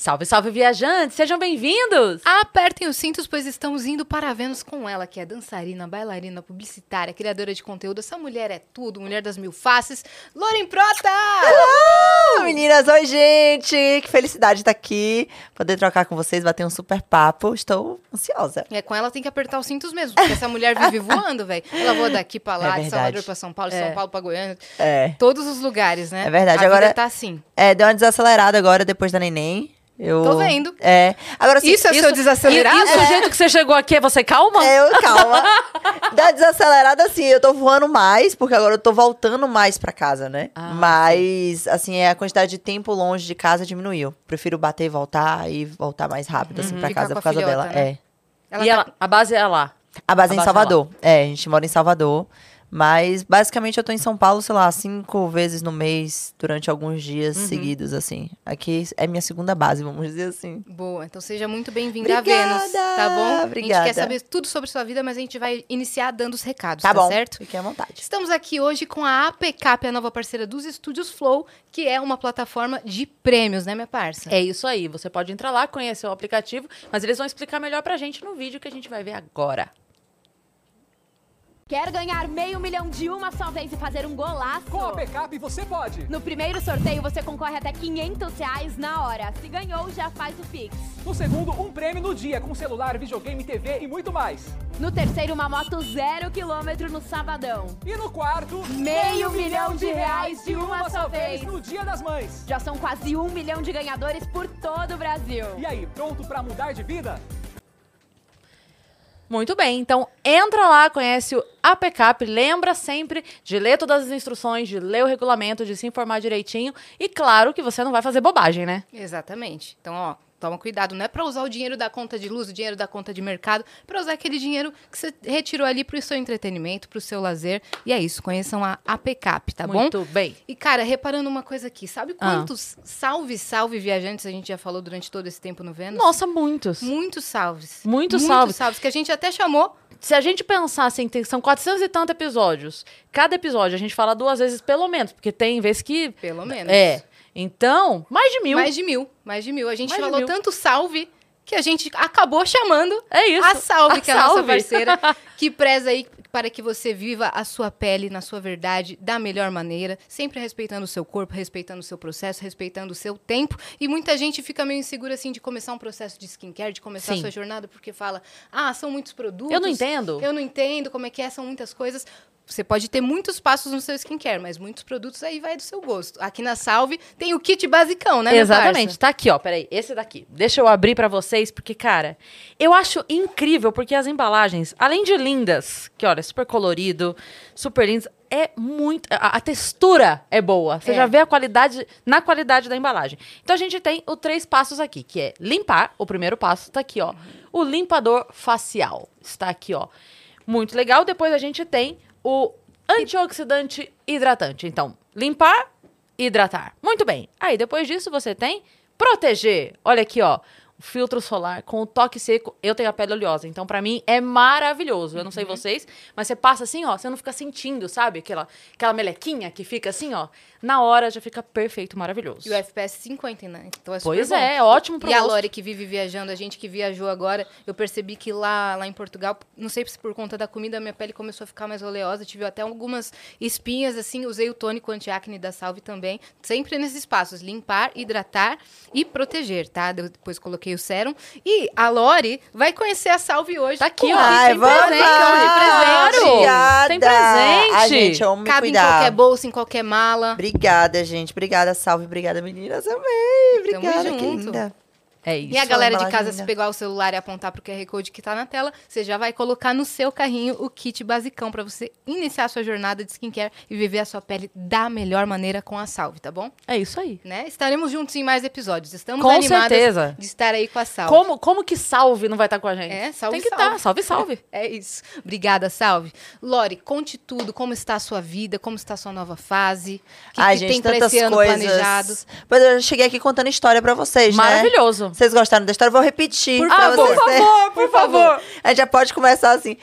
Salve, salve, viajantes! Sejam bem-vindos! Apertem os cintos, pois estamos indo para Vênus com ela, que é dançarina, bailarina, publicitária, criadora de conteúdo. Essa mulher é tudo, mulher das mil faces. Loren Prota! Hello, meninas! Oi, gente! Que felicidade estar aqui, poder trocar com vocês, bater um super papo. Estou ansiosa. É, com ela tem que apertar os cintos mesmo, porque essa mulher vive voando, velho. Ela voa daqui pra lá, É de. Salvador pra São Paulo, de É. São Paulo pra Goiânia. É. Todos os lugares, né? É verdade. A Agora- vida tá assim. É, deu uma desacelerada agora depois da neném. Eu... Tô vendo. É. Agora, assim, Isso é seu desacelerado? E, e o jeito que você chegou aqui é você calma? É, eu, calma. da desacelerada, assim, eu tô voando mais, porque agora eu tô voltando mais pra casa, né? Ah, Mas, assim, é, a quantidade de tempo longe de casa diminuiu. Prefiro bater e voltar e voltar mais rápido, assim, pra Ficar casa a por causa filhota, dela. né? É. Ela e tá- ela- a base é lá. A base A é em base é Salvador. É, a gente mora em Salvador. Mas, basicamente, eu tô em São Paulo, sei lá, cinco vezes no mês, durante alguns dias Uhum. seguidos, assim. Aqui é minha segunda base, vamos dizer assim. Boa, então seja muito bem-vinda a Obrigada, Vênus, tá bom? A gente obrigada. quer saber tudo sobre sua vida, mas a gente vai iniciar dando os recados, Tá tá, bom, certo? fique à vontade. Estamos aqui hoje com a APCAP, a nova parceira dos Estúdios Flow, que é uma plataforma de prêmios, né, minha parça? É isso aí. Você pode entrar lá, conhecer o aplicativo, mas eles vão explicar melhor pra gente no vídeo que a gente vai ver agora. Quer ganhar meio milhão de uma só vez e fazer um golaço? Com a Backup você pode. No primeiro sorteio você concorre até 500 reais na hora. Se ganhou, já faz o Pix. No segundo, um prêmio no dia com celular, videogame, TV e muito mais. No terceiro, uma moto zero quilômetro no sabadão. E no quarto, Meio milhão de reais de uma só vez. no Dia das Mães. Já são quase um milhão de ganhadores por todo o Brasil. E aí, pronto pra mudar de vida? Muito bem, então entra lá, conhece o APCAP, lembra sempre de ler todas as instruções, de ler o regulamento, de se informar direitinho e claro que você não vai fazer bobagem, né? Exatamente. Então, ó, toma cuidado, não é pra usar o dinheiro da conta de luz, o dinheiro da conta de mercado, pra usar aquele dinheiro que você retirou ali pro seu entretenimento, pro seu lazer. E é isso, conheçam a APCAP, tá bom? Muito bem. E, cara, reparando uma coisa aqui, sabe Ah. quantos salve, salve viajantes a gente já falou durante todo esse tempo no Vênus? Nossa, muitos. Muitos salves. Muitos salves. salves, que a gente até chamou. Se a gente pensar assim, tem, são 400 e tantos episódios. Cada episódio a gente fala duas vezes pelo menos, porque tem vezes que. Pelo menos. É. Então, mais de mil. Mais de mil, mais de mil. A gente Mais falou tanto salve que a gente acabou chamando É isso. a Salve, A que é a nossa Salve. parceira, que preza aí para que você viva a sua pele na sua verdade da melhor maneira, sempre respeitando o seu corpo, respeitando o seu processo, respeitando o seu tempo. E muita gente fica meio insegura assim de começar um processo de skincare, de começar Sim. a sua jornada, porque fala: "Ah, são muitos produtos". Eu não entendo. Eu não entendo como é que é, são muitas coisas. Você pode ter muitos passos no seu skincare, mas muitos produtos aí vai do seu gosto. Aqui na Salve tem o kit basicão, né, Exatamente. Tá aqui, ó. Peraí. Esse daqui. Deixa eu abrir pra vocês, porque, cara, eu acho incrível, porque as embalagens, além de lindas, que olha, super colorido, super lindas, é muito. A, a textura é boa. Você É. já vê a qualidade na qualidade da embalagem. Então a gente tem os três passos aqui, que é limpar. O primeiro passo tá aqui, ó. O limpador facial. Está aqui, ó. Muito legal. Depois a gente tem o antioxidante hidratante. Então, limpar, hidratar. Muito bem. Aí depois disso você tem proteger. Olha aqui, ó. Filtro solar com o toque seco. Eu tenho a pele oleosa, então pra mim é maravilhoso. Eu não sei vocês, mas você passa assim, ó, você não fica sentindo, sabe? Aquela aquela melequinha que fica assim, ó. Na hora já fica perfeito, maravilhoso. E o FPS 50, né? Então é Pois é, é ótimo pro E a rosto. Lore que vive viajando, a gente que viajou agora, eu percebi que lá, lá em Portugal, não sei se por conta da comida, a minha pele começou a ficar mais oleosa, tive até algumas espinhas, assim, usei o tônico antiacne da Salve também, sempre nesses passos, limpar, hidratar e proteger, tá? Depois coloquei o sérum. E a Lore vai conhecer a Salve hoje. Tá aqui, ó. Ai, vamos presente, lá! um presente. Obrigada! Tem presente. A gente, vamos me Cabe em qualquer bolsa, em qualquer mala. Obrigada, gente. Obrigada, salve. Obrigada, meninas. Amei. Obrigada, que junto. linda. É isso. E a galera de casa, se pegar o celular e apontar pro QR Code que tá na tela, você já vai colocar no seu carrinho o kit basicão pra você iniciar a sua jornada de skincare e viver a sua pele da melhor maneira com a Salve, tá bom? É isso aí. Né? Estaremos juntos em mais episódios. Estamos Com animadas certeza. de estar aí com a Salve. Como, como que salve não vai estar com a gente? É, salve, Tem que salve. estar, salve, salve. É isso. Obrigada, Salve. Lore, conte tudo. Como está a sua vida? Como está a sua nova fase? O que, Ai, que gente, tem pra tantas esse ano coisas. planejado? Pois eu cheguei aqui contando história pra vocês, né? Maravilhoso. Vocês gostaram da história? Eu vou repetir. Por pra favor, vocês por terem- favor, por favor. A gente já pode começar assim.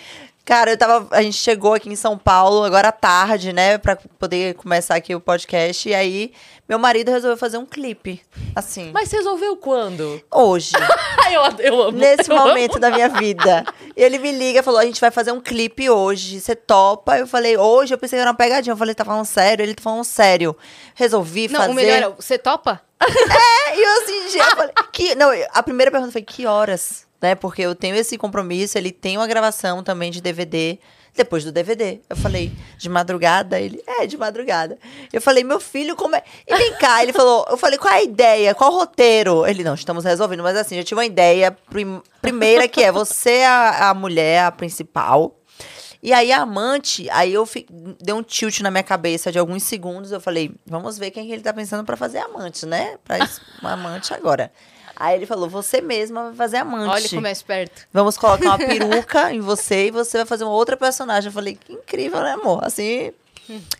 Cara, eu tava. A gente chegou aqui em São Paulo agora à tarde, né? Pra poder começar aqui o podcast. E aí, meu marido resolveu fazer um clipe. Assim. Mas você resolveu quando? Hoje. eu, eu amo. nesse eu amo. momento da minha vida. E ele me liga e falou: a gente vai fazer um clipe hoje. Você topa? Eu falei, hoje eu pensei que era uma pegadinha. Eu falei, tá falando sério? Ele tá falando sério. Resolvi Não, fazer. o melhor é, você topa? É, e eu assim, já falei, que, não, a primeira pergunta foi que horas, né? Porque eu tenho esse compromisso, ele tem uma gravação também de DVD. Depois do DVD, eu falei, de madrugada? Ele, é, de madrugada. Eu falei, meu filho, como é? E vem cá, ele falou, eu falei, qual é a ideia? Qual o roteiro? Ele, não, estamos resolvendo, mas assim, já tive uma ideia. prim- primeira que é, você é a, a mulher, a principal. E aí a amante, aí eu fi, deu um tilt na minha cabeça de alguns segundos. Eu falei, vamos ver quem que ele tá pensando pra fazer amante, né? Pra isso, uma amante agora. Aí ele falou, você mesma vai fazer amante. Olha como é esperto. Vamos colocar uma peruca em você e você vai fazer uma outra personagem. Eu falei, que incrível, né, amor? Assim,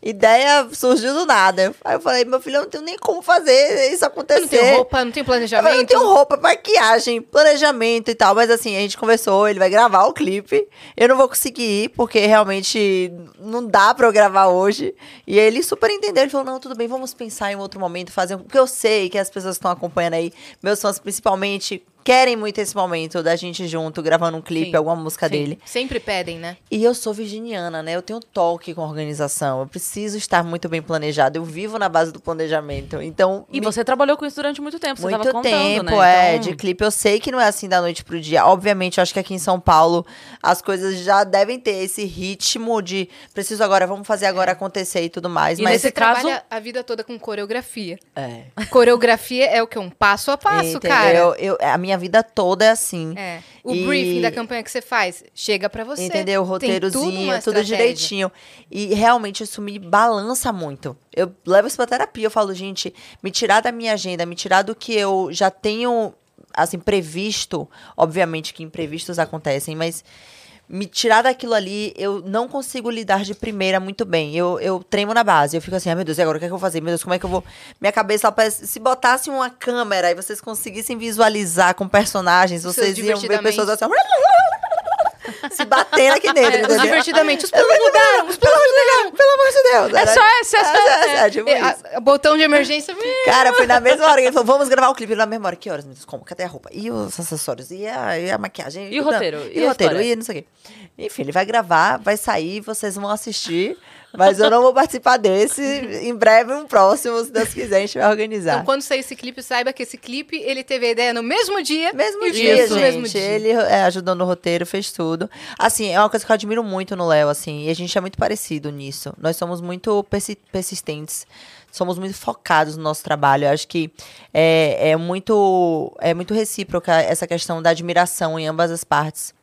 ideia surgiu do nada. Aí eu falei, meu filho, eu não tenho nem como fazer isso acontecer. Não tem roupa, não tem Eu planejamento. não tenho roupa, maquiagem, planejamento e tal. Mas assim, a gente conversou, ele vai gravar o clipe. Eu não vou conseguir ir, porque realmente não dá pra eu gravar hoje. E ele super entendeu. Ele falou: não, tudo bem, vamos pensar em outro momento, fazer. um-" Porque eu sei que as pessoas que estão acompanhando aí, meus fãs principalmente, querem muito esse momento da gente junto, gravando um clipe, Sim, alguma música Sim, dele. Sempre pedem, né? E eu sou virginiana, né? Eu tenho toque com organização. Eu preciso estar muito bem planejado. Eu vivo na base do planejamento. Então. E me- você trabalhou com isso durante muito tempo, você muito tava contando, tempo, né? é, Então, de clipe. Eu sei que não é assim da noite pro dia. Obviamente, eu acho que aqui em São Paulo as coisas já devem ter esse ritmo de preciso agora, vamos fazer agora acontecer e tudo mais. E mas Você caso- trabalha a vida toda com coreografia. é, Coreografia é o que? Um passo a passo, entendeu? cara. Eu, a minha vida toda é assim. É. O E- briefing da campanha que você faz chega pra você. Entendeu? Tem Roteirozinho, tudo, estratégia. direitinho. E realmente isso me balança muito. Eu levo isso pra terapia. Eu falo, gente, me tirar da minha agenda, me tirar do que eu já tenho, assim, previsto. Obviamente que imprevistos acontecem, mas me tirar daquilo ali, eu não consigo lidar de primeira muito bem. Eu, eu tremo na base. Eu fico assim, ai meu Deus, e agora o que, é que eu vou fazer? Meu Deus, como é que eu vou. Minha cabeça, parece- se botasse uma câmera e vocês conseguissem visualizar com personagens, Seus vocês iam ver pessoas assim. Se batendo aqui dentro. É, divertidamente. Os pelos mudaram, os pelos mudaram. Pelo amor de Deus. É só esse, é é, é, é, tipo botão de emergência. Cara, foi na mesma hora que ele falou, vamos gravar o clipe na mesma hora. Que horas, meu Deus? Como? Cadê a roupa? E os acessórios? E a, e a maquiagem? E o Não, roteiro? E, o roteiro? E não sei o quê. Enfim, ele vai gravar, vai sair, vocês vão assistir. Mas eu não vou participar desse. Em breve, um próximo, se Deus quiser, a gente vai organizar. Então, quando sair esse clipe, saiba que esse clipe, ele teve a ideia no mesmo dia. Mesmo dia, no gente. mesmo dia. Ele é, ajudou no roteiro, fez tudo. Assim, é uma coisa que eu admiro muito no Léo, assim. E a gente é muito parecido nisso. Nós somos muito persi- persistentes. Somos muito focados no nosso trabalho. Eu acho que é, é muito é muito recíproca essa questão da admiração em ambas as partes.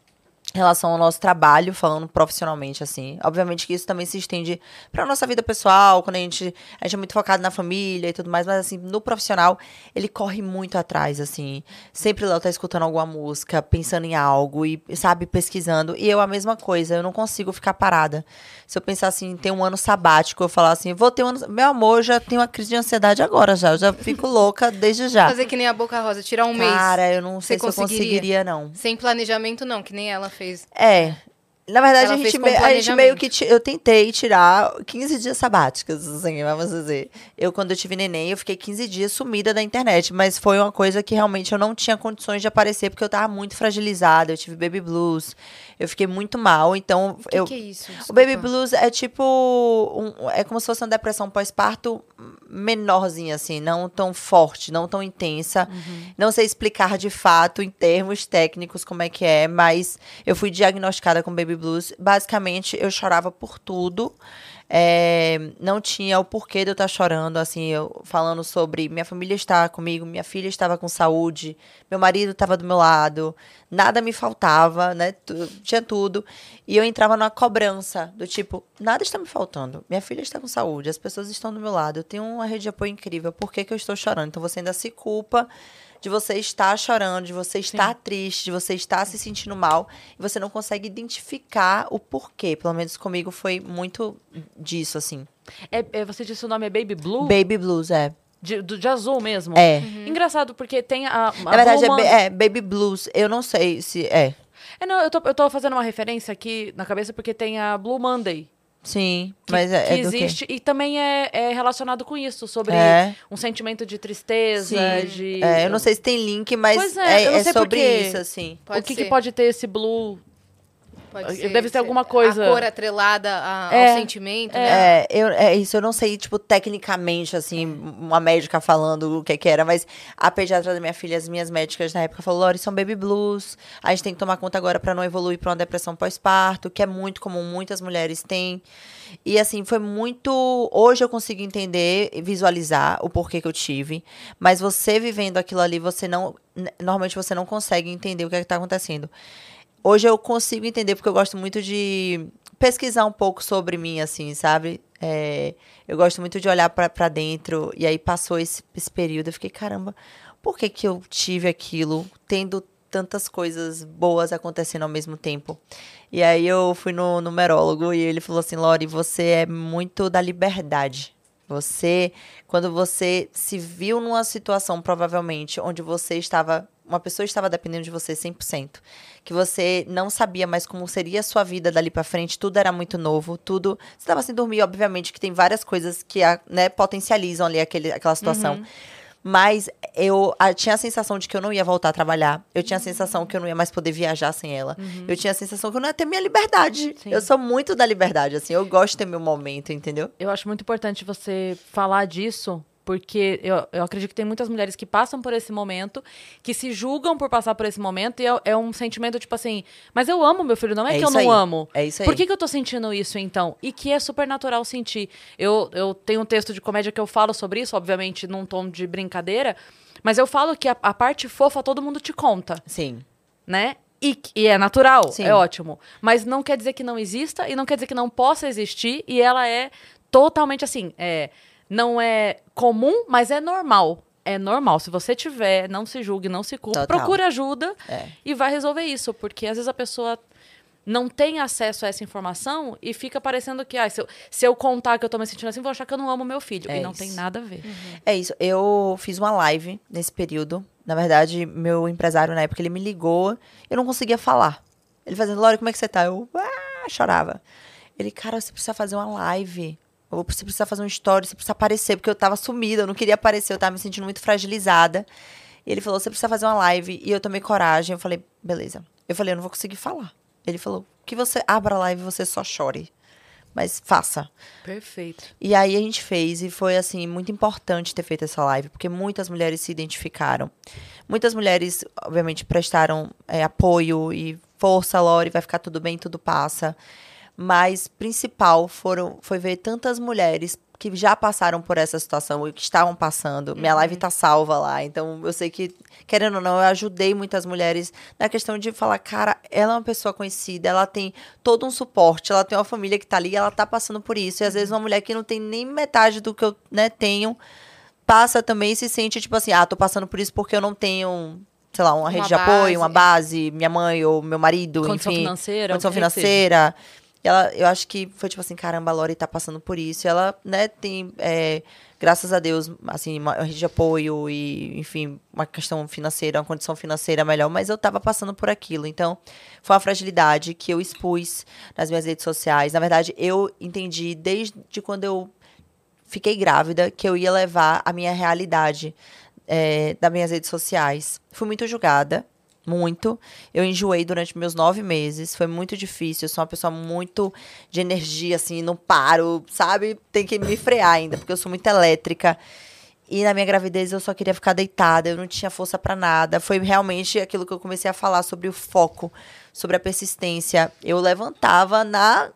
Em relação ao nosso trabalho, falando profissionalmente, assim. Obviamente que isso também se estende pra nossa vida pessoal, quando a gente, a gente é muito focado na família e tudo mais, mas assim, no profissional, ele corre muito atrás, assim. Sempre Léo tá escutando alguma música, pensando em algo e, sabe, pesquisando. E eu a mesma coisa, eu não consigo ficar parada. Se eu pensar assim, em ter um ano sabático, eu falar assim, vou ter um ano. Meu amor, eu já tenho uma crise de ansiedade agora já. Eu já fico louca desde já. Fazer que nem a Boca Rosa, tirar um mês. Cara, eu não sei se eu conseguiria? não. Sem planejamento, não, que nem ela fez. É. Na verdade, Ela a gente, me- a gente meio que. Eu tentei tirar 15 dias sabáticos, assim, vamos dizer. Eu, quando eu tive neném, eu fiquei 15 dias sumida da internet, mas foi uma coisa que realmente eu não tinha condições de aparecer, porque eu tava muito fragilizada. Eu tive baby blues, eu fiquei muito mal, então. O que, eu, que é isso? o baby Desculpa. blues é tipo. um- é como se fosse uma depressão pós-parto menorzinha, assim, não tão forte, não tão intensa. Não sei explicar de fato, em termos técnicos, como é que é, mas eu fui diagnosticada com baby blues. Basicamente, eu chorava por tudo. É, não tinha o porquê de eu estar chorando, assim, eu falando sobre minha família está comigo, minha filha estava com saúde, meu marido estava do meu lado, nada me faltava, né? tinha tudo. E eu entrava numa cobrança do tipo, nada está me faltando. Minha filha está com saúde, as pessoas estão do meu lado, eu tenho uma rede de apoio incrível, por que, que eu estou chorando? Então você ainda se culpa de você estar chorando, de você estar triste, de você estar se sentindo mal, e você não consegue identificar o porquê. Pelo menos comigo foi muito disso, assim. É, é, você disse o nome é Baby Blue? Baby blues, é. De, do, de azul mesmo? É. Engraçado, porque tem a. a Na verdade, é, Blue ba- Man- é baby blues. Eu não sei se. É. É, não, eu tô, eu tô fazendo uma referência aqui na cabeça porque tem a Blue Monday. Sim, Que, mas é, que é do quê? existe e também é, é relacionado com isso, sobre É. um sentimento de tristeza, Sim. de. É, eu não sei se tem link, mas é, é, é sobre porque- isso, assim. Pode o que, que pode ter esse blue? Pode Deve ser alguma coisa- A cor atrelada a- É, ao sentimento, né? É, eu, é isso, eu não sei, tipo, tecnicamente, assim, uma médica falando o que que era, mas a pediatra da minha filha, as minhas médicas na época, falou, Lori, são baby blues, a gente tem que tomar conta agora pra não evoluir pra uma depressão pós-parto, que é muito comum, muitas mulheres têm. E, assim, foi muito... Hoje eu consigo entender e visualizar o porquê que eu tive, mas você vivendo aquilo ali, você não... Normalmente você não consegue entender o que é que tá acontecendo. Hoje eu consigo entender, porque eu gosto muito de pesquisar um pouco sobre mim, assim, sabe? É, eu gosto muito de olhar pra dentro. E aí passou esse, esse período, eu fiquei, caramba, por que, que eu tive aquilo, tendo tantas coisas boas acontecendo ao mesmo tempo? E aí eu fui no numerólogo e ele falou assim, Lori, você é muito da liberdade. Você, quando você se viu numa situação, provavelmente, onde você estava, uma pessoa estava dependendo de você 100%, que você não sabia mais como seria a sua vida dali pra frente, tudo era muito novo, tudo, você estava sem dormir, obviamente, que tem várias coisas que a- né, potencializam ali aquele, aquela situação. Mas eu ah, tinha a sensação de que eu não ia voltar a trabalhar. Eu tinha a sensação que eu não ia mais poder viajar sem ela. Eu tinha a sensação que eu não ia ter minha liberdade. Sim. Eu sou muito da liberdade, assim. Eu gosto de ter meu momento, entendeu? Eu acho muito importante você falar disso, porque eu, eu acredito que tem muitas mulheres que passam por esse momento, que se julgam por passar por esse momento, e é, é um sentimento tipo assim, mas eu amo meu filho, não é, É que eu não aí. amo. É isso aí. Por que, que eu tô sentindo isso então? E que é super natural sentir. Eu, eu tenho um texto de comédia que eu falo sobre isso, obviamente num tom de brincadeira, mas eu falo que a, a parte fofa todo mundo te conta Sim. né? E, e é natural, Sim. é ótimo. Mas não quer dizer que não exista e não quer dizer que não possa existir. E ela é totalmente assim. É, não é comum, mas é normal. É normal. Se você tiver, não se julgue, não se culpe. Total. Procure ajuda É. e vai resolver isso. Porque às vezes a pessoa não tem acesso a essa informação e fica parecendo que, ah, se, eu, se eu contar que eu tô me sentindo assim, vou achar que eu não amo meu filho. É e não isso. tem nada a ver. É isso. Eu fiz uma live nesse período. Na verdade, meu empresário, na época, ele me ligou. Eu não conseguia falar. Ele fazendo, Lore, como é que você tá? Eu ah, chorava. Ele, cara, você precisa fazer uma live. Ou você precisa fazer um story, você precisa aparecer, porque eu tava sumida, eu não queria aparecer, eu tava me sentindo muito fragilizada. E ele falou, você precisa fazer uma live. E eu tomei coragem, eu falei, beleza. Eu falei, eu não vou conseguir falar. Ele falou, que você abra a live e você só chore. Mas faça. Perfeito. E aí a gente fez e foi assim muito importante ter feito essa live, porque muitas mulheres se identificaram. Muitas mulheres, obviamente, prestaram é, apoio e força, Lore, vai ficar tudo bem, tudo passa. Mas principal foram foi ver tantas mulheres que já passaram por essa situação e que estavam passando. Minha live tá salva lá, então eu sei que querendo ou não, eu ajudei muitas mulheres na questão de falar, cara, ela é uma pessoa conhecida, ela tem todo um suporte, ela tem uma família que tá ali, ela tá passando por isso. E às vezes uma mulher que não tem nem metade do que eu, né, tenho, passa também e se sente tipo assim, ah, tô passando por isso porque eu não tenho, sei lá, uma, rede de apoio, uma base, minha mãe ou meu marido, Condição enfim, financeira. condição que seja. E ela, eu acho que foi tipo assim, caramba, a Lori tá passando por isso. E ela, né, tem, é, graças a Deus, assim, uma rede de apoio e, enfim, uma questão financeira, uma condição financeira melhor. Mas eu tava passando por aquilo. Então, foi uma fragilidade que eu expus nas minhas redes sociais. Na verdade, eu entendi desde quando eu fiquei grávida que eu ia levar a minha realidade é, das minhas redes sociais. Fui muito julgada, muito. Eu enjoei durante meus nove meses, foi muito difícil. Eu sou uma pessoa muito de energia, assim, não paro, sabe? Tem que me frear ainda, porque eu sou muito elétrica. E na minha gravidez eu só queria ficar deitada, eu não tinha força pra nada. Foi realmente aquilo que eu comecei a falar sobre o foco, sobre a persistência. Eu levantava na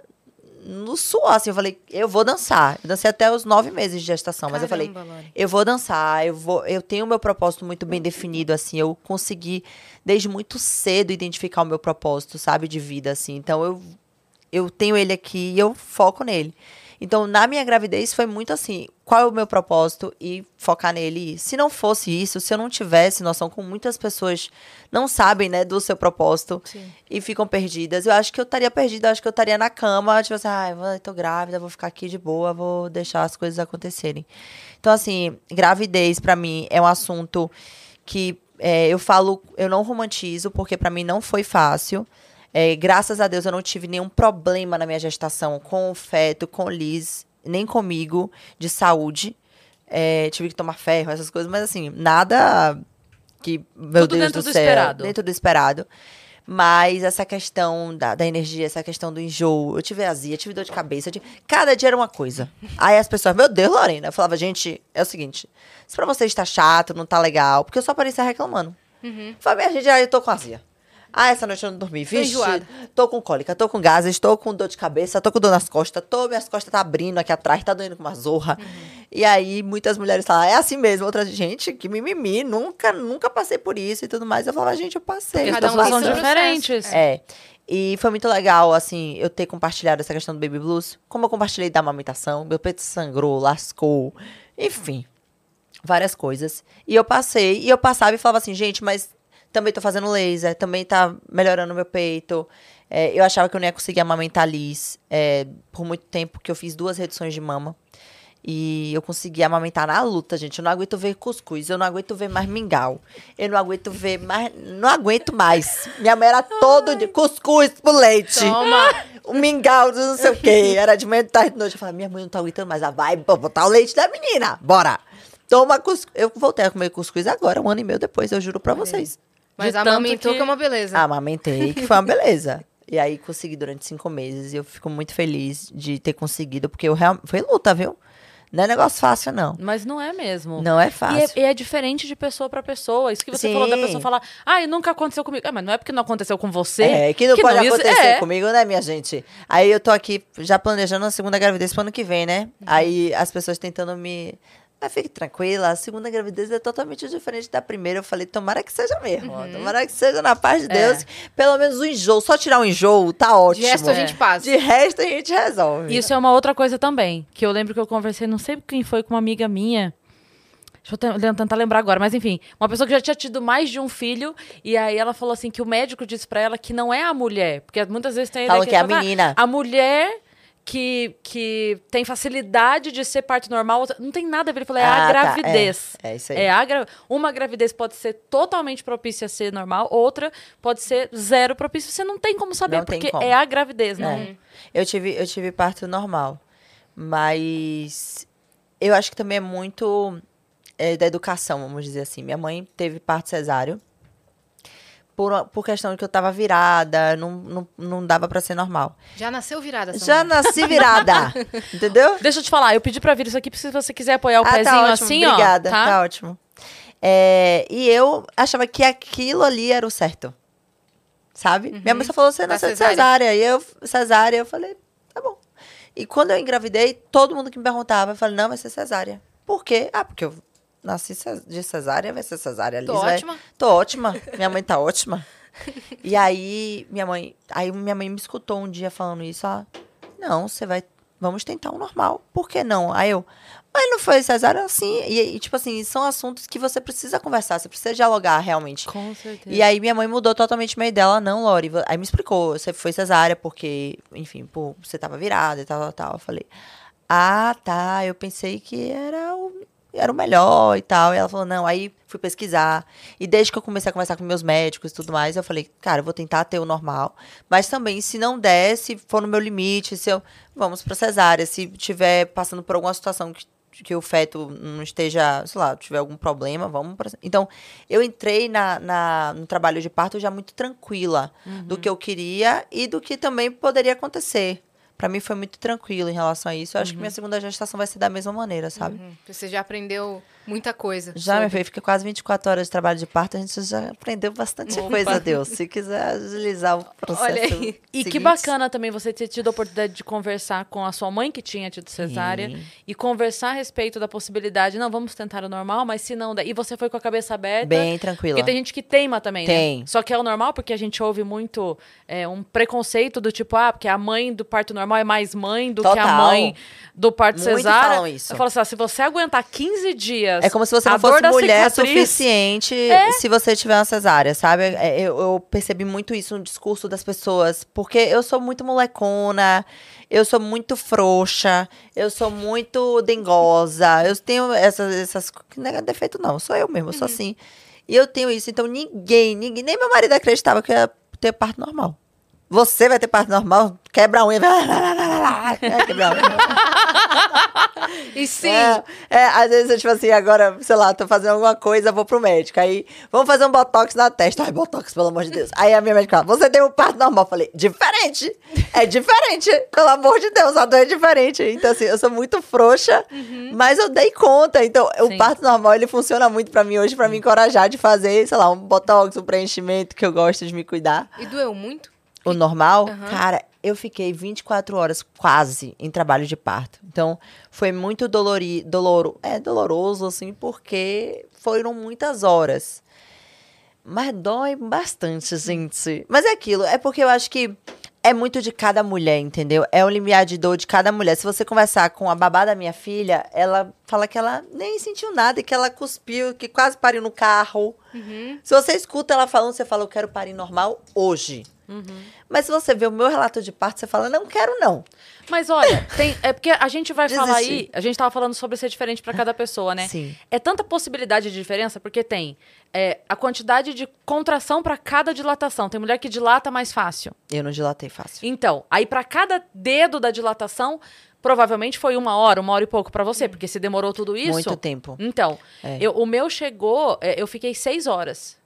no suor, assim, eu falei, eu vou dançar. Eu dancei até os nove meses de gestação, mas eu falei, Caramba, Lore. eu vou dançar, eu vou, eu tenho o meu propósito muito bem definido, assim, eu consegui desde muito cedo identificar o meu propósito, sabe, de vida, assim. Então eu eu tenho ele aqui e eu foco nele. Então, na minha gravidez foi muito assim, qual é o meu propósito e focar nele. Se não fosse isso, se eu não tivesse noção, como muitas pessoas não sabem, né, do seu propósito Sim. e ficam perdidas, eu acho que eu estaria perdida, eu acho que eu estaria na cama, tipo assim, ai, ah, tô grávida, vou ficar aqui de boa, vou deixar as coisas acontecerem. Então, assim, gravidez pra mim é um assunto que é, eu falo, eu não romantizo, porque pra mim não foi fácil. É, graças a Deus eu não tive nenhum problema na minha gestação com o feto, com Liz, nem comigo, de saúde. É, tive que tomar ferro, essas coisas, mas assim, nada que, meu Tudo Deus dentro do, do céu, esperado. dentro do esperado. Mas essa questão da, da energia, essa questão do enjoo, eu tive azia, eu tive dor de cabeça, tive- cada dia era uma coisa. Aí as pessoas, meu Deus, Lorena, eu falava, gente, é o seguinte, se pra você está chato, não tá legal, porque eu só parecia reclamando. Uhum. Falei, minha gente, aí eu tô com azia. Ah, essa noite eu não dormi. Vixe, tô com cólica, tô com gases, estou com dor de cabeça, tô com dor nas costas, tô, minhas costas tá abrindo aqui atrás, tá doendo com uma zorra. Uhum. E aí, muitas mulheres falam, é assim mesmo. Outras, gente, que mimimi, nunca, nunca passei por isso e tudo mais. Eu falava, gente, eu passei. Cada um tem são diferentes. É. E foi muito legal, assim, eu ter compartilhado essa questão do baby blues. Como eu compartilhei da amamentação, meu peito sangrou, lascou, enfim, várias coisas. E eu passei, e eu passava e falava assim, gente, mas também tô fazendo laser, também tá melhorando meu peito. É, eu achava que eu não ia conseguir amamentar Liz é, por muito tempo, porque eu fiz duas reduções de mama. E eu consegui amamentar na luta, gente. Eu não aguento ver cuscuz, eu não aguento ver mais mingau. Eu não aguento ver mais. Não aguento mais. Minha mãe era todo dia cuscuz pro leite. Toma. O mingau, não sei o quê. Era de manhã, de tarde, de noite. Eu falava, minha mãe não tá aguentando mais. Ela vai pô, botar o leite da menina. Bora. Toma cuscuz. Eu voltei a comer cuscuz agora, um ano e meio depois, eu juro pra vocês. Mas De amamentou tanto que é uma beleza. Amamentei, que foi uma beleza. E aí consegui durante cinco meses. E eu fico muito feliz de ter conseguido, porque eu real... foi luta, viu? Não é negócio fácil, não. Mas não é mesmo. Não é E fácil. é, e é diferente de pessoa pra pessoa. Isso que você Sim. falou da pessoa falar, ai, nunca aconteceu comigo. Ah, mas não é porque não aconteceu com você. É, que não pode isso- acontecer é. comigo, né, minha gente? Aí eu tô aqui já planejando a segunda gravidez pro ano que vem, né? Aí as pessoas tentando me. Mas fique tranquila, a segunda gravidez é totalmente diferente da primeira. Eu falei, tomara que seja mesmo. ó, Tomara que seja na paz de Deus. Pelo menos o enjoo, só tirar o enjoo, tá ótimo. De resto a gente passa. De resto a gente resolve. Isso é uma outra coisa também. Que eu lembro que eu conversei, não sei quem foi, com uma amiga minha. Deixa eu te- tentar lembrar agora, mas enfim, uma pessoa que já tinha tido mais de um filho, e aí ela falou assim: que o médico disse pra ela que não é a mulher. Porque muitas vezes tem a Falam que é a ah, menina. A mulher que, que tem facilidade de ser parto normal, não tem nada a ver. Ele falou: é Ah, a tá, gravidez. é. É isso aí. É a gra- Uma gravidez pode ser totalmente propícia a ser normal, outra pode ser zero propícia. Você não tem como saber, Não porque como. é a gravidez, não. É. Eu tive, eu tive parto normal. Mas eu acho que também é muito é, da educação, vamos dizer assim. Minha mãe teve parto cesáreo. Por, por questão de que eu tava virada, não, não, não dava pra ser normal. Já nasceu virada essa Já nasci virada, entendeu? Deixa eu te falar, eu pedi pra vir isso aqui, se você quiser apoiar o ah, pezinho tá ótimo, assim, obrigada, ó. Tá? tá ótimo. É, e eu achava que aquilo ali era o certo. Sabe? Minha mãe só falou, você nasceu de cesárea. E eu, cesárea, eu falei, tá bom. E quando eu engravidei, todo mundo que me perguntava, eu falei, não, vai ser cesárea. Por quê? Ah, porque eu nasci de cesárea, vai ser cesárea. Tô Liz vai- ótima. Tô ótima. Minha mãe tá ótima. E aí, minha mãe, aí minha mãe me escutou um dia falando isso, ah, não, você vai, vamos tentar um normal. Por que não? Aí eu, mas não foi cesárea assim. E, e, tipo assim, são assuntos que você precisa conversar, você precisa dialogar realmente. Com certeza. E aí minha mãe mudou totalmente o meio dela, não, Lori. Aí me explicou, você foi cesárea porque, enfim, pô, você tava virada e tal, tal, tal. Eu falei, ah, tá, eu pensei que era o, era o melhor e tal. E ela falou, não, aí fui pesquisar. E desde que eu comecei a conversar com meus médicos e tudo mais, eu falei, cara, eu vou tentar ter o normal. Mas também, se não der, se for no meu limite, se eu. Vamos pra cesárea. Se tiver passando por alguma situação que, que o feto não esteja, sei lá, tiver algum problema, vamos pra. Então, eu entrei na, na- no trabalho de parto já muito tranquila do que eu queria e do que também poderia acontecer. Pra mim foi muito tranquilo em relação a isso. Eu acho que minha segunda gestação vai ser da mesma maneira, sabe? Uhum. Você já aprendeu muita coisa. Já, minha sobre- filha, fica quase 24 horas de trabalho de parto, a gente já aprendeu bastante Opa. coisa, Deus. Se quiser agilizar o processo. Olha aí. E que bacana também você ter tido a oportunidade de conversar com a sua mãe que tinha tido cesárea Sim. e conversar a respeito da possibilidade, não, vamos tentar o normal, mas se não der. E você foi com a cabeça aberta. Bem tranquila. Porque tem gente que teima também, Tem. né? Só que é o normal, porque a gente ouve muito é, um preconceito do tipo, ah, porque a mãe do parto normal é mais mãe do que a Total. mãe do parto Muito cesárea. falam isso. Eu falo assim, ah, se você aguentar 15 dias. É como se você a não fosse mulher cicatriz- suficiente se você tiver uma cesárea, sabe? É, Eu, eu percebi muito isso no discurso das pessoas. Porque eu sou muito molecona, eu sou muito frouxa, eu sou muito dengosa, eu tenho essas. essas não é defeito, não, sou eu mesmo, eu sou assim. E eu tenho isso, então ninguém, ninguém, nem meu marido acreditava que eu ia ter parto normal. Você vai ter parto normal, quebra a unha, vai é, quebra a unha. E sim, É, é, às vezes eu, tipo assim, agora, sei lá, tô fazendo alguma coisa, vou pro médico. Aí, vamos fazer um botox na testa. Ai, botox, pelo amor de Deus. Aí a minha médica fala, você tem um parto normal. Eu falei, diferente. É diferente. Pelo amor de Deus, a dor é diferente. Então, assim, eu sou muito frouxa, mas eu dei conta. Então, Sim. o parto normal, ele funciona muito pra mim hoje, pra me encorajar de fazer, sei lá, um botox, um preenchimento, que eu gosto de me cuidar. e doeu muito? O normal, Aham. cara, eu fiquei 24 horas quase em trabalho de parto. Então, foi muito dolori, doloro, é doloroso assim, porque foram muitas horas. Mas dói bastante, gente. Mas é aquilo, é porque eu acho que é muito de cada mulher, entendeu? É o limiar de dor de cada mulher. Se você conversar com a babá da minha filha, ela fala que ela nem sentiu nada e que ela cuspiu, que quase pariu no carro. Se você escuta ela falando, você fala, eu quero parir normal hoje. Mas se você vê o meu relato de parto, você fala, não quero não. Mas olha, tem, é porque a gente vai falar aí, a gente tava falando sobre ser diferente pra cada pessoa, né? Sim. É tanta possibilidade de diferença porque tem é, a quantidade de contração pra cada dilatação. Tem mulher que dilata mais fácil. Eu não dilatei fácil. Então, aí pra cada dedo da dilatação, provavelmente foi uma hora, uma hora e pouco pra você, porque se demorou tudo isso. Muito tempo. Então, É. eu- o meu chegou, é, eu fiquei seis horas.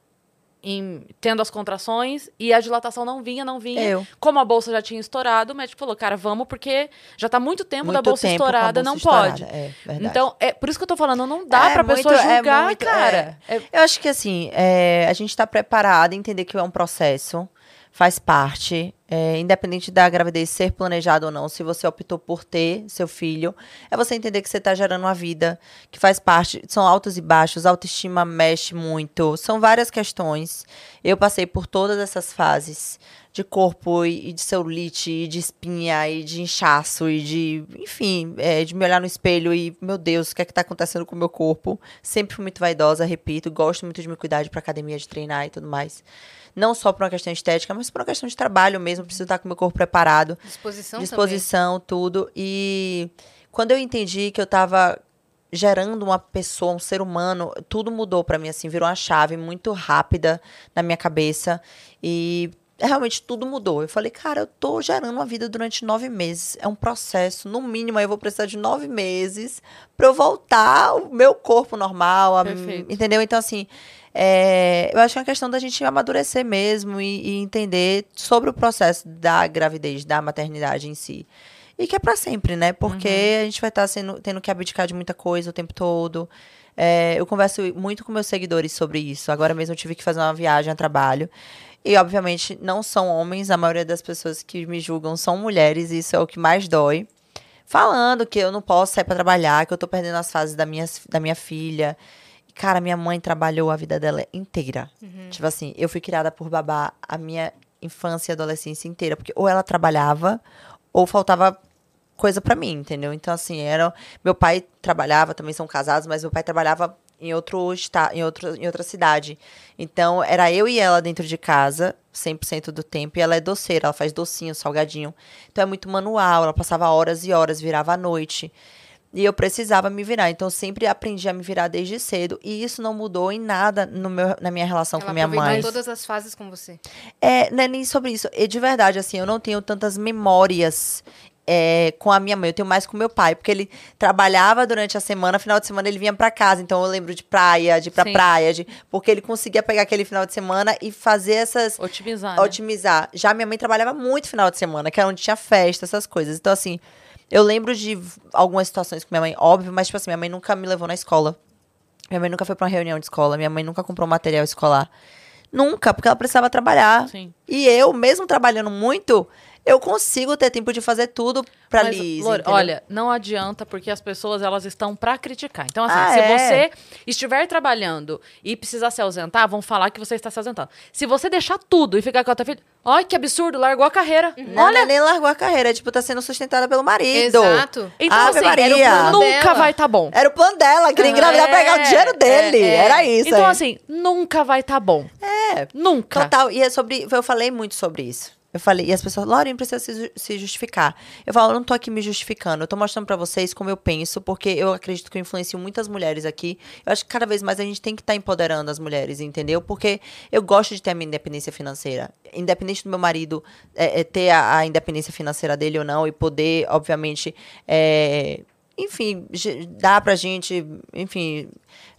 Em- tendo as contrações e a dilatação não vinha, não vinha. Eu. Como a bolsa já tinha estourado, o médico falou, cara, vamos, porque já tá muito tempo da Muito bolsa tempo a estourada, bolsa não estourada, pode. é verdade. então, é por isso que eu tô falando, não dá É pra muito- pessoa é julgar, muito- cara. É- Eu acho que assim, é, a gente tá preparada, entender que é um processo, faz parte, é, independente da gravidez ser planejada ou não, se você optou por ter seu filho, é você entender que você tá gerando uma vida que faz parte, são altos e baixos, autoestima mexe muito, são várias questões. Eu passei por todas essas fases de corpo e, e de celulite, e de espinha, e de inchaço, e de, enfim, é, de me olhar no espelho e, meu Deus, o que é que tá acontecendo com o meu corpo? Sempre fui muito vaidosa, repito, gosto muito de me cuidar, de ir pra academia, de treinar e tudo mais. Não só por uma questão estética, mas por uma questão de trabalho mesmo, preciso estar com o meu corpo preparado Disposição, disposição, tudo. E quando eu entendi que eu tava gerando uma pessoa, um ser humano, tudo mudou pra mim, assim, virou uma chave muito rápida na minha cabeça. E realmente tudo mudou. Eu falei, cara, eu tô gerando uma vida durante nove meses. É um processo. No mínimo, aí eu vou precisar de nove meses pra eu voltar ao meu corpo normal. a- entendeu? Então, assim. é, eu acho que é uma questão da gente amadurecer mesmo e, e entender sobre o processo da gravidez, da maternidade em si. E que é pra sempre, né? Porque a gente vai estar sendo, tendo que abdicar de muita coisa o tempo todo. É, eu converso muito com meus seguidores sobre isso. Agora mesmo eu tive que fazer uma viagem a trabalho. E, obviamente, não são homens. A maioria das pessoas que me julgam são mulheres. E isso é o que mais dói. Falando que eu não posso sair pra trabalhar, que eu tô perdendo as fases da minha, da minha filha. E, Cara, minha mãe trabalhou a vida dela inteira. Tipo assim, eu fui criada por babá a minha infância e adolescência inteira. Porque ou ela trabalhava, ou faltava coisa pra mim, entendeu? Então, assim, era. Meu pai trabalhava, também são casados, mas meu pai trabalhava em outro estado, em, outro, em outra cidade. Então, era eu e ela dentro de casa, 100% do tempo, e ela é doceira, ela faz docinho, salgadinho. Então, é muito manual, ela passava horas e horas, virava à noite. E eu precisava me virar. Então, eu sempre aprendi a me virar desde cedo. E isso não mudou em nada no meu, na minha relação Ela com minha mãe. todas as fases com você. É, não é nem sobre isso. E de verdade, assim, eu não tenho tantas memórias é, com a minha mãe. Eu tenho mais com meu pai, porque ele trabalhava durante a semana, final de semana ele vinha pra casa. Então eu lembro de praia, de ir pra Sim. praia, de, porque ele conseguia pegar aquele final de semana e fazer essas. Otimizar, né? Otimizar. Já minha mãe trabalhava muito final de semana, que era onde tinha festa, essas coisas. Então, assim, eu lembro de algumas situações com minha mãe, óbvio, mas, tipo assim, minha mãe nunca me levou na escola. Minha mãe nunca foi pra uma reunião de escola. Minha mãe nunca comprou material escolar. Nunca, porque ela precisava trabalhar. Sim. E eu, mesmo trabalhando muito, eu consigo ter tempo de fazer tudo pra Mas, Liz. Lore, olha, não adianta, porque as pessoas elas estão pra criticar. Então, assim, Ah, se é? você estiver trabalhando e precisar se ausentar, vão falar que você está se ausentando. Se você deixar tudo e ficar com a tua filha, olha que absurdo, largou a carreira. Não, Olha, ela nem largou a carreira, é, tipo, tá sendo sustentada pelo marido. Exato. então Ave assim, Maria. nunca dela. vai estar bom. Era o plano dela, queria engravidar pra pegar o dinheiro dele. é, é. Era isso. Então, aí. assim, nunca vai estar bom. É. Nunca. Total. E é sobre. Eu falei muito sobre isso. Eu falei, e as pessoas, Lauren, precisa se, se justificar. Eu falo, eu não tô aqui me justificando, eu tô mostrando pra vocês como eu penso, porque eu acredito que eu influencio muitas mulheres aqui. Eu acho que cada vez mais a gente tem que estar empoderando as mulheres, entendeu? Porque eu gosto de ter a minha independência financeira. Independente do meu marido é, é, ter a, a independência financeira dele ou não, e poder, obviamente, é, enfim, dar pra gente, enfim,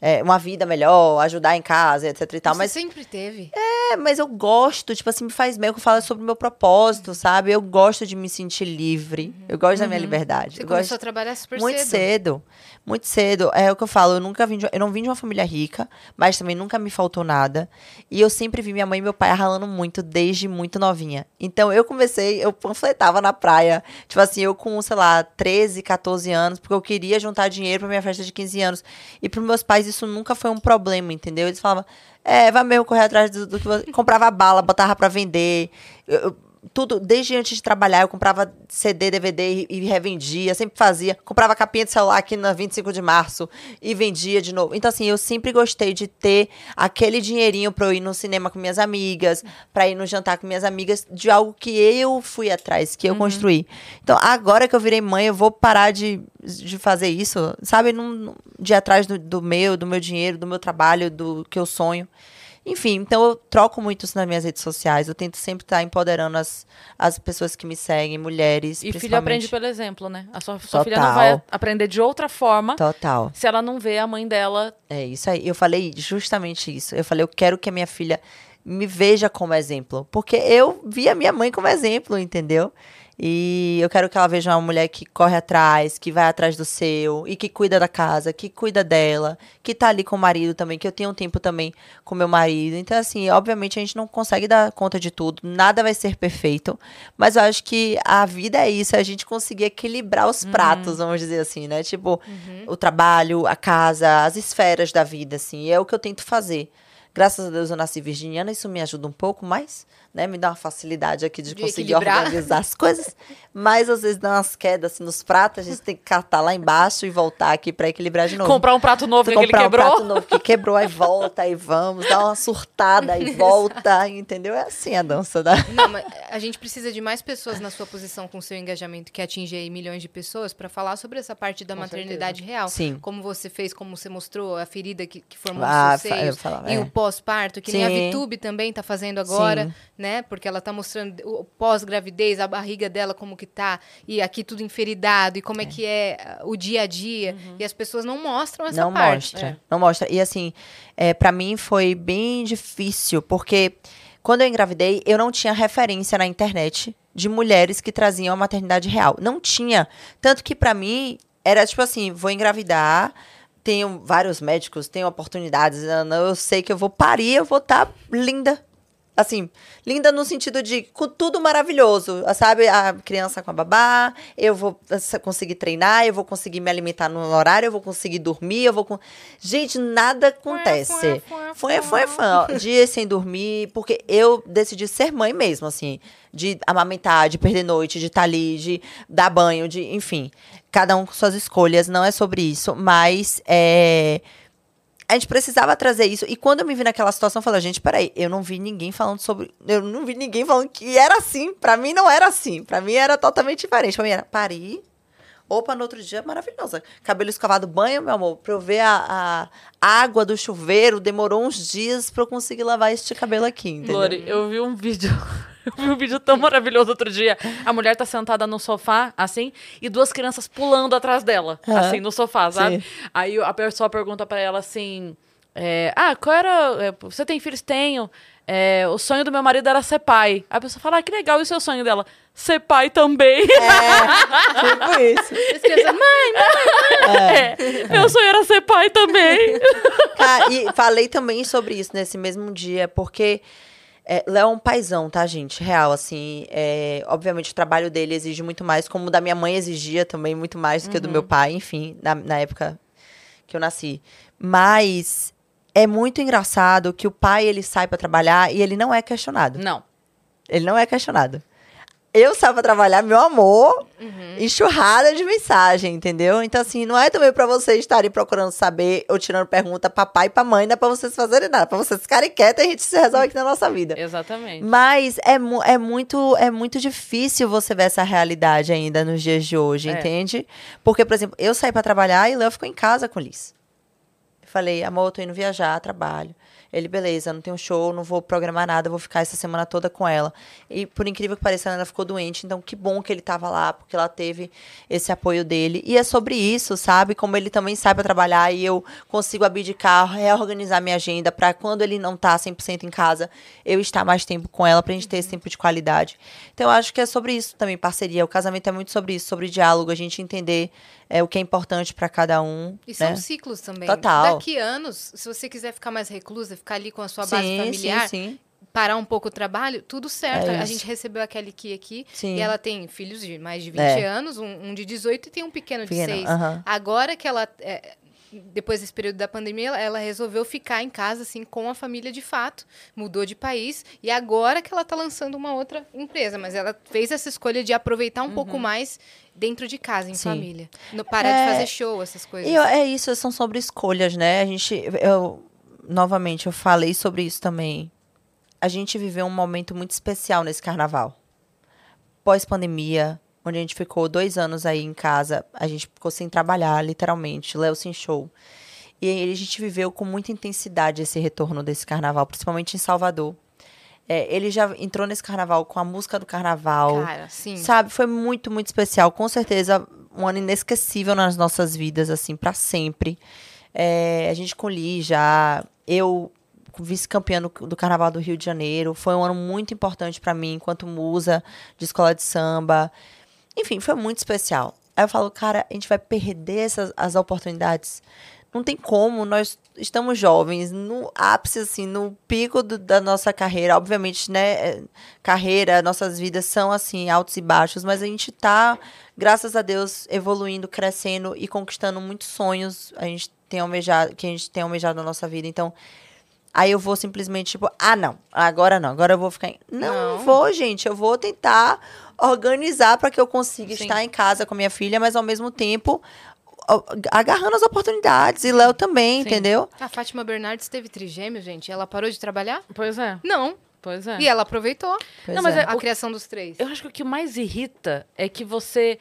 é, uma vida melhor, ajudar em casa, etc e tal. Você Mas sempre teve. é, mas eu gosto, tipo assim, me faz bem. Eu falo sobre o meu propósito, sabe? Eu gosto de me sentir livre. Eu gosto da minha liberdade. Você eu começou gosto a trabalhar super muito cedo. cedo. Muito cedo. É o que eu falo. Eu nunca vim de, eu não vim de uma família rica, mas também nunca me faltou nada. E eu sempre vi minha mãe e meu pai ralando muito desde muito novinha. Então eu comecei, eu panfletava na praia. Tipo assim, eu com, sei lá, 13, 14 anos, porque eu queria juntar dinheiro pra minha festa de 15 anos. E pros meus pais isso nunca foi um problema, entendeu? Eles falavam, é, vai mesmo correr atrás do, do que você. Comprava bala, botava pra vender. Eu- eu- tudo, desde antes de trabalhar, eu comprava CD, DVD e, e revendia, sempre fazia. Comprava capinha de celular aqui na 25 de março e vendia de novo. Então, assim, eu sempre gostei de ter aquele dinheirinho pra eu ir no cinema com minhas amigas, pra ir no jantar com minhas amigas, de algo que eu fui atrás, que eu construí. Então, agora que eu virei mãe, eu vou parar de, de fazer isso, sabe? Não- de ir atrás do, do meu, do meu dinheiro, do meu trabalho, do que eu sonho. Enfim, então eu troco muito isso nas minhas redes sociais. Eu tento sempre estar empoderando as, as pessoas que me seguem, mulheres. E filho aprende pelo exemplo, né? A sua, sua filha não vai aprender de outra forma Total. se ela não vê a mãe dela. É isso aí. Eu falei justamente isso. Eu falei, eu quero que a minha filha me veja como exemplo. Porque eu vi a minha mãe como exemplo, entendeu? E eu quero que ela veja uma mulher que corre atrás, que vai atrás do seu, e que cuida da casa, que cuida dela, que tá ali com o marido também, que eu tenho um tempo também com meu marido. Então, assim, obviamente a gente não consegue dar conta de tudo, nada vai ser perfeito, mas eu acho que a vida é isso, é a gente conseguir equilibrar os pratos, vamos dizer assim, né? Tipo, o trabalho, a casa, as esferas da vida, assim, é o que eu tento fazer. Graças a Deus eu nasci virginiana, isso me ajuda um pouco mais, né? Me dá uma facilidade aqui de, De conseguir equilibrar. organizar as coisas. Mas às vezes dá umas quedas assim, nos pratos, a gente tem que catar lá embaixo e voltar aqui pra equilibrar de novo. Comprar um prato novo que ele comprar quebrou. um prato novo que quebrou, aí volta, aí vamos, dá uma surtada, aí volta, entendeu? É assim a dança da... Não, mas a gente precisa de mais pessoas na sua posição com seu engajamento que atinge aí milhões de pessoas para falar sobre essa parte da maternidade real. Sim. Como você fez, como você mostrou, a ferida que, que formou Ah, eu seios. falava, e é. o pós-parto, que nem a Sim. VTube também tá fazendo agora, Sim. Né? Porque ela tá mostrando o pós-gravidez, a barriga dela como que tá, e aqui tudo enferidado, e como é, que é ah, o dia a dia. E as pessoas não mostram essa não parte. mostra, não mostra. E assim, é, para mim foi bem difícil, porque quando eu engravidei, eu não tinha referência na internet de mulheres que traziam a maternidade real. Não tinha. Tanto que pra mim era tipo assim, vou engravidar, tenho vários médicos, tenho oportunidades, eu eu sei que eu vou parir, eu vou estar linda. Assim, linda no sentido de com tudo maravilhoso, sabe? A criança com a babá, eu vou conseguir treinar, eu vou conseguir me alimentar no horário, eu vou conseguir dormir, eu vou. con- Gente, nada acontece. Foi, foi, foi. Dias sem dormir, porque eu decidi ser mãe mesmo, assim. De amamentar, de perder noite, de estar ali, de dar banho, de. Enfim. Cada um com suas escolhas, não é sobre isso, mas. É, a gente precisava trazer isso. E quando eu me vi naquela situação, eu falei, gente, peraí, eu não vi ninguém falando sobre. Eu não vi ninguém falando que era assim. Pra mim não era assim. Pra mim era totalmente diferente. Pra mim era parir. Opa, no outro dia, maravilhosa. Cabelo escovado, banho, meu amor. Pra eu ver a, a água do chuveiro, demorou uns dias pra eu conseguir lavar este cabelo aqui, entendeu? Lori, eu vi um vídeo. Eu vi um vídeo tão maravilhoso outro dia. A mulher tá sentada no sofá, assim, e duas crianças pulando atrás dela, Aham. assim, no sofá, sabe? Sim. Aí a pessoa pergunta pra ela assim: é, Ah, qual era. é, Você tem filhos? Tenho. É, o sonho do meu marido era ser pai. A pessoa fala: Ah, que legal, e o seu sonho dela? Ser pai também. Tipo isso. As crianças, mãe, É, meu sonho era ser pai também. Cara, e falei também sobre isso nesse mesmo dia, porque é, Léo é um paizão, tá, gente? Real, assim. é, obviamente, o trabalho dele exige muito mais, como o da minha mãe exigia também muito mais do que o do meu pai, enfim, na, na época que eu nasci. Mas é muito engraçado que o pai, ele sai pra trabalhar e ele não é questionado. Não. Ele não é questionado. Eu saio pra trabalhar, meu amor, Uhum. enxurrada de mensagem, entendeu? Então, assim, não é também pra vocês estarem procurando saber ou tirando pergunta pra pai e pra mãe, não é pra vocês fazerem nada. Pra vocês ficarem quietos e a gente se resolve aqui na nossa vida. Exatamente. Mas é, é, muito, é muito difícil você ver essa realidade ainda nos dias de hoje, É. entende? Porque, por exemplo, eu saí pra trabalhar e o Léo ficou em casa com o Liz. Eu falei, amor, eu tô indo viajar, trabalho. Ele, beleza, não tem um show, não vou programar nada, vou ficar essa semana toda com ela. E por incrível que pareça, ela ficou doente, então que bom que ele tava lá, porque ela teve esse apoio dele. E é sobre isso, sabe? Como ele também sai pra trabalhar e eu consigo abdicar, reorganizar minha agenda pra quando ele não tá 100% em casa, eu estar mais tempo com ela pra gente ter esse tempo de qualidade. Então eu acho que é sobre isso também, parceria. O casamento é muito sobre isso, sobre diálogo, a gente entender é, o que é importante pra cada um. E são né? ciclos também. Total. Daqui anos, se você quiser ficar mais reclusa, ficar ali com a sua base Sim, familiar, sim, sim. parar um pouco o trabalho, tudo certo. É a gente recebeu a Kelly Key aqui Sim. e ela tem filhos de mais de 20 É. anos, um, um de 18 e tem um pequeno de Pequeno, 6. aham. Agora que ela. é, depois desse período da pandemia, ela- ela resolveu ficar em casa, assim, com a família de fato. Mudou de país. E agora que ela tá lançando uma outra empresa. Mas ela fez essa escolha de aproveitar um pouco mais dentro de casa, em Sim. família. No, parar É, de fazer show, essas coisas. Eu- é isso, são sobre escolhas, né? A gente, eu, novamente, eu falei sobre isso também. A gente viveu um momento muito especial nesse carnaval. Pós-pandemia, onde a gente ficou dois anos aí em casa, a gente ficou sem trabalhar, literalmente, Léo sem show. E a gente viveu com muita intensidade esse retorno desse carnaval, principalmente em Salvador. É, ele já entrou nesse carnaval com a música do carnaval. Cara, sim. Sabe, foi muito, muito especial. Com certeza, um ano inesquecível nas nossas vidas, assim, pra sempre. É, a gente com Li já, eu vice-campeã do, Carnaval do Rio de Janeiro. Foi um ano muito importante pra mim, enquanto musa de escola de samba. Enfim, foi muito especial. Aí eu falo, cara, a gente vai perder essas as oportunidades. Não tem como, nós estamos jovens, no ápice, assim, no pico do- da nossa carreira. Obviamente, né, é, carreira, nossas vidas são, assim, altos e baixos, mas a gente tá, graças a Deus, evoluindo, crescendo e conquistando muitos sonhos a gente tem almejado, que a gente tem almejado na nossa vida. Então, aí eu vou simplesmente, tipo, ah, não, agora não, agora eu vou ficar... Em... Não, Não. não vou, gente, eu vou tentar organizar para que eu consiga Sim. estar em casa com minha filha, mas ao mesmo tempo agarrando as oportunidades. E Léo também, Sim. entendeu? A Fátima Bernardes teve trigêmeo, gente. Ela parou de trabalhar? Pois é, Não. pois é. E ela aproveitou Pois Não, mas é- a o- criação dos três. Eu acho que o que mais irrita é que você.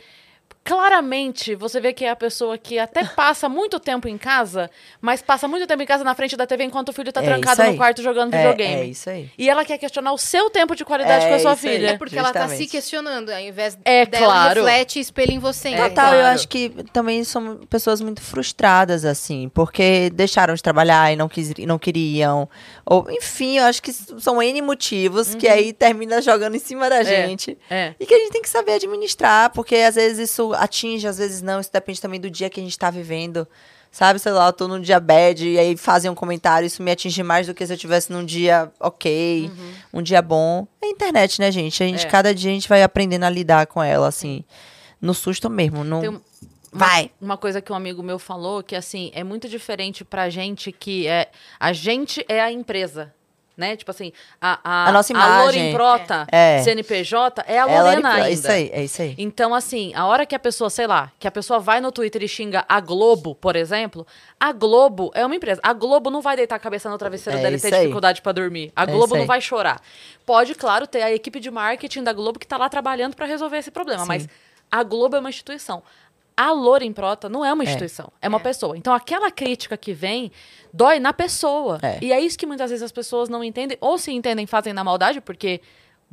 Claramente, você vê que é a pessoa que até passa muito tempo em casa, mas passa muito tempo em casa na frente da TV enquanto o filho tá É trancado no quarto jogando É, videogame. é isso aí. E ela quer questionar o seu tempo de qualidade É com a sua isso aí. filha. É porque ela tá se Justamente. questionando, ao invés É, dela claro. reflete e espelha em você. É? Total, eu claro. acho que também são pessoas muito frustradas, assim, porque deixaram de trabalhar e não, quis, não queriam. Ou, enfim, eu acho que são N motivos que aí termina jogando em cima da gente. É. E que a gente tem que saber administrar, porque às vezes isso atinge, às vezes não. Isso depende também do dia que a gente tá vivendo. Sabe, sei lá, eu tô num dia bad e aí fazem um comentário, isso me atinge mais do que se eu tivesse num dia ok, um dia bom. É a internet, né, gente? A gente, É. cada dia a gente vai aprendendo a lidar com ela, assim, no susto mesmo. No... Tem um- Vai! Uma coisa que um amigo meu falou, que assim, é muito diferente pra gente que é. A gente é a empresa. Né? Tipo assim, a, a, A nossa A imagem. Loren Prota, É. CNPJ, é a É, Lorena ainda. Isso aí, é isso aí. Então, assim, a hora que a pessoa, sei lá, que a pessoa vai no Twitter e xinga a Globo, por exemplo, a Globo é uma empresa. A Globo não vai deitar a cabeça no travesseiro É dela e ter aí. dificuldade pra dormir. A É Globo isso não vai chorar. Pode, claro, ter a equipe de marketing da Globo que tá lá trabalhando pra resolver esse problema, Sim. mas a Globo é uma instituição. A Loren Prota não é uma instituição, é, uma pessoa. Então, aquela crítica que vem dói na pessoa. É. E é isso que muitas vezes as pessoas não entendem, ou se entendem, fazem na maldade, porque.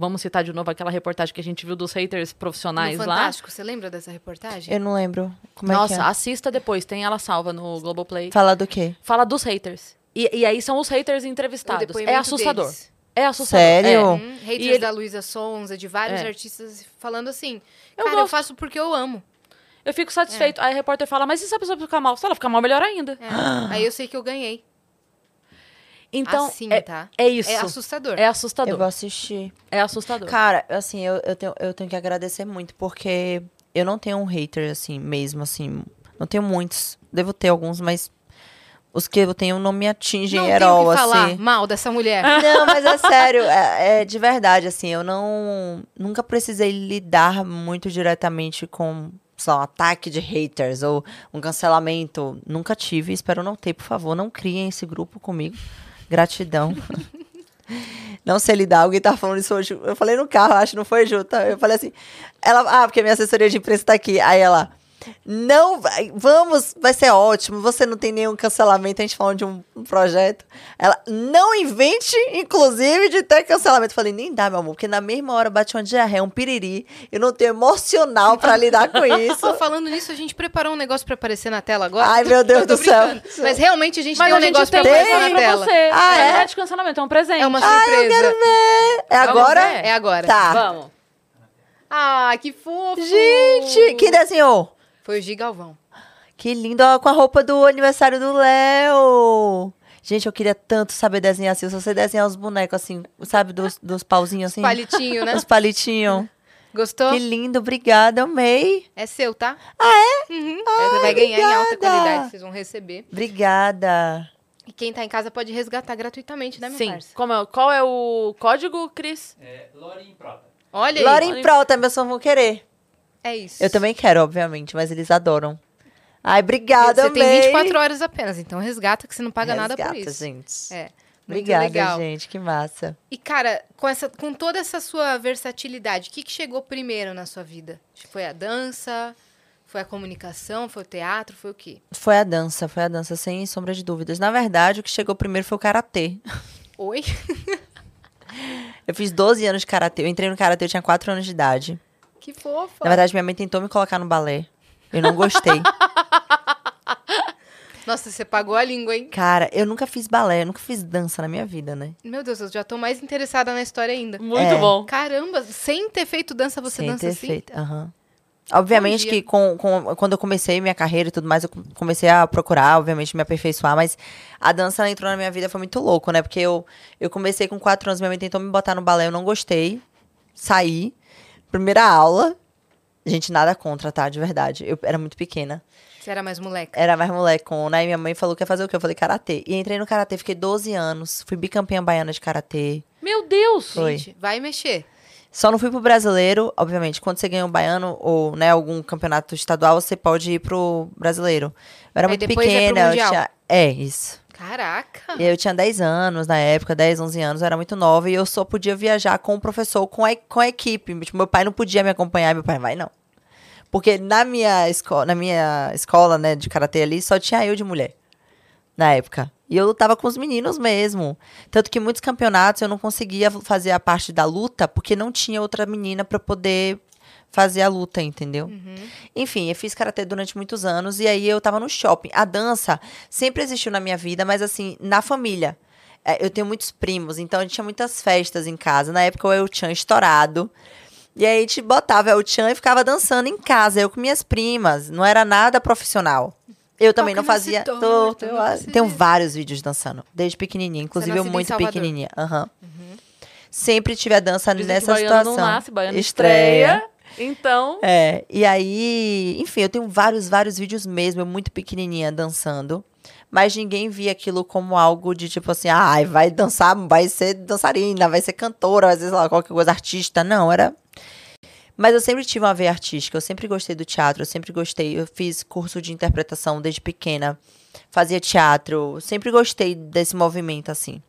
Vamos citar de novo aquela reportagem que a gente viu dos haters profissionais No lá. Fantástico, você lembra dessa reportagem? Eu não lembro. Como Nossa, é que é? assista depois, tem ela salva no Globoplay. Fala do quê? Fala dos haters. E, e aí são os haters entrevistados. É assustador. deles. É assustador. Sério? É. Hum, haters E ele- da Luísa Sonza, de vários É. artistas falando assim: Eu Cara, eu gosto. faço porque eu amo. Eu fico satisfeito. Aí a repórter fala, mas e se a pessoa ficar mal? Se ela ficar mal, melhor ainda. É. Aí eu sei que eu ganhei. Então, assim, é, tá? é isso. É assustador. É assustador. Eu vou assistir. É assustador. Cara, assim, eu, eu, tenho, eu tenho que agradecer muito, porque eu não tenho um hater, assim, mesmo, assim. Não tenho muitos. Devo ter alguns, mas Os que eu tenho não me atingem não herói, tenho que falar assim. mal dessa mulher. Não, mas é sério, é, é de verdade, assim, eu não nunca precisei lidar muito diretamente com, sei lá, um ataque de haters ou um cancelamento. Nunca tive, espero não ter, por favor, não criem esse grupo comigo. Gratidão. Não sei lidar, alguém tá falando isso hoje. Eu falei no carro, acho, não foi, Ju? Tá? Eu falei assim, ela, ah, porque minha assessoria de imprensa tá aqui. Aí ela, não, vai- vamos, vai ser ótimo. Você não tem nenhum cancelamento. A gente falando de um, um projeto. Ela, não invente, inclusive, de ter cancelamento. Eu falei, nem dá, meu amor, porque na mesma hora bate uma diarreia, um piriri. Eu não tenho emocional pra lidar com isso. Falando nisso, a gente preparou um negócio pra aparecer na tela agora. Ai, meu Deus do céu. Mas realmente a gente Mas tem um a gente negócio tem pra aparecer na pra tela. você. Ah, Não é? é de cancelamento, é um presente. É uma Ai, eu surpresa. quero ver. É Vamos agora? ver? É agora. Tá. Vamos. Ah, que fofo! Gente, quem desenhou? Foi o Gi Galvão. Que lindo, ó, com a roupa do aniversário do Léo. Gente, eu queria tanto saber desenhar assim. Se você desenhar os bonecos assim, sabe, dos, dos pauzinhos assim. Palitinho, né? Os palitinhos. Gostou? Que lindo, obrigada, amei. É seu, tá? Ah, é? Uhum. Você vai ganhar em alta obrigada. qualidade, vocês vão receber. Obrigada. E quem tá em casa pode resgatar gratuitamente, né, meu Sim. parça? Como é, qual é o código, Cris? É, Lorin Prota. Olha aí. Lauren Prota, meus fãs vão querer. É isso. Eu também quero, obviamente, mas eles adoram. Ai, obrigada, Você tem 24 horas apenas, então resgata que você não paga nada por Resgata, isso. gente. É. Obrigada, legal. gente, que massa. E, cara, com, essa, com toda essa sua versatilidade, o que, que chegou primeiro na sua vida? Foi a dança? Foi a comunicação? Foi o teatro? Foi o quê? Foi a dança, foi a dança, sem sombra de dúvidas. Na verdade, o que chegou primeiro foi o karatê. Oi? Eu fiz 12 anos de karatê. Eu entrei no karatê, eu tinha 4 anos de idade. Que fofa. Na verdade, minha mãe tentou me colocar no balé. Eu não gostei. Nossa, você pagou a língua, hein? Cara, eu nunca fiz balé, eu nunca fiz dança na minha vida, né? Meu Deus, eu já tô mais interessada na história ainda. Muito É. bom. Caramba, sem ter feito dança, você Sem dança ter assim? feito. aham. Obviamente que com, com- quando eu comecei minha carreira e tudo mais, eu comecei a procurar, obviamente, me aperfeiçoar, mas a dança entrou na minha vida foi muito louco, né? Porque eu, eu comecei com quatro anos, minha mãe tentou me botar no balé, eu não gostei, saí, primeira aula, gente, nada contra, tá? De verdade, eu era muito pequena. Você era mais moleque. Era mais molecona. Aí minha mãe falou que ia fazer o quê? Eu falei karatê. E entrei no karatê, fiquei 12 anos. Fui bicampeã baiana de karatê. Meu Deus! Foi. Gente, vai mexer. Só não fui pro brasileiro, obviamente. Quando você ganha um baiano ou né, algum campeonato estadual, você pode ir pro brasileiro. Eu era Aí muito é pequena. eu mundial. tinha... É, isso. Caraca. Eu tinha 10 anos na época, 10, 11 anos, era muito nova e eu só podia viajar com o professor, com a, com a equipe. Tipo, meu pai não podia me acompanhar, meu pai, vai não. Porque na minha, esco na minha escola, né, de karatê ali, só tinha eu de mulher. Na época. E eu lutava com os meninos mesmo. Tanto que muitos campeonatos eu não conseguia fazer a parte da luta, porque não tinha outra menina pra poder fazer a luta, entendeu? Enfim, eu fiz karatê durante muitos anos e aí eu tava no shopping. A dança sempre existiu na minha vida, mas assim, na família. É, eu tenho muitos primos, então a gente tinha muitas festas em casa. Na época o El Chan estourado. E aí a gente botava El Chan e ficava dançando em casa, eu com minhas primas. Não era nada profissional. Eu também não fazia. torto, Tô- tô- não precisa tenho vários vídeos dançando, desde pequenininha. Inclusive, eu muito pequenininha. Aham. Sempre tive a dança Dizem nessa que situação. não nasce, baiano estreia. Então, É, e aí, enfim, eu tenho vários, vários vídeos mesmo, eu muito pequenininha dançando. Mas ninguém via aquilo como algo de tipo assim, ai, vai dançar, vai ser dançarina, vai ser cantora, às vezes lá, qualquer coisa, artista. Não, era. Mas eu sempre tive uma veia artística, eu sempre gostei do teatro, eu sempre gostei. Eu fiz curso de interpretação desde pequena, fazia teatro, sempre gostei desse movimento assim.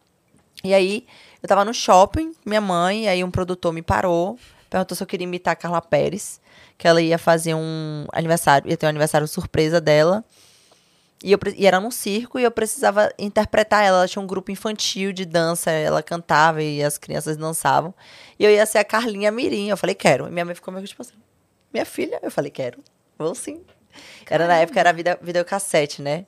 E aí, eu tava no shopping, minha mãe, aí um produtor me parou, perguntou se eu queria imitar a Carla Pérez, que ela ia fazer um aniversário, ia ter um aniversário surpresa dela. E, eu, e era num circo e eu precisava interpretar ela. Ela tinha um grupo infantil de dança, ela cantava e as crianças dançavam. E eu ia ser a Carlinha Mirim. Eu falei, quero. E minha mãe ficou meio tipo assim, minha filha? Eu falei, quero. Vou sim. Era na época, era vida, videocassete, né?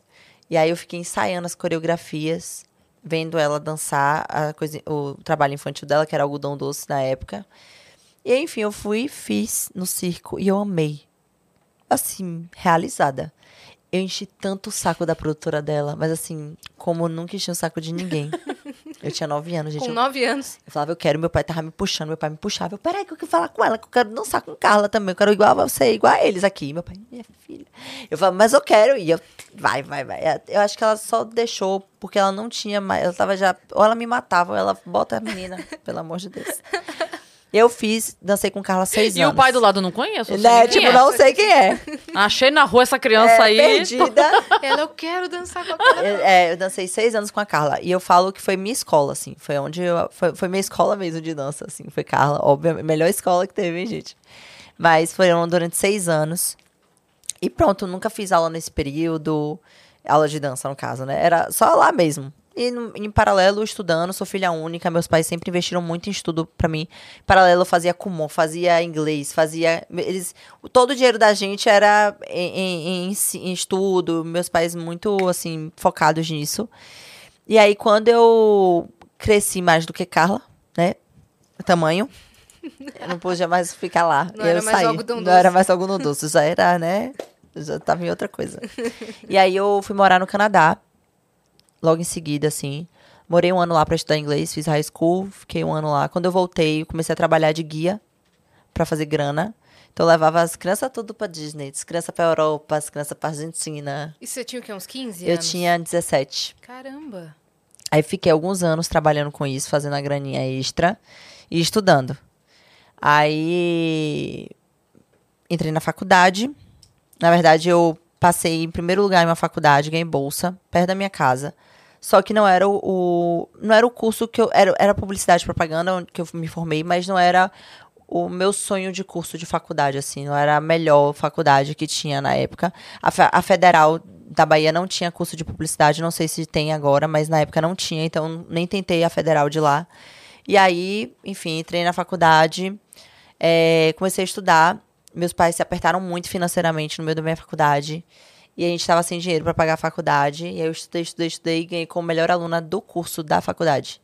E aí eu fiquei ensaiando as coreografias, vendo ela dançar a coisa, o trabalho infantil dela, que era algodão doce na época. E enfim, eu fui, fiz no circo e eu amei. Assim, realizada. Eu enchi tanto o saco da produtora dela, mas assim, como eu nunca enchi o saco de ninguém. Eu tinha nove anos, gente. Com Eu, nove anos. eu falava, eu quero, meu pai tava me puxando, meu pai me puxava. Eu, peraí, que eu quero falar com ela, que eu quero dançar com Carla também. Eu quero igual a você, igual a eles aqui. Meu pai, minha filha. Eu falava, mas eu quero ir. Eu, vai, vai, vai. Eu acho que ela só deixou porque ela não tinha mais. Ela tava já. Ou ela me matava, ou ela bota a menina, pelo amor de Deus. Eu fiz, dancei com Carla seis E anos. o pai do lado não conheço? Né? Tipo, não sei quem é. Achei na rua essa criança é aí. perdida. Ela, eu quero dançar com aquela. Eu, é, eu dancei seis anos com a Carla. E eu falo que foi minha escola, assim. Foi onde eu. Foi, foi minha escola mesmo de dança, assim. Foi Carla. Óbvio, melhor escola que teve, hein, gente? Mas foram durante seis anos. E pronto, nunca fiz aula nesse período. Aula de dança, no caso, né? Era só lá mesmo. E em paralelo, estudando, sou filha única. Meus pais sempre investiram muito em estudo pra mim. Em paralelo, eu fazia Kumon, fazia inglês, fazia. Eles, todo o dinheiro da gente era em, em- em estudo. Meus pais muito, assim, focados nisso. E aí, quando eu cresci mais do que Carla, né? O tamanho. Eu não podia mais ficar lá. Não eu era mais saí. algodão não doce. era mais algodão doce. Já era, né? Já tava em outra coisa. e aí eu fui morar no Canadá. Logo em seguida, assim. Morei um ano lá pra estudar inglês, fiz high school, fiquei um ano lá. Quando eu voltei, eu comecei a trabalhar de guia pra fazer grana. Então eu levava as crianças tudo pra Disney, as crianças pra Europa, as crianças pra Argentina. E você tinha o quê? Uns 15 Eu anos? tinha 17. Caramba. Aí fiquei alguns anos trabalhando com isso, fazendo a graninha extra e estudando. Aí entrei na faculdade. Na verdade, eu passei em primeiro lugar em uma faculdade, ganhei bolsa, perto da minha casa. Só que não era o, não era o curso que eu era, era publicidade e propaganda que eu me formei, mas não era o meu sonho de curso de faculdade assim, não era a melhor faculdade que tinha na época. A, a Federal da Bahia não tinha curso de publicidade, não sei se tem agora, mas na época não tinha, então nem tentei a Federal de lá. E aí, enfim, entrei na faculdade, é, comecei a estudar. Meus pais se apertaram muito financeiramente no meio da minha faculdade. E a gente estava sem dinheiro para pagar a faculdade. E aí eu estudei, estudei, estudei e ganhei como melhor aluna do curso da faculdade.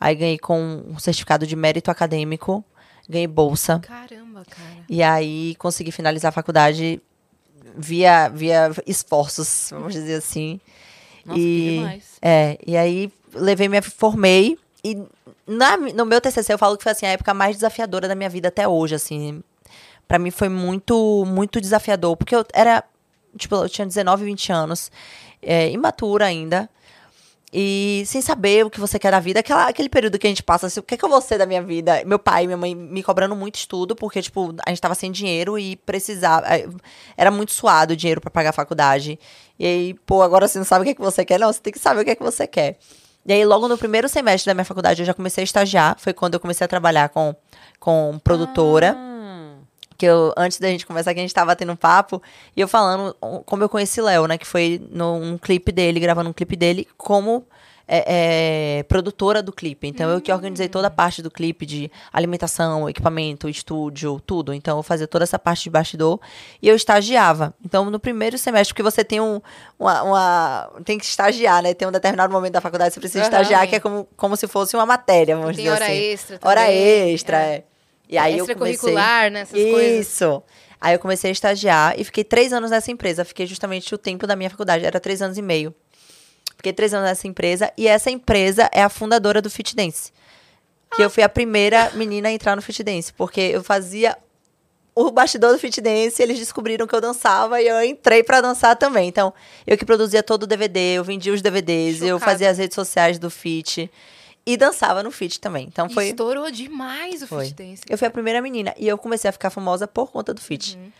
Aí ganhei com um certificado de mérito acadêmico, ganhei bolsa. Caramba, cara. E aí consegui finalizar a faculdade via, via esforços, vamos dizer assim. Nossa, que demais. É, e aí levei minha formei e na, no meu TCC eu falo que foi assim a época mais desafiadora da minha vida até hoje, assim. Pra mim foi muito muito desafiador, porque eu era tipo, eu tinha 19, 20 anos, é, imatura ainda. E sem saber o que você quer da vida, aquela, aquele período que a gente passa, assim, o que, é que eu vou ser da minha vida? Meu pai e minha mãe me cobrando muito estudo, porque, tipo, a gente tava sem dinheiro e precisava. eh, Era muito suado o dinheiro pra pagar a faculdade. E aí, pô, agora você não sabe o que, é que você quer? Não, você tem que saber o que é que você quer. E aí, logo no primeiro semestre da minha faculdade, eu já comecei a estagiar. Foi quando eu comecei a trabalhar com, com produtora que eu, antes da gente começar aqui, a gente tava tendo um papo, e eu falando como eu conheci Léo, né? Que foi num clipe dele, gravando um clipe dele, como é, é, produtora do clipe. Então, eu que organizei toda a parte do clipe de alimentação, equipamento, estúdio, tudo. Então, eu fazia toda essa parte de bastidor e eu estagiava. Então, no primeiro semestre, porque você tem um, uma, uma- Tem que estagiar, né? Tem um determinado momento da faculdade que você precisa Aham. estagiar, que é como, como se fosse uma matéria, vamos Tem dizer hora assim. extra Hora também, extra, é. é. E aí eu comecei... Né? Essas coisas. Isso. Aí eu comecei a estagiar e fiquei três anos nessa empresa. Fiquei justamente o tempo da minha faculdade, era três anos e meio. Fiquei três anos nessa empresa e essa empresa é a fundadora do Fit Dance. Que eu fui a primeira menina a entrar no Fit Dance, porque eu fazia o bastidor do Fit Dance, eles descobriram que eu dançava e eu entrei pra dançar também. Então, eu que produzia todo o DVD, eu vendia os DVDs, eu Chocada. fazia as redes sociais do Fit e dançava no Fit também. Então foi Estourou demais o foi. Fit Dance. Eu fui a primeira menina. E eu comecei a ficar famosa por conta do Fit. Uhum.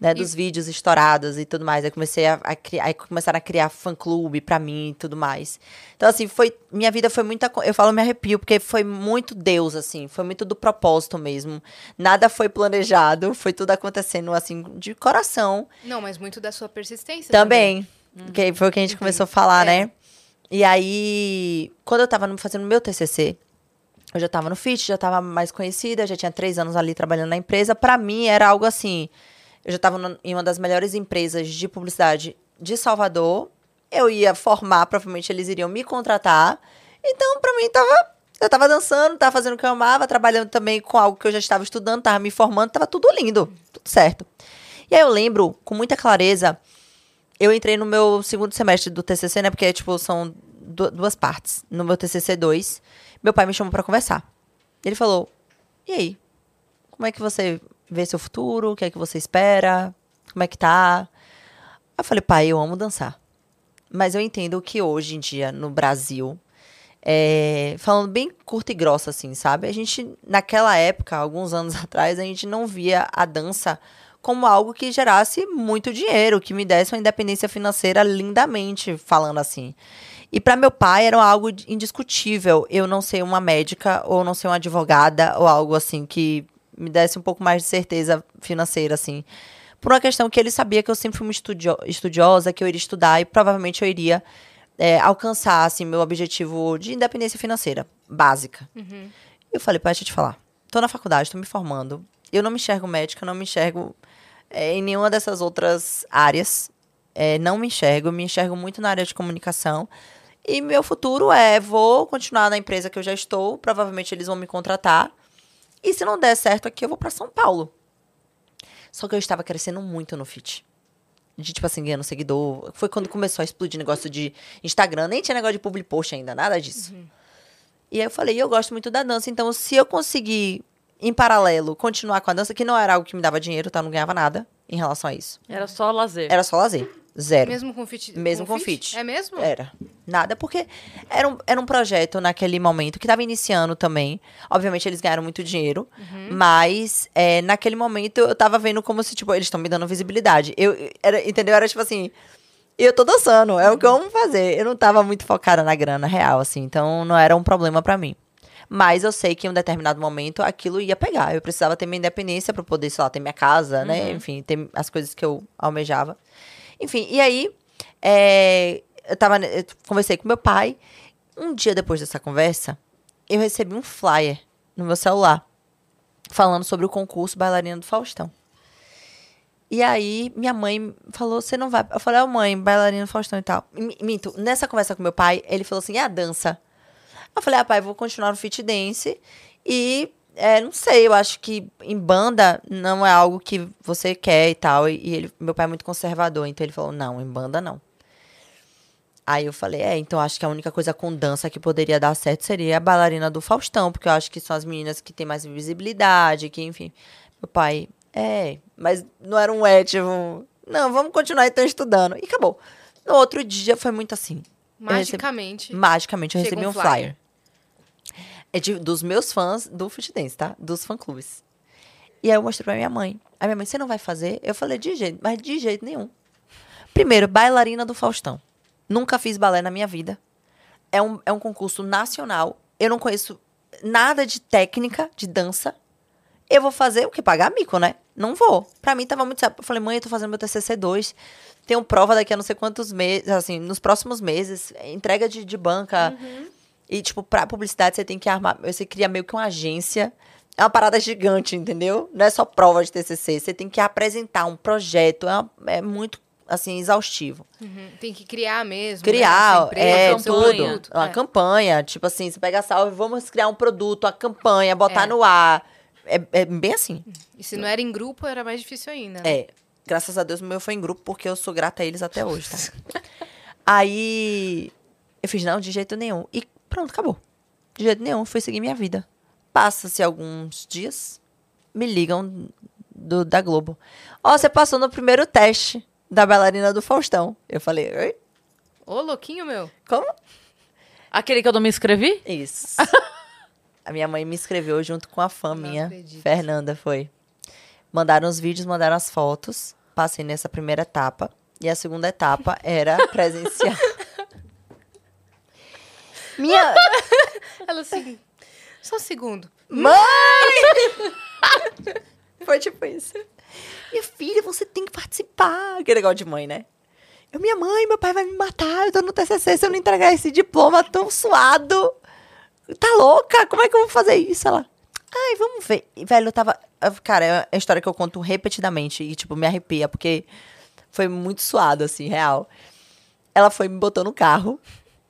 Né, dos vídeos estourados e tudo mais. Aí comecei a, a criar, aí começaram a criar fã-clube pra mim e tudo mais. Então, assim, foi. Minha vida foi muita. Eu falo, me arrepio, porque foi muito Deus, assim. Foi muito do propósito mesmo. Nada foi planejado. Foi tudo acontecendo, assim, de coração. Não, mas muito da sua persistência Também. Que foi o que a gente começou a falar, É. né? E aí, quando eu tava fazendo meu TCC, eu já tava no FIT, já tava mais conhecida, já tinha três anos ali trabalhando na empresa. Pra mim, era algo assim. Eu já tava em uma das melhores empresas de publicidade de Salvador. Eu ia formar, provavelmente eles iriam me contratar. Então, pra mim, tava. Eu tava dançando, tava fazendo o que eu amava, trabalhando também com algo que eu já estava estudando, tava me formando, tava tudo lindo, tudo certo. E aí eu lembro, com muita clareza, eu entrei no meu segundo semestre do TCC, né? Porque, tipo, são du- duas partes. No meu TCC 2, meu pai me chamou pra conversar. Ele falou: "E aí? Como é que você vê seu futuro? O que é que você espera? Como é que tá?" Eu falei: "Pai, eu amo dançar. Mas eu entendo que hoje em dia no Brasil é, falando bem curto e grosso, assim, sabe? A gente, naquela época, alguns anos atrás, a gente não via a dança como algo que gerasse muito dinheiro, que me desse uma independência financeira lindamente, falando assim. E para meu pai era algo indiscutível eu não ser uma médica ou não ser uma advogada ou algo assim que me desse um pouco mais de certeza financeira, assim. Por uma questão que ele sabia que eu sempre fui uma estudio- estudiosa, que eu iria estudar e provavelmente eu iria é, alcançar assim, meu objetivo de independência financeira básica. Eu falei, pai, deixa eu te falar. Tô na faculdade, tô me formando. Eu não me enxergo médica, não me enxergo é, em nenhuma dessas outras áreas. É, não me enxergo, me enxergo muito na área de comunicação. E meu futuro é, vou continuar na empresa que eu já estou, provavelmente eles vão me contratar. E se não der certo aqui, eu vou para São Paulo. Só que eu estava crescendo muito no fit. De, tipo assim, ganhando seguidor. Foi quando começou a explodir negócio de Instagram. Nem tinha negócio de public post ainda, nada disso. E aí eu falei, eu gosto muito da dança, então se eu conseguir, em paralelo, continuar com a dança, que não era algo que me dava dinheiro, tá? Eu não ganhava nada em relação a isso. Era só lazer. Era só lazer. Zero. Mesmo com fit? Mesmo com fit. É mesmo? Era. Nada, porque era um, era um projeto naquele momento que estava iniciando também. Obviamente, eles ganharam muito dinheiro. Mas, é, naquele momento, eu tava vendo como se, tipo, eles estão me dando visibilidade. Eu, era, entendeu? Era tipo assim. Eu tô dançando, é o que eu amo fazer. Eu não tava muito focada na grana real, assim. Então, não era um problema pra mim. Mas eu sei que em um determinado momento aquilo ia pegar. Eu precisava ter minha independência pra poder, sei lá, ter minha casa, né? Enfim, ter as coisas que eu almejava. Enfim, e aí, é, eu tava, eu conversei com meu pai. Um dia depois dessa conversa, eu recebi um flyer no meu celular falando sobre o concurso Bailarina do Faustão. E aí, minha mãe falou: Você não vai. Eu falei: Ó, mãe, bailarina do Faustão e tal. Mi- Minto, nessa conversa com meu pai, ele falou assim: E a dança? Eu falei: Ah, pai, vou continuar no fit dance. E é, não sei, eu acho que em banda não é algo que você quer e tal. E, e ele, meu pai é muito conservador, então ele falou: Não, em banda não. Aí eu falei, é, então acho que a única coisa com dança que poderia dar certo seria a bailarina do Faustão, porque eu acho que são as meninas que têm mais visibilidade, que, enfim. Meu pai, é, mas não era um é, tipo, não, vamos continuar então estudando. E acabou. No outro dia foi muito assim. Eu recebi- Magicamente. magicamente eu recebi um um flyer. flyer. É de, dos meus fãs do Fit Dance, tá? Dos fã-clubes. E aí eu mostrei pra minha mãe. A minha mãe, você não vai fazer? Eu falei, de jeito, mas de jeito nenhum. Primeiro, bailarina do Faustão. Nunca fiz balé na minha vida. É um, é um concurso nacional. Eu não conheço nada de técnica de dança. Eu vou fazer o quê? Pagar mico, né? Não vou. Pra mim tava muito. Eu falei, mãe, eu tô fazendo meu TCC 2. Tenho prova daqui a não sei quantos meses, assim, nos próximos meses. Entrega de, de banca. E, tipo, pra publicidade você tem que armar. Você cria meio que uma agência. É uma parada gigante, entendeu? Não é só prova de TCC. Você tem que apresentar um projeto. É, uma- é muito, assim, exaustivo. Uhum. Tem que criar mesmo. Criar, né? é, Essa empresa, tudo. seu produto. Uma É. campanha. Tipo assim, você pega a salve, vamos criar um produto, a campanha, botar É. no ar. É, é bem assim. E se não era em grupo, era mais difícil ainda. né? É. Graças a Deus, o meu foi em grupo, porque eu sou grata a eles até hoje, tá? Aí, eu fiz, não, de jeito nenhum. E pronto, acabou. De jeito nenhum, fui seguir minha vida. Passa-se alguns dias, me ligam do, da Globo. Ó, você passou no primeiro teste da bailarina do Faustão. Eu falei, oi? Ô, louquinho, meu. Como? Aquele que eu não me inscrevi? Isso. a minha mãe me inscreveu junto com a fã Não minha, acredito. Fernanda, foi. Mandaram os vídeos, mandaram as fotos. Passei nessa primeira etapa. E a segunda etapa era presencial. minha Ela assim. Só um segundo. mãe! foi tipo isso. Minha filha, você tem que participar. Aquele negócio de mãe, né? Eu, minha mãe, meu pai vai me matar. Eu tô no TCC se eu não entregar esse diploma tão suado. Tá louca? Como é que eu vou fazer isso? Ela, ai, vamos ver. E, velho, eu tava. Cara, é a história que eu conto repetidamente e, tipo, me arrepia, porque foi muito suado, assim, real. Ela foi me botou no carro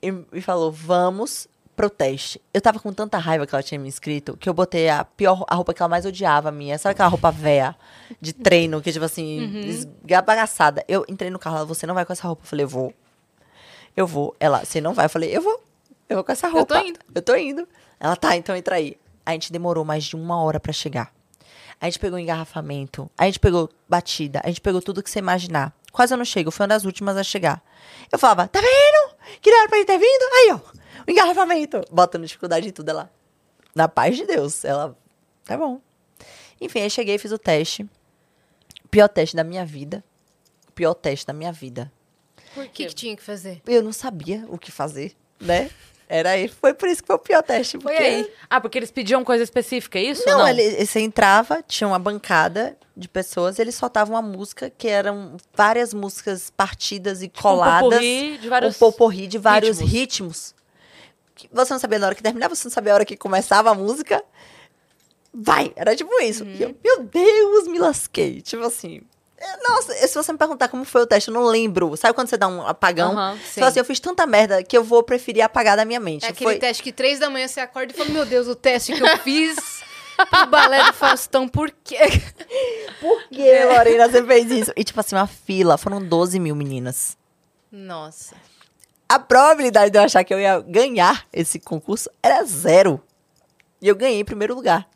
e, e falou: vamos pro teste. Eu tava com tanta raiva que ela tinha me inscrito que eu botei a pior a roupa que ela mais odiava minha. Sabe aquela roupa véia de treino, que, tipo assim, desbagaçada. Eu entrei no carro, ela, você não vai com essa roupa. Eu falei, vou. Eu vou. Ela, você não vai? Eu falei, eu vou. Eu vou com essa roupa. tô indo. Eu tô indo. Ela, tá, então entra aí. A gente demorou mais de uma hora pra chegar. A gente pegou engarrafamento. A gente pegou batida. A gente pegou tudo que você imaginar. Quase eu não chego. Foi uma das últimas a chegar. Eu falava, tá vendo? Que não era pra ele ter vindo? Aí, ó. O engarrafamento. Botando dificuldade em tudo. Ela, na paz de Deus. Ela, tá bom. Enfim, aí cheguei, fiz o teste. Pior teste da minha vida. Pior teste da minha vida. O que, que tinha que fazer? Eu não sabia o que fazer, né? Era aí. Foi por isso que foi o pior teste. Foi porque- aí. Ah, porque eles pediam coisa específica, é isso? Não, não? ele- você entrava, tinha uma bancada de pessoas, eles soltavam uma música que eram várias músicas partidas e coladas. Um popurrí de vários um poporri de vários ritmos. ritmos. Você não sabia na hora que terminava, você não sabia a hora que começava a música. Vai! Era tipo isso. E eu, meu Deus, me lasquei. Tipo assim. É, Nossa, se você me perguntar como foi o teste, eu não lembro. Sabe quando você dá um apagão? Sim. fala assim, eu fiz tanta merda que eu vou preferir apagar da minha mente. É aquele Foi- teste que três da manhã você acorda e fala, meu Deus, o teste que eu fiz pro balé do Faustão, por quê? Por que, Lorena, você fez isso? E, tipo assim, uma fila. Foram 12 mil meninas. Nossa. A probabilidade de eu achar que eu ia ganhar esse concurso era zero. E eu ganhei em primeiro lugar.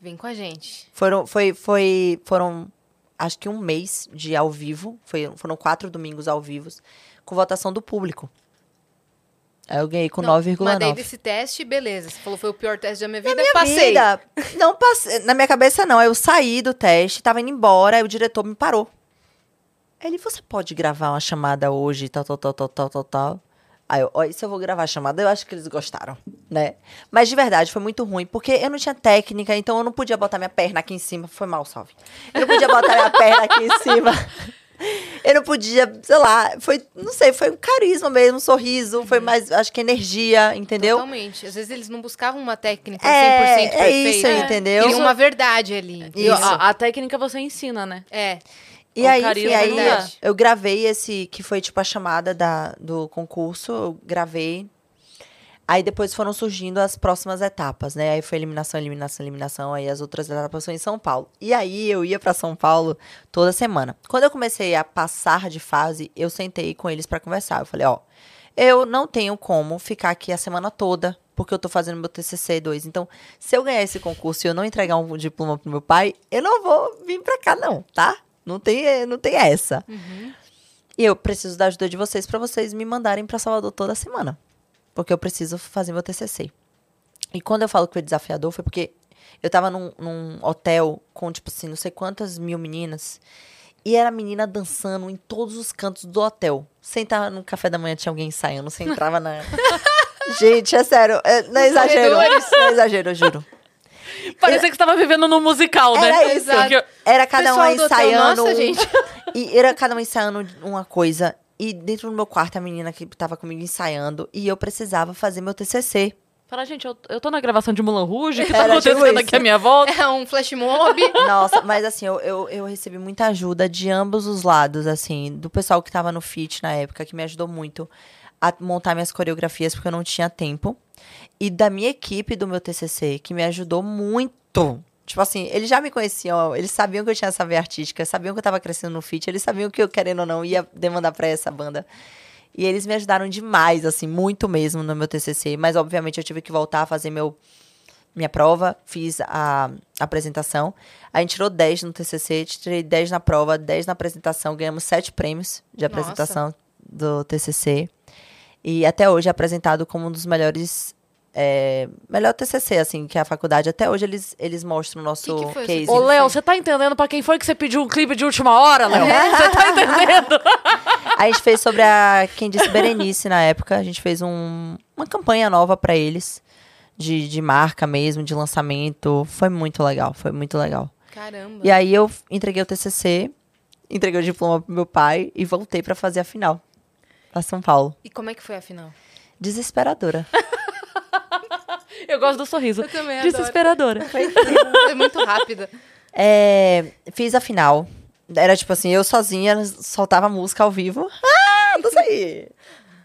Vem com a gente. Foram, foi, foi, foram, acho que um mês de ao vivo. Foi, foram quatro domingos ao vivo. Com votação do público. Aí eu ganhei com Não, Mas daí 9,9. desse teste, beleza. Você falou foi o pior teste da minha vida, Na minha passei. vida, não passei. Na minha cabeça, não. Eu saí do teste, tava indo embora, aí o diretor me parou. Ele, você pode gravar uma chamada hoje, tal, tal, tal, tal, tal, tal, tal. Aí eu, olha, se eu vou gravar a chamada, eu acho que eles gostaram, né? Mas de verdade, foi muito ruim, porque eu não tinha técnica, então eu não podia botar minha perna aqui em cima. Foi mal, salve. Eu não podia botar minha perna aqui em cima. Eu não podia, sei lá, foi, não sei, foi um carisma mesmo, um sorriso, foi mais, acho que energia, entendeu? Totalmente. Às vezes eles não buscavam uma técnica 100% É, é perfeita. isso, entendeu? Queriam uma verdade ali. E Isso. a, a técnica você ensina, né? É. E aí, enfim, aí eu gravei esse, que foi tipo a chamada da, do concurso, eu gravei. Aí depois foram surgindo as próximas etapas, né? Aí foi eliminação, eliminação, eliminação, aí as outras etapas foram em São Paulo. E aí eu ia pra São Paulo toda semana. Quando eu comecei a passar de fase, eu sentei com eles pra conversar. Eu falei, ó, eu não tenho como ficar aqui a semana toda, porque eu tô fazendo meu TCC 2. Então, se eu ganhar esse concurso e eu não entregar um diploma pro meu pai, eu não vou vir pra cá não, tá? Não tem, não tem essa. E eu preciso da ajuda de vocês pra vocês me mandarem pra Salvador toda semana. Porque eu preciso fazer meu TCC. E quando eu falo que foi desafiador, foi porque eu tava num, num hotel com, tipo assim, não sei quantas mil meninas. E era menina dançando em todos os cantos do hotel. Você entrava no café da manhã, tinha alguém ensaiando. Você entrava na... Gente, é sério. é- não é exagero. Não é exagero, eu juro. Parecia que você tava vivendo num musical, né? Era isso. Porque- Era cada hotel, ensaiando. nossa, um- gente. E era cada uma ensaiando uma coisa. E dentro do meu quarto, a menina que tava comigo ensaiando. E eu precisava fazer meu TCC. Fala, gente, eu, eu tô na gravação de Mulan Rouge, o que tá Era tipo acontecendo isso. aqui à minha volta? É um flash mob. Nossa, mas assim, eu, eu, eu recebi muita ajuda de ambos os lados, assim. Do pessoal que tava no FIT na época, que me ajudou muito a montar minhas coreografias, porque eu não tinha tempo. E da minha equipe do meu TCC, que me ajudou muito. Tipo assim, eles já me conheciam, eles sabiam que eu tinha essa veia artística, sabiam que eu tava crescendo no FIT, eles sabiam que eu, querendo ou não, ia demandar pra essa banda. E eles me ajudaram demais, assim, muito mesmo no meu TCC. Mas, obviamente, eu tive que voltar a fazer meu, minha prova, fiz a apresentação. A gente tirou 10 no TCC, tirei 10 na prova, 10 na apresentação. Ganhamos 7 prêmios de Nossa. apresentação do TCC. E até hoje é apresentado como um dos melhores... é, melhor TCC, assim, que a faculdade. Até hoje eles, eles mostram o nosso Que que foi case. Ô, Léo, você tá entendendo pra quem foi que você pediu um clipe de última hora, Léo? É. Você tá entendendo? A gente fez sobre a quem disse Berenice na época. A gente fez um- uma campanha nova pra eles. De, de marca mesmo, de lançamento. Foi muito legal, foi muito legal. Caramba. E aí eu entreguei o TCC, entreguei o diploma pro meu pai e voltei pra fazer a final. Pra São Paulo. E como é que foi a final? Desesperadora. Eu gosto do sorriso. Eu também adoro. Desesperadora. É muito rápida. É, fiz a final. Era tipo assim, eu sozinha soltava música ao vivo. Ah, não sei.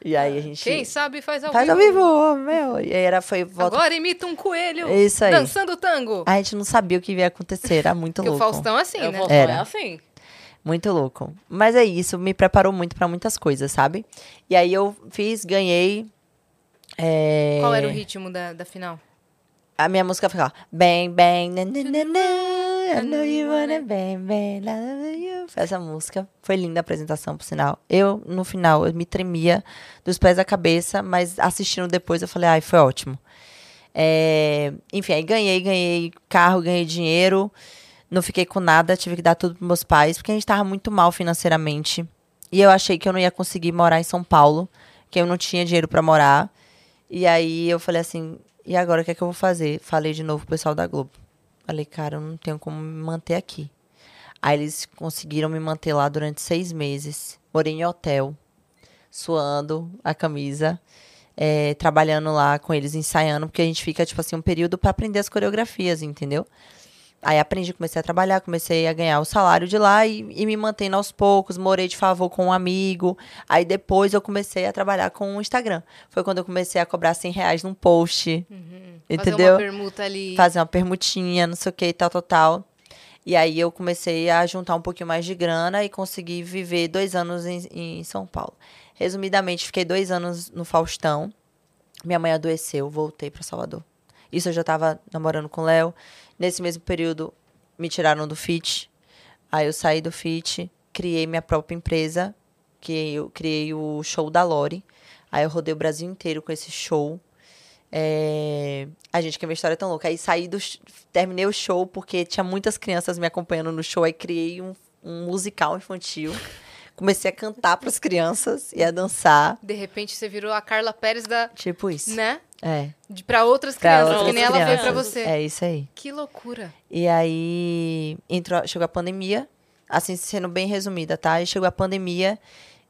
E aí a gente Quem sabe faz ao faz vivo. ao vivo, meu. E aí era foi volta. Agora imita um coelho. Isso aí. Dançando tango. A gente não sabia o que ia acontecer, era muito Porque o louco. Faustão é assim, né? vou Era. é assim. Muito louco. Mas é isso, me preparou muito pra muitas coisas, sabe? E aí eu fiz, ganhei. É, Qual era o ritmo da, da final? A minha música ficava bang, bang, na, na, na, na, I know you wanna bang, bang, la, la, you. Essa música foi linda a apresentação, por sinal. Eu, no final, eu me tremia dos pés à cabeça, mas assistindo depois eu falei, ai, foi ótimo. É, enfim, aí ganhei, ganhei carro, ganhei dinheiro, não fiquei com nada, tive que dar tudo pros meus pais, porque a gente tava muito mal financeiramente. E eu achei que eu não ia conseguir morar em São Paulo, que eu não tinha dinheiro pra morar. E aí eu falei assim, e agora o que é que eu vou fazer? Falei de novo pro pessoal da Globo. Falei, cara, eu não tenho como me manter aqui. Aí eles conseguiram me manter lá durante seis meses. Morei em hotel, suando a camisa, é, trabalhando lá com eles, ensaiando, porque a gente fica, tipo assim, um período pra aprender as coreografias, entendeu? Aí aprendi, comecei a trabalhar, comecei a ganhar o salário de lá e, e me mantendo aos poucos, morei de favor com um amigo. Aí depois eu comecei a trabalhar com o Instagram. Foi quando eu comecei a cobrar 100 reais num post, Fazer entendeu? uma permuta ali. Fazer uma permutinha, não sei o que, tal, tal, tal. E aí eu comecei a juntar um pouquinho mais de grana e consegui viver dois anos em, em São Paulo. Resumidamente, fiquei dois anos no Faustão. Minha mãe adoeceu, voltei para Salvador. Isso eu já tava namorando com o Léo. Nesse mesmo período, me tiraram do FIT. Aí eu saí do FIT, criei minha própria empresa, que eu criei o show da Lore. Aí eu rodei o Brasil inteiro com esse show. É... A gente, que a minha história é tão louca. Aí saí do. Terminei o show porque tinha muitas crianças me acompanhando no show. Aí criei um, um musical infantil. Comecei a cantar para as crianças e a dançar. De repente você virou a Carla Pérez da. Tipo isso. Né? É. De, pra outras Pra crianças, outras que nem ela veio pra crianças. você. É isso aí. Que loucura. E aí entrou, chegou a pandemia, assim sendo bem resumida, tá? E chegou a pandemia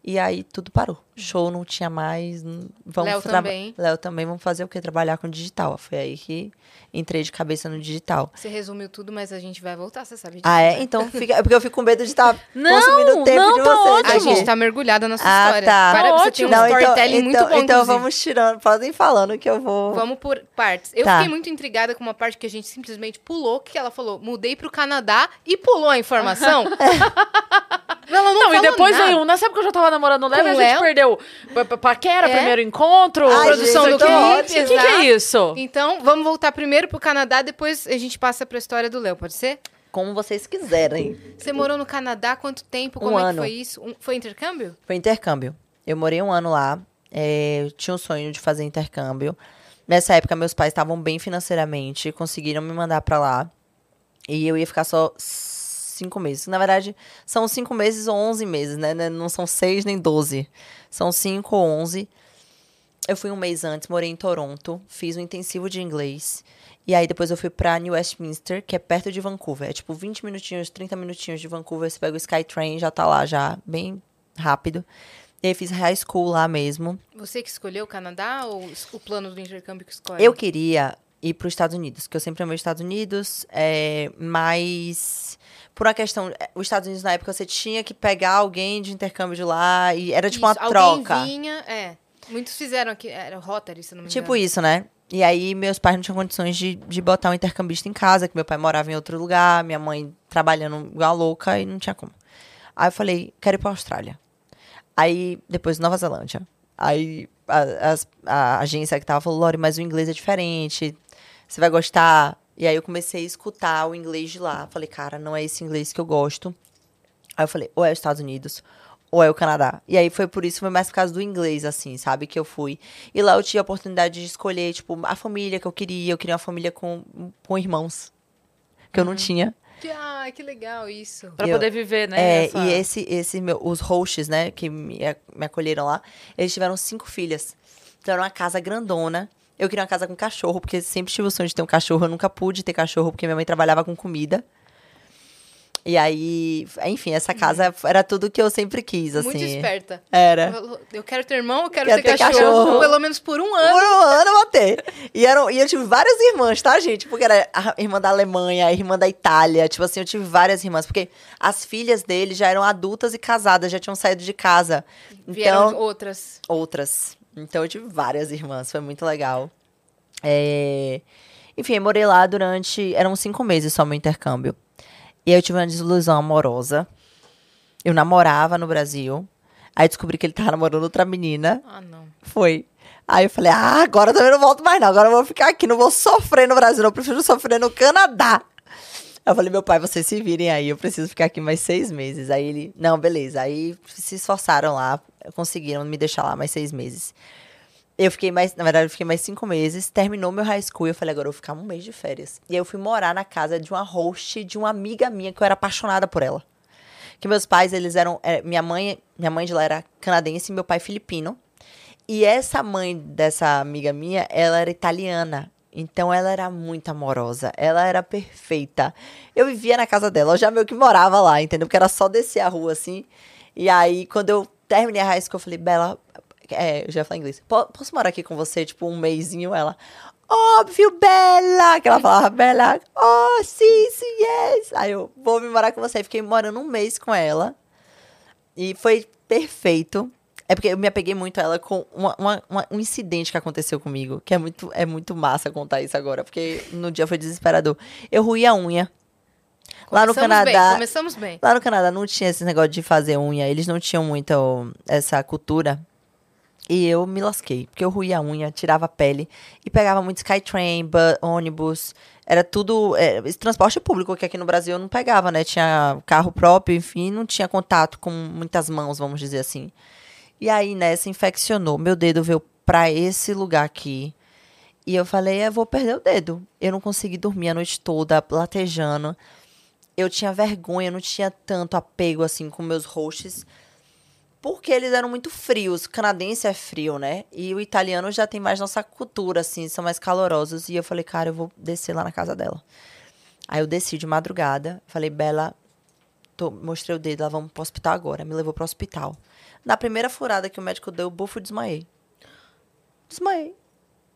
e aí tudo parou. Show não tinha mais. Vamos Léo também. Léo também, vamos fazer o quê? Trabalhar com digital. Foi aí que entrei de cabeça no digital. Você resumiu tudo, mas a gente vai voltar, você sabe disso. Ah, é? né? Então fica. É porque eu fico com medo de estar Não, consumindo o tempo não, de tá vocês. A aqui. gente tá mergulhada na sua Ah, história. tá. Para, Tá você tinha um ótimo. Não, então, storytelling muito então, bom, então inclusive. vamos tirando. Podem falando que eu vou. Vamos por partes. Eu Tá. fiquei muito intrigada com uma parte que a gente simplesmente pulou, que ela falou, mudei pro Canadá e pulou a informação. ela não, Não, e depois nada. veio um. Nessa época eu já tava namorando o Léo e a gente perdeu pa- pa- paquera, É. primeiro encontro, Ai, produção gente, do clipe. O que, que é isso? Então, vamos voltar primeiro pro Canadá, depois a gente passa pra história do Léo, pode ser? Como vocês quiserem. Você morou no Canadá há quanto tempo? Um Como é que ano. foi isso? Um- foi intercâmbio? Foi intercâmbio. Eu morei um ano lá. é, tinha um sonho de fazer intercâmbio. Nessa época, meus pais estavam bem financeiramente, conseguiram me mandar pra lá. E eu ia ficar só cinco meses. Na verdade, são cinco meses ou onze meses, né? Né, Não são seis nem doze. São cinco ou onze. Eu fui um mês antes, morei em Toronto, fiz um intensivo de inglês. E aí depois eu fui pra New Westminster, que é perto de Vancouver. É tipo 20 minutinhos, 30 minutinhos de Vancouver. Você pega o Skytrain, já tá lá, já bem rápido. E aí fiz high school lá mesmo. Você que escolheu o Canadá ou o plano do intercâmbio que escolhe? Eu queria ir para os Estados Unidos, que eu sempre amei os Estados Unidos, é, mas por uma questão, é, os Estados Unidos na época você tinha que pegar alguém de intercâmbio de lá e era tipo Isso, uma troca. Alguém vinha, é. Muitos fizeram aqui, era Rotary, se não me engano. Tipo isso, né? E aí meus pais não tinham condições de, de botar um intercambista em casa, que meu pai morava em outro lugar, minha mãe trabalhando igual louca e não tinha como. Aí eu falei, quero ir pra Austrália. Aí, depois Nova Zelândia. Aí a, as- a agência que tava falou, Lori, mas o inglês é diferente, você vai gostar. E aí eu comecei a escutar o inglês de lá. Falei, cara, não é esse inglês que eu gosto. Aí eu falei, ou é os Estados Unidos, ou é o Canadá. E aí foi por isso, foi mais por causa do inglês, assim, sabe? Que eu fui. E lá eu tive a oportunidade de escolher, tipo, a família que eu queria. Eu queria uma família com, com irmãos. Que eu não tinha. Que- Ah, que legal isso. Pra E eu- poder viver, né? É, essa- e esse, esse meu, os hosts, né, que me, a- me acolheram lá, eles tiveram cinco filhas. Então era uma casa grandona. Eu queria uma casa com cachorro, porque sempre tive o sonho de ter um cachorro. Eu nunca pude ter cachorro, porque minha mãe trabalhava com comida. E aí, enfim, essa casa era tudo que eu sempre quis, assim. Muito esperta. Era. Eu quero ter irmão, eu quero, Quero ter, ter cachorro, cachorro. pelo menos por um Por ano. um ano eu vou ter. E, eram, e eu tive várias irmãs, tá, gente? Porque era a irmã da Alemanha, a irmã da Itália. Tipo assim, eu tive várias irmãs. Porque as filhas dele já eram adultas e casadas, já tinham saído de casa. Vieram Então, outras. outras. Então eu tive várias irmãs, foi muito legal. É, Enfim, eu morei lá durante. Eram cinco meses só meu intercâmbio. E aí eu tive uma desilusão amorosa. Eu namorava no Brasil. Aí descobri que ele tava namorando outra menina. Ah, não. Foi. Aí eu falei, ah, agora eu também não volto mais não. Agora eu vou ficar aqui, não vou sofrer no Brasil, não. Eu prefiro sofrer no Canadá. Eu falei, meu pai, vocês se virem aí, eu preciso ficar aqui mais seis meses. Aí ele, não, beleza. Aí se esforçaram lá, conseguiram me deixar lá mais seis meses. Eu fiquei mais, na verdade, eu fiquei mais cinco meses. Terminou meu high school e eu falei, agora eu vou ficar um mês de férias. E aí eu fui morar na casa de uma host de uma amiga minha que eu era apaixonada por ela. Que meus pais, eles eram. é, minha mãe, minha mãe de lá era canadense e meu pai filipino. E essa mãe dessa amiga minha, ela era italiana. Então ela era muito amorosa. Ela era perfeita. Eu vivia na casa dela, eu já meio que morava lá, entendeu? Porque era só descer a rua assim. E aí, quando eu terminei a high school, eu falei, Bela, é, eu já falei inglês. "Po- Posso morar aqui com você, tipo, um mêsinho? Ela, óbvio, Bela! Que ela falava, Bela, oh, sim, sim, yes. Aí eu, vou me morar com você. Fiquei morando um mês com ela. E foi perfeito. É porque eu me apeguei muito a ela com uma- uma- uma- um incidente que aconteceu comigo, que é muito, é muito massa contar isso agora, porque no dia foi desesperador. Eu ruí a unha. Lá no Começamos bem, Canadá. começamos bem. Lá no Canadá não tinha esse negócio de fazer unha, eles não tinham muito essa cultura. E eu me lasquei, porque eu ruía a unha, tirava a pele e pegava muito Skytrain, bu- ônibus, era tudo. É, transporte público que aqui no Brasil eu não pegava, né? Tinha carro próprio, enfim, não tinha contato com muitas mãos, vamos dizer assim. E aí nessa infeccionou, meu dedo veio pra esse lugar aqui. E eu falei, eu vou perder o dedo. Eu não consegui dormir a noite toda, latejando eu tinha vergonha, eu não tinha tanto apego assim com meus hosts, porque eles eram muito frios. O canadense é frio, né? E o italiano já tem mais nossa cultura, assim, são mais calorosos. E eu falei, cara, eu vou descer lá na casa dela. Aí eu desci de madrugada, falei, Bela, tô- mostrei o dedo, ela vamos pro hospital agora. Me levou pro hospital. Na primeira furada que o médico deu, o bufo, desmaiei. Desmaiei.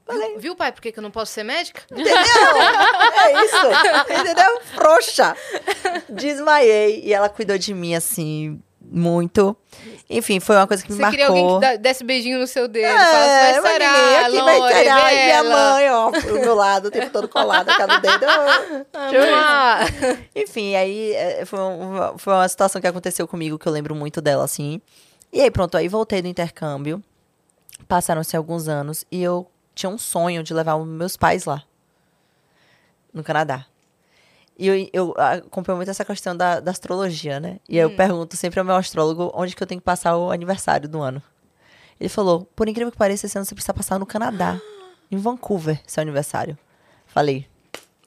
Viu, viu, pai, por que que eu não posso ser médica? Entendeu? É isso. Entendeu? Frouxa. Desmaiei. E ela cuidou de mim, assim, muito. Enfim, foi uma coisa que me Você queria marcou. alguém que desse beijinho no seu dedo. É, falasse, vai sarar, aqui vai sarar. E minha mãe, ó, pro meu lado, o tempo todo colada, cada dedo. Enfim, aí é, foi uma, foi uma situação que aconteceu comigo que eu lembro muito dela, assim. E aí, pronto, aí voltei do intercâmbio. Passaram-se alguns anos e eu tinha um sonho de levar os meus pais lá. No Canadá. E eu, eu acompanho muito essa questão da, da astrologia, né? E eu pergunto sempre ao meu astrólogo onde que eu tenho que passar o aniversário do ano. Ele falou, por incrível que pareça, esse ano você precisa passar no Canadá. em Vancouver, seu aniversário. Falei,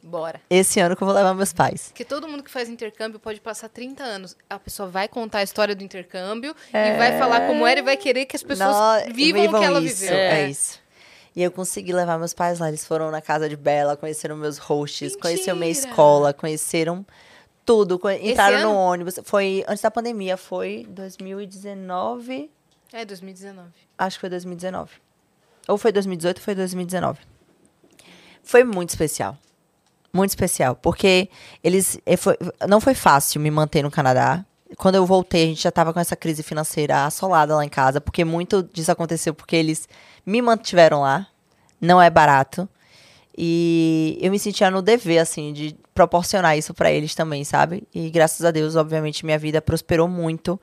Bora. esse ano que eu vou levar meus pais. Porque todo mundo que faz intercâmbio pode passar 30 anos. A pessoa vai contar a história do intercâmbio e vai falar como era e vai querer que as pessoas Nó- vivam, o que ela isso, viveu. É. isso. E eu consegui levar meus pais lá. Eles foram na casa de Bela, conheceram meus hosts, conheceram minha Mentira! escola, conheceram tudo. Entraram no ônibus. Foi antes da pandemia, foi 2019. É, 2019. Acho que foi 2019. Ou foi 2018 ou foi 2019. Foi muito especial. Muito especial. Porque eles. eh, foi- não foi fácil me manter no Canadá. Quando eu voltei, a gente já tava com essa crise financeira assolada lá em casa. Porque muito disso aconteceu porque eles me mantiveram lá. Não é barato. E eu me sentia no dever, assim, de proporcionar isso pra eles também, sabe? E graças a Deus, obviamente, minha vida prosperou muito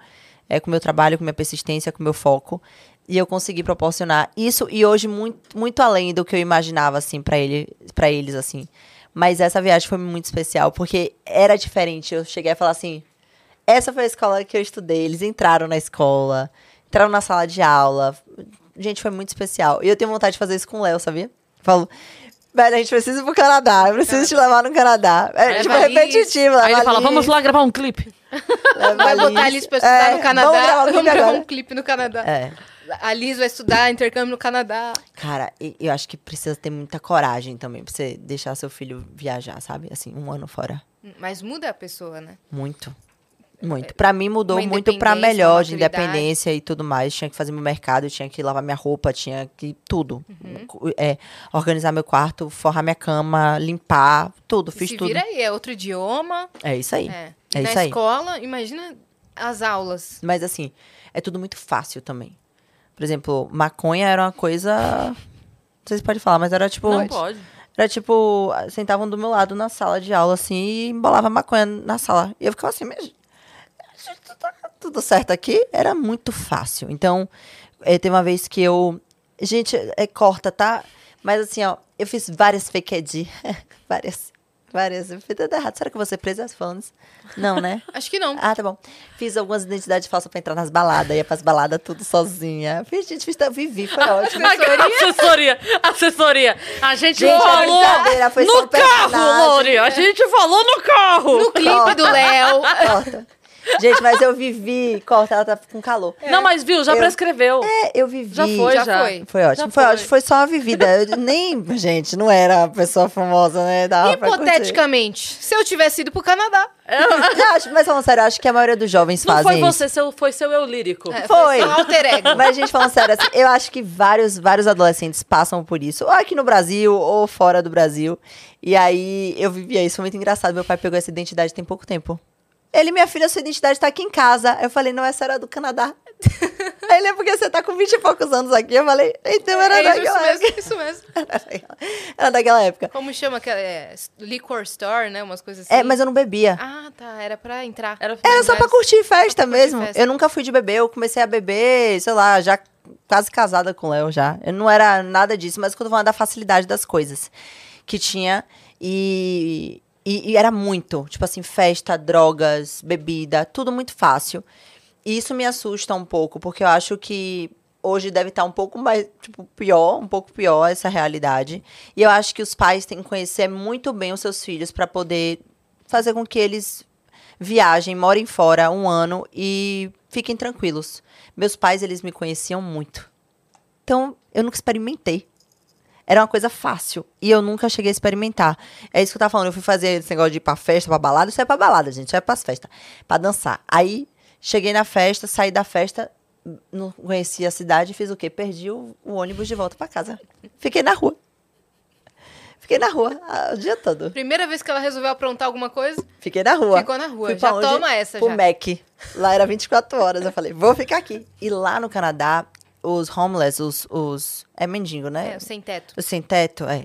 é, com meu trabalho, com minha persistência, com meu foco. E eu consegui proporcionar isso e hoje muito, muito além do que eu imaginava, assim, pra ele, para eles, assim. Mas essa viagem foi muito especial, porque era diferente. Eu cheguei a falar assim: essa foi a escola que eu estudei. Eles entraram na escola, entraram na sala de aula. Gente, foi muito especial. E eu tenho vontade de fazer isso com o Léo, sabia? Falo, velho, a gente precisa ir pro Canadá. Eu preciso te levar no Canadá. É tipo Liz. repetitivo. Aí ele fala, vamos lá gravar um clipe. leva Vai botar. Liz pra estudar É, no Canadá. Vamos gravar um clipe gravar um clipe no Canadá. É. A Liz vai estudar intercâmbio no Canadá. Cara, eu acho que precisa ter muita coragem também pra você deixar seu filho viajar, sabe? Assim, um ano fora. Mas muda a pessoa, né? Muito. Muito. Pra mim mudou muito pra independência, melhor de independência e tudo mais. Tinha que fazer meu mercado, tinha que lavar minha roupa, tinha que tudo. Uhum. É, organizar meu quarto, forrar minha cama, limpar, tudo, fiz tudo. vira aí, é outro idioma. É isso aí. É. É Na isso aí. escola, imagina as aulas. Mas assim, é tudo muito fácil também. Por exemplo, maconha era uma coisa. Não sei se pode falar, mas era tipo. Não pode. Era tipo, sentavam do meu lado na sala de aula, assim, e embolava maconha na sala. E eu ficava assim, mas. Tá, tudo certo aqui, era muito fácil. Então, eh, teve uma vez que eu. Gente, é corta, tá? Mas assim, ó, eu fiz várias fake ID. várias. Várias. Tudo errado. Será que eu vou ser presa às fãs? Não, né? Acho que não. Ah, tá bom. Fiz algumas identidades falsas pra entrar nas baladas. Ia pras baladas tudo sozinha. Fiz, gente, fiz, vivi, foi ótimo. Assessoria, assessoria. A gente, Gente, é falou só no carro. Lori. A gente falou no carro. No clipe do Léo. Corta. Gente, mas eu vivi. Corta, ela tá com calor. Não, mas viu, já Eu- prescreveu. É, eu vivi. Já foi, já. Já foi. Foi ótimo. Já Foi, foi. ótimo. Foi só uma vivida. Eu nem, gente, não era a pessoa famosa, né? Dava. Hipoteticamente, se eu tivesse ido pro Canadá. Acho, mas falando sério, eu acho que a maioria dos jovens Não fazem foi você, seu, foi seu eu lírico. É, Foi. só um alter ego. Mas, gente, falando sério, assim, eu acho que vários, vários adolescentes passam por isso, ou aqui no Brasil, ou fora do Brasil. E aí eu vivia isso, foi muito engraçado. Meu pai pegou essa identidade tem pouco tempo. Ele, minha filha, sua identidade tá aqui em casa. Eu falei, não, essa era do Canadá. Aí ele é porque você tá com 20 e poucos anos aqui. Eu falei, então era É isso daquela época. mesmo, isso mesmo. Era daquela época. Como chama aquela. É, liquor store, né? Umas coisas assim. É, mas eu não bebia. Ah, tá. Era pra entrar. Era- Era só pra curtir festa pra curtir mesmo. festa. Eu nunca fui de beber, eu comecei a beber, sei lá, já quase casada com o Léo já. Eu não era nada disso, mas quando eu tô falando da facilidade das coisas que tinha e, e, e era muito, tipo assim, festa, drogas, bebida, tudo muito fácil. E isso me assusta um pouco, porque eu acho que hoje deve estar um pouco mais, tipo, pior, um pouco pior essa realidade. E eu acho que os pais têm que conhecer muito bem os seus filhos para poder fazer com que eles viajem, morem fora um ano e fiquem tranquilos. Meus pais, eles me conheciam muito. Então, eu nunca experimentei. Era uma coisa fácil. E eu nunca cheguei a experimentar. É isso que eu tava falando. Eu fui fazer esse negócio de ir pra festa, pra balada. Isso é pra balada, gente. Isso é pras festas. Pra dançar. Aí, cheguei na festa, saí da festa, não conhecia a cidade, fiz o quê? Perdi o, o ônibus de volta pra casa. Fiquei na rua. Fiquei na rua ah, o dia todo. Primeira vez que ela resolveu aprontar alguma coisa, Fiquei na rua. Ficou na rua. Fui Já onde? toma essa, Pro já. Mac. Lá era 24 horas. Eu falei, vou ficar aqui. E lá no Canadá, os homeless, os... os é mendigo, né? é, sem teto. Os sem teto, é.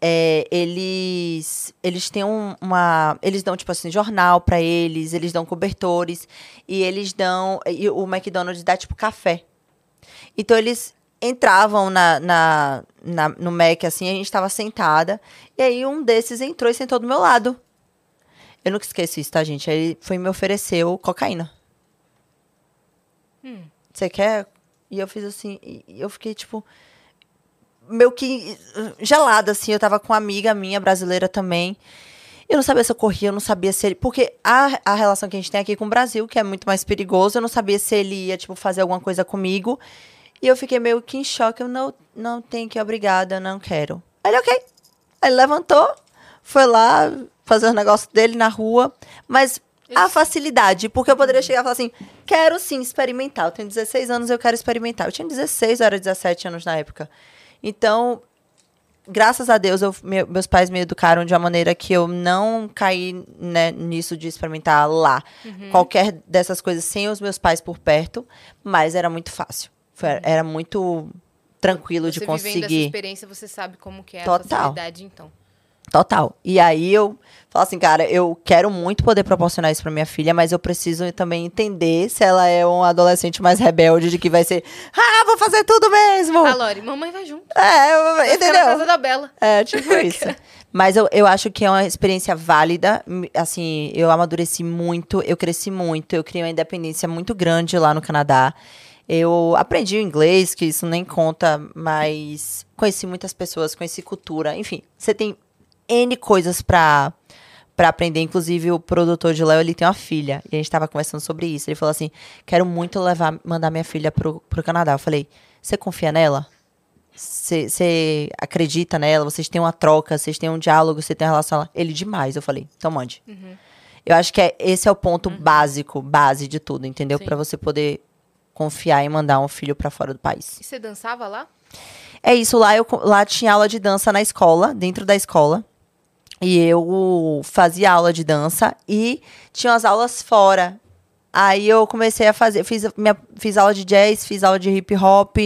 É, eles eles têm um- uma eles dão tipo assim jornal pra eles eles dão cobertores e eles dão e o McDonald's dá tipo café então eles entravam na, na, na- no Mac assim a gente estava sentada e aí um desses entrou e sentou do meu lado eu nunca esqueço isso tá gente aí ele foi me ofereceu cocaína você quer e eu fiz assim e eu fiquei tipo meio que uh, gelada, assim. Eu tava com uma amiga minha, brasileira também. Eu não sabia se eu corria, eu não sabia se ele. Porque a, a relação que a gente tem aqui com o Brasil, que é muito mais perigoso, eu não sabia se ele ia, tipo, fazer alguma coisa comigo. E eu fiquei meio que em choque. Eu não, não tenho que obrigada, eu não quero. Aí ele, ok. Aí levantou, foi lá fazer os negócios dele na rua. Mas a facilidade, porque eu poderia chegar e falar assim: quero sim experimentar. Eu tenho 16 anos, eu quero experimentar. Eu tinha 16, eu era 17 anos na época. Então, graças a Deus, eu- meu- meus pais me educaram de uma maneira que eu não caí né, nisso de experimentar lá. Qualquer dessas coisas sem os meus pais por perto, mas era muito fácil. Foi- Era muito tranquilo de Você vivendo essa conseguir. experiência, você sabe como que é a Total. facilidade, então. Total. E aí eu falo assim, cara, eu quero muito poder proporcionar isso pra minha filha, mas eu preciso também entender se ela é um adolescente mais rebelde, de que vai ser, ah, vou fazer tudo mesmo. A Lori, mamãe vai junto. É, eu- Vai ficar na entendeu? casa da Bela. É, tipo isso. Mas eu, eu acho que é uma experiência válida. Assim, eu amadureci muito, eu cresci muito, eu criei uma independência muito grande lá no Canadá. Eu aprendi o inglês, que isso nem conta, mas conheci muitas pessoas, conheci cultura. Enfim, você tem N coisas pra, pra aprender. Inclusive, o produtor de Léo, ele tem uma filha. E a gente tava conversando sobre isso. Ele falou assim, quero muito levar, mandar minha filha pro, pro Canadá. Eu falei, você confia nela? Você acredita nela? Vocês têm uma troca, vocês têm um diálogo, você tem uma relação. lá?" Ele demais. Eu falei, então mande. Eu acho que é, esse é o ponto básico, base de tudo, entendeu? Pra você poder confiar em mandar um filho pra fora do país. E você dançava lá? É isso, lá, eu, lá tinha aula de dança na escola, dentro da escola. E eu fazia aula de dança e tinha as aulas fora. Aí eu comecei a fazer, fiz, minha, fiz aula de jazz, fiz aula de hip hop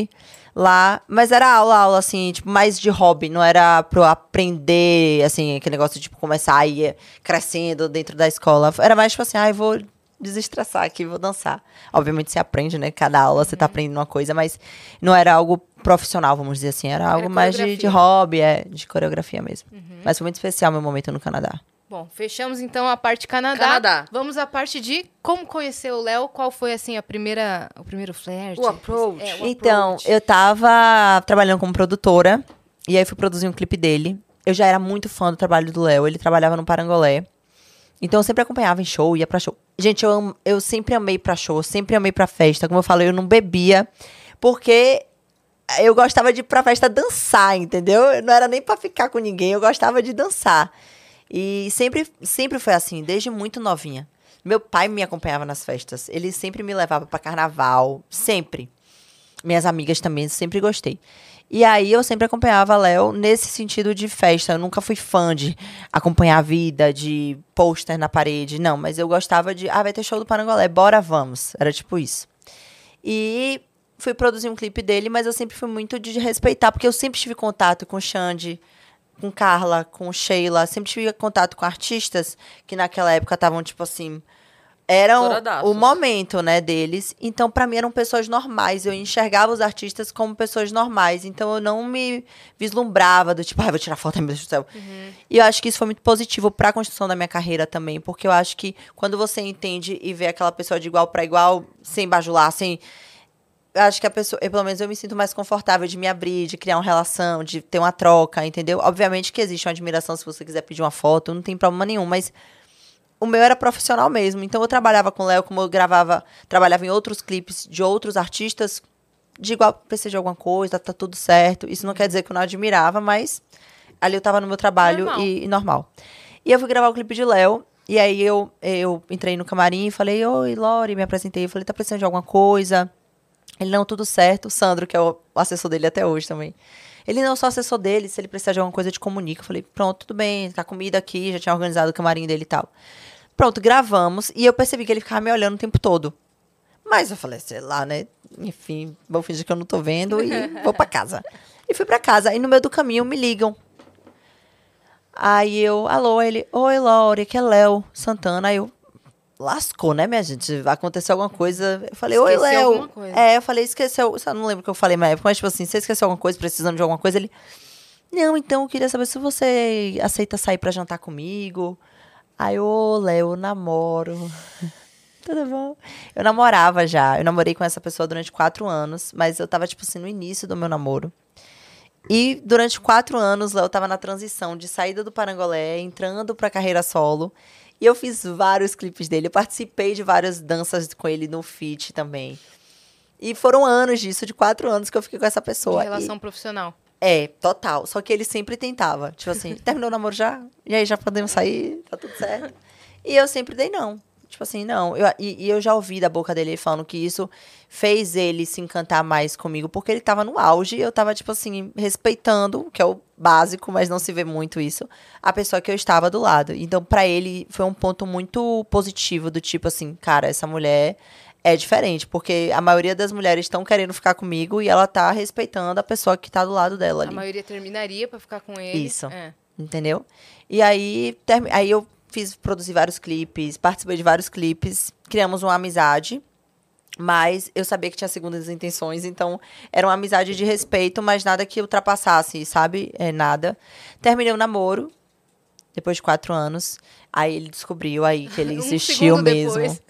lá, mas era aula, aula assim, tipo, mais de hobby, não era pra eu aprender, assim, aquele negócio de tipo, começar a ir crescendo dentro da escola. Era mais tipo assim, ah, eu vou desestressar aqui, vou dançar. Obviamente você aprende, né? Cada aula você tá aprendendo uma coisa, mas não era algo profissional, vamos dizer assim. Era algo mais de, de. Uhum. hobby, é, de coreografia mesmo. Mas foi muito especial meu momento no Canadá. Bom, fechamos então a parte Canadá. Canadá. Vamos à parte de como conhecer o Léo. Qual foi, assim, a primeira, o primeiro flerte? O approach. É, o Então, approach. eu tava trabalhando como produtora, e aí fui produzir um clipe dele. Eu já era muito fã do trabalho do Léo, ele trabalhava no Parangolé. Então eu sempre acompanhava em show, ia pra show. Gente, eu, eu sempre amei pra show, sempre amei pra festa. Como eu falei, eu não bebia, porque eu gostava de ir pra festa dançar, entendeu? Não era nem pra ficar com ninguém, eu gostava de dançar. E sempre, sempre foi assim, desde muito novinha. Meu pai me acompanhava nas festas. Ele sempre me levava pra carnaval, sempre. Minhas amigas também, sempre gostei. E aí eu sempre acompanhava Léo nesse sentido de festa. Eu nunca fui fã de acompanhar a vida, de pôster na parede. Não, mas eu gostava de. Ah, vai ter show do Parangolé, bora, vamos. Era tipo isso. E fui produzir um clipe dele, mas eu sempre fui muito de respeitar, porque eu sempre tive contato com o Xande, com Carla, com Sheila, sempre tive contato com artistas que naquela época estavam, tipo assim. Eram o momento, né, deles. Então, pra mim, eram pessoas normais. Eu enxergava os artistas como pessoas normais. Então, eu não me vislumbrava do tipo, ah, vou tirar foto, meu Deus do céu. E eu acho que isso foi muito positivo pra construção da minha carreira também. Porque eu acho que quando você entende e vê aquela pessoa de igual pra igual, sem bajular, sem acho que a pessoa, eu, pelo menos eu me sinto mais confortável de me abrir, de criar uma relação, de ter uma troca, entendeu? Obviamente que existe uma admiração se você quiser pedir uma foto, não tem problema nenhum, mas o meu era profissional mesmo. Então eu trabalhava com o Léo, como eu gravava, trabalhava em outros clipes de outros artistas, de igual, precisa de alguma coisa, tá tudo certo. Isso não quer dizer que eu não admirava, mas ali eu tava no meu trabalho Normal. E, e normal. E eu fui gravar o clipe de Léo, e aí eu, eu entrei no camarim e falei, oi, Lori, me apresentei. Eu falei, tá precisando de alguma coisa? Ele, não, tudo certo. O Sandro, que é o assessor dele até hoje também. Ele, não, sou assessor dele, se ele precisar de alguma coisa, eu te comunico. Eu falei, pronto, tudo bem, tá comida aqui, já tinha organizado o camarim dele e tal. Pronto, gravamos, e eu percebi que ele ficava me olhando o tempo todo. Mas eu falei, sei lá, né? Enfim, vou fingir que eu não tô vendo e vou pra casa. E fui pra casa, aí no meio do caminho me ligam. Aí eu, alô, ele, oi, Laura, aqui é Léo Santana. Aí eu, lascou, né, minha gente? Vai acontecer alguma coisa. Eu falei, oi, Esqueceu Léo. alguma coisa. É, eu falei, esqueceu. Eu não lembro o que eu falei na época, mas tipo assim, você esqueceu alguma coisa, precisando de alguma coisa? Ele, não, então eu queria saber se você aceita sair pra jantar comigo. Aí, ô, Léo, eu namoro. Tudo bom? Eu namorava já. Eu namorei com essa pessoa durante quatro anos, mas eu tava, tipo assim, no início do meu namoro. E durante quatro anos, Léo tava na transição de saída do Parangolé, entrando pra carreira solo. E eu fiz vários clipes dele. Eu participei de várias danças com ele no feat também. E foram anos disso, de quatro anos que eu fiquei com essa De pessoa. E- relação profissional. é, total. Só que ele sempre tentava. Tipo assim, terminou o namoro já? E aí, já podemos sair? Tá tudo certo? E eu sempre dei não. Tipo assim, não. Eu, e, e eu já ouvi da boca dele falando que isso fez ele se encantar mais comigo, porque ele tava no auge e eu tava, tipo assim, respeitando, que é o básico, mas não se vê muito isso, a pessoa que eu estava do lado. Então, pra ele, foi um ponto muito positivo, do tipo assim, cara, essa mulher é diferente, porque a maioria das mulheres estão querendo ficar comigo e ela tá respeitando a pessoa que tá do lado dela A ali. maioria terminaria pra ficar com ele. Isso. É. Entendeu? E aí, aí eu fiz, produzi vários clipes, participei de vários clipes, criamos uma amizade, mas eu sabia que tinha segundas intenções, então era uma amizade de respeito, mas nada que ultrapassasse, sabe? É nada. Terminei o namoro, depois de quatro anos, aí ele descobriu aí que ele Um insistiu segundo mesmo. depois.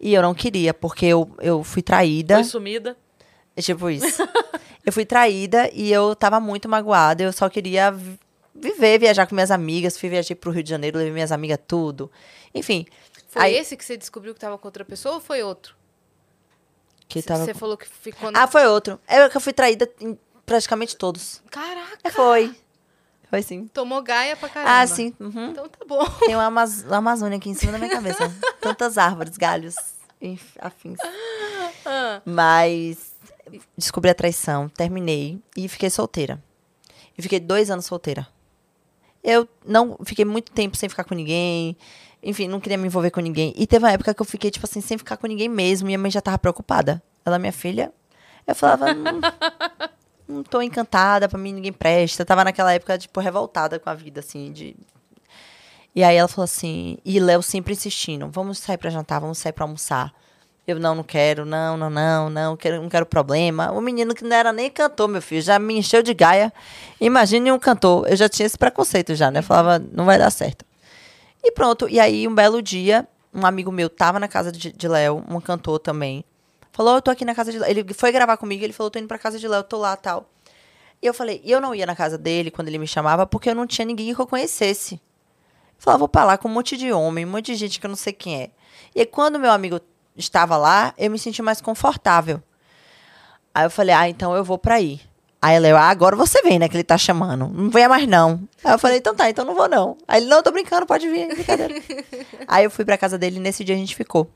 E eu não queria, porque eu, eu fui traída. Foi sumida. É tipo isso. eu fui traída e eu tava muito magoada. Eu só queria viver, viajar com minhas amigas. Fui viajar pro Rio de Janeiro, levei minhas amigas tudo. Enfim. Foi aí, esse que você descobriu que tava com outra pessoa ou foi outro? que tava... Você falou que ficou... Ah, foi outro. É que eu fui traída em praticamente todos. Caraca! É, foi. Foi sim. Tomou gaia pra caramba. Ah, sim. uhum. Então tá bom. Tem uma, Amaz uma Amazônia aqui em cima da minha cabeça. Tantas árvores, galhos, afins. Ah, Mas descobri a traição, terminei e fiquei solteira. E fiquei dois anos solteira. Eu não fiquei muito tempo sem ficar com ninguém. Enfim, não queria me envolver com ninguém. E teve uma época que eu fiquei, tipo assim, sem ficar com ninguém mesmo. E a mãe já tava preocupada. Ela, minha filha. Eu falava, não, não tô encantada, pra mim ninguém presta. Eu tava naquela época, tipo, revoltada com a vida, assim, de. E aí ela falou assim, e Léo sempre insistindo, vamos sair pra jantar, vamos sair pra almoçar. Eu, não, não quero, não, não, não, não, quero, não quero problema. O menino que não era nem cantor, meu filho, já me encheu de gaia. Imagine um cantor. Eu já tinha esse preconceito já, né? Falava, não vai dar certo. E pronto. E aí, um belo dia, um amigo meu tava na casa de, de Léo, um cantor também. Falou, eu tô aqui na casa de Léo. Ele foi gravar comigo, ele falou, tô indo pra casa de Léo, tô lá, tal. E eu falei, eu não ia na casa dele quando ele me chamava, porque eu não tinha ninguém que eu conhecesse. Eu falava, vou pra lá com um monte de homem, um monte de gente que eu não sei quem é. E aí, quando meu amigo estava lá, eu me senti mais confortável. Aí eu falei, ah, então eu vou pra aí. Aí ele, ah, agora você vem, né, que ele tá chamando. Não venha mais não. Aí eu falei, então tá, então não vou não. Aí ele, não, tô brincando, pode vir, brincadeira. aí eu fui pra casa dele e nesse dia a gente ficou.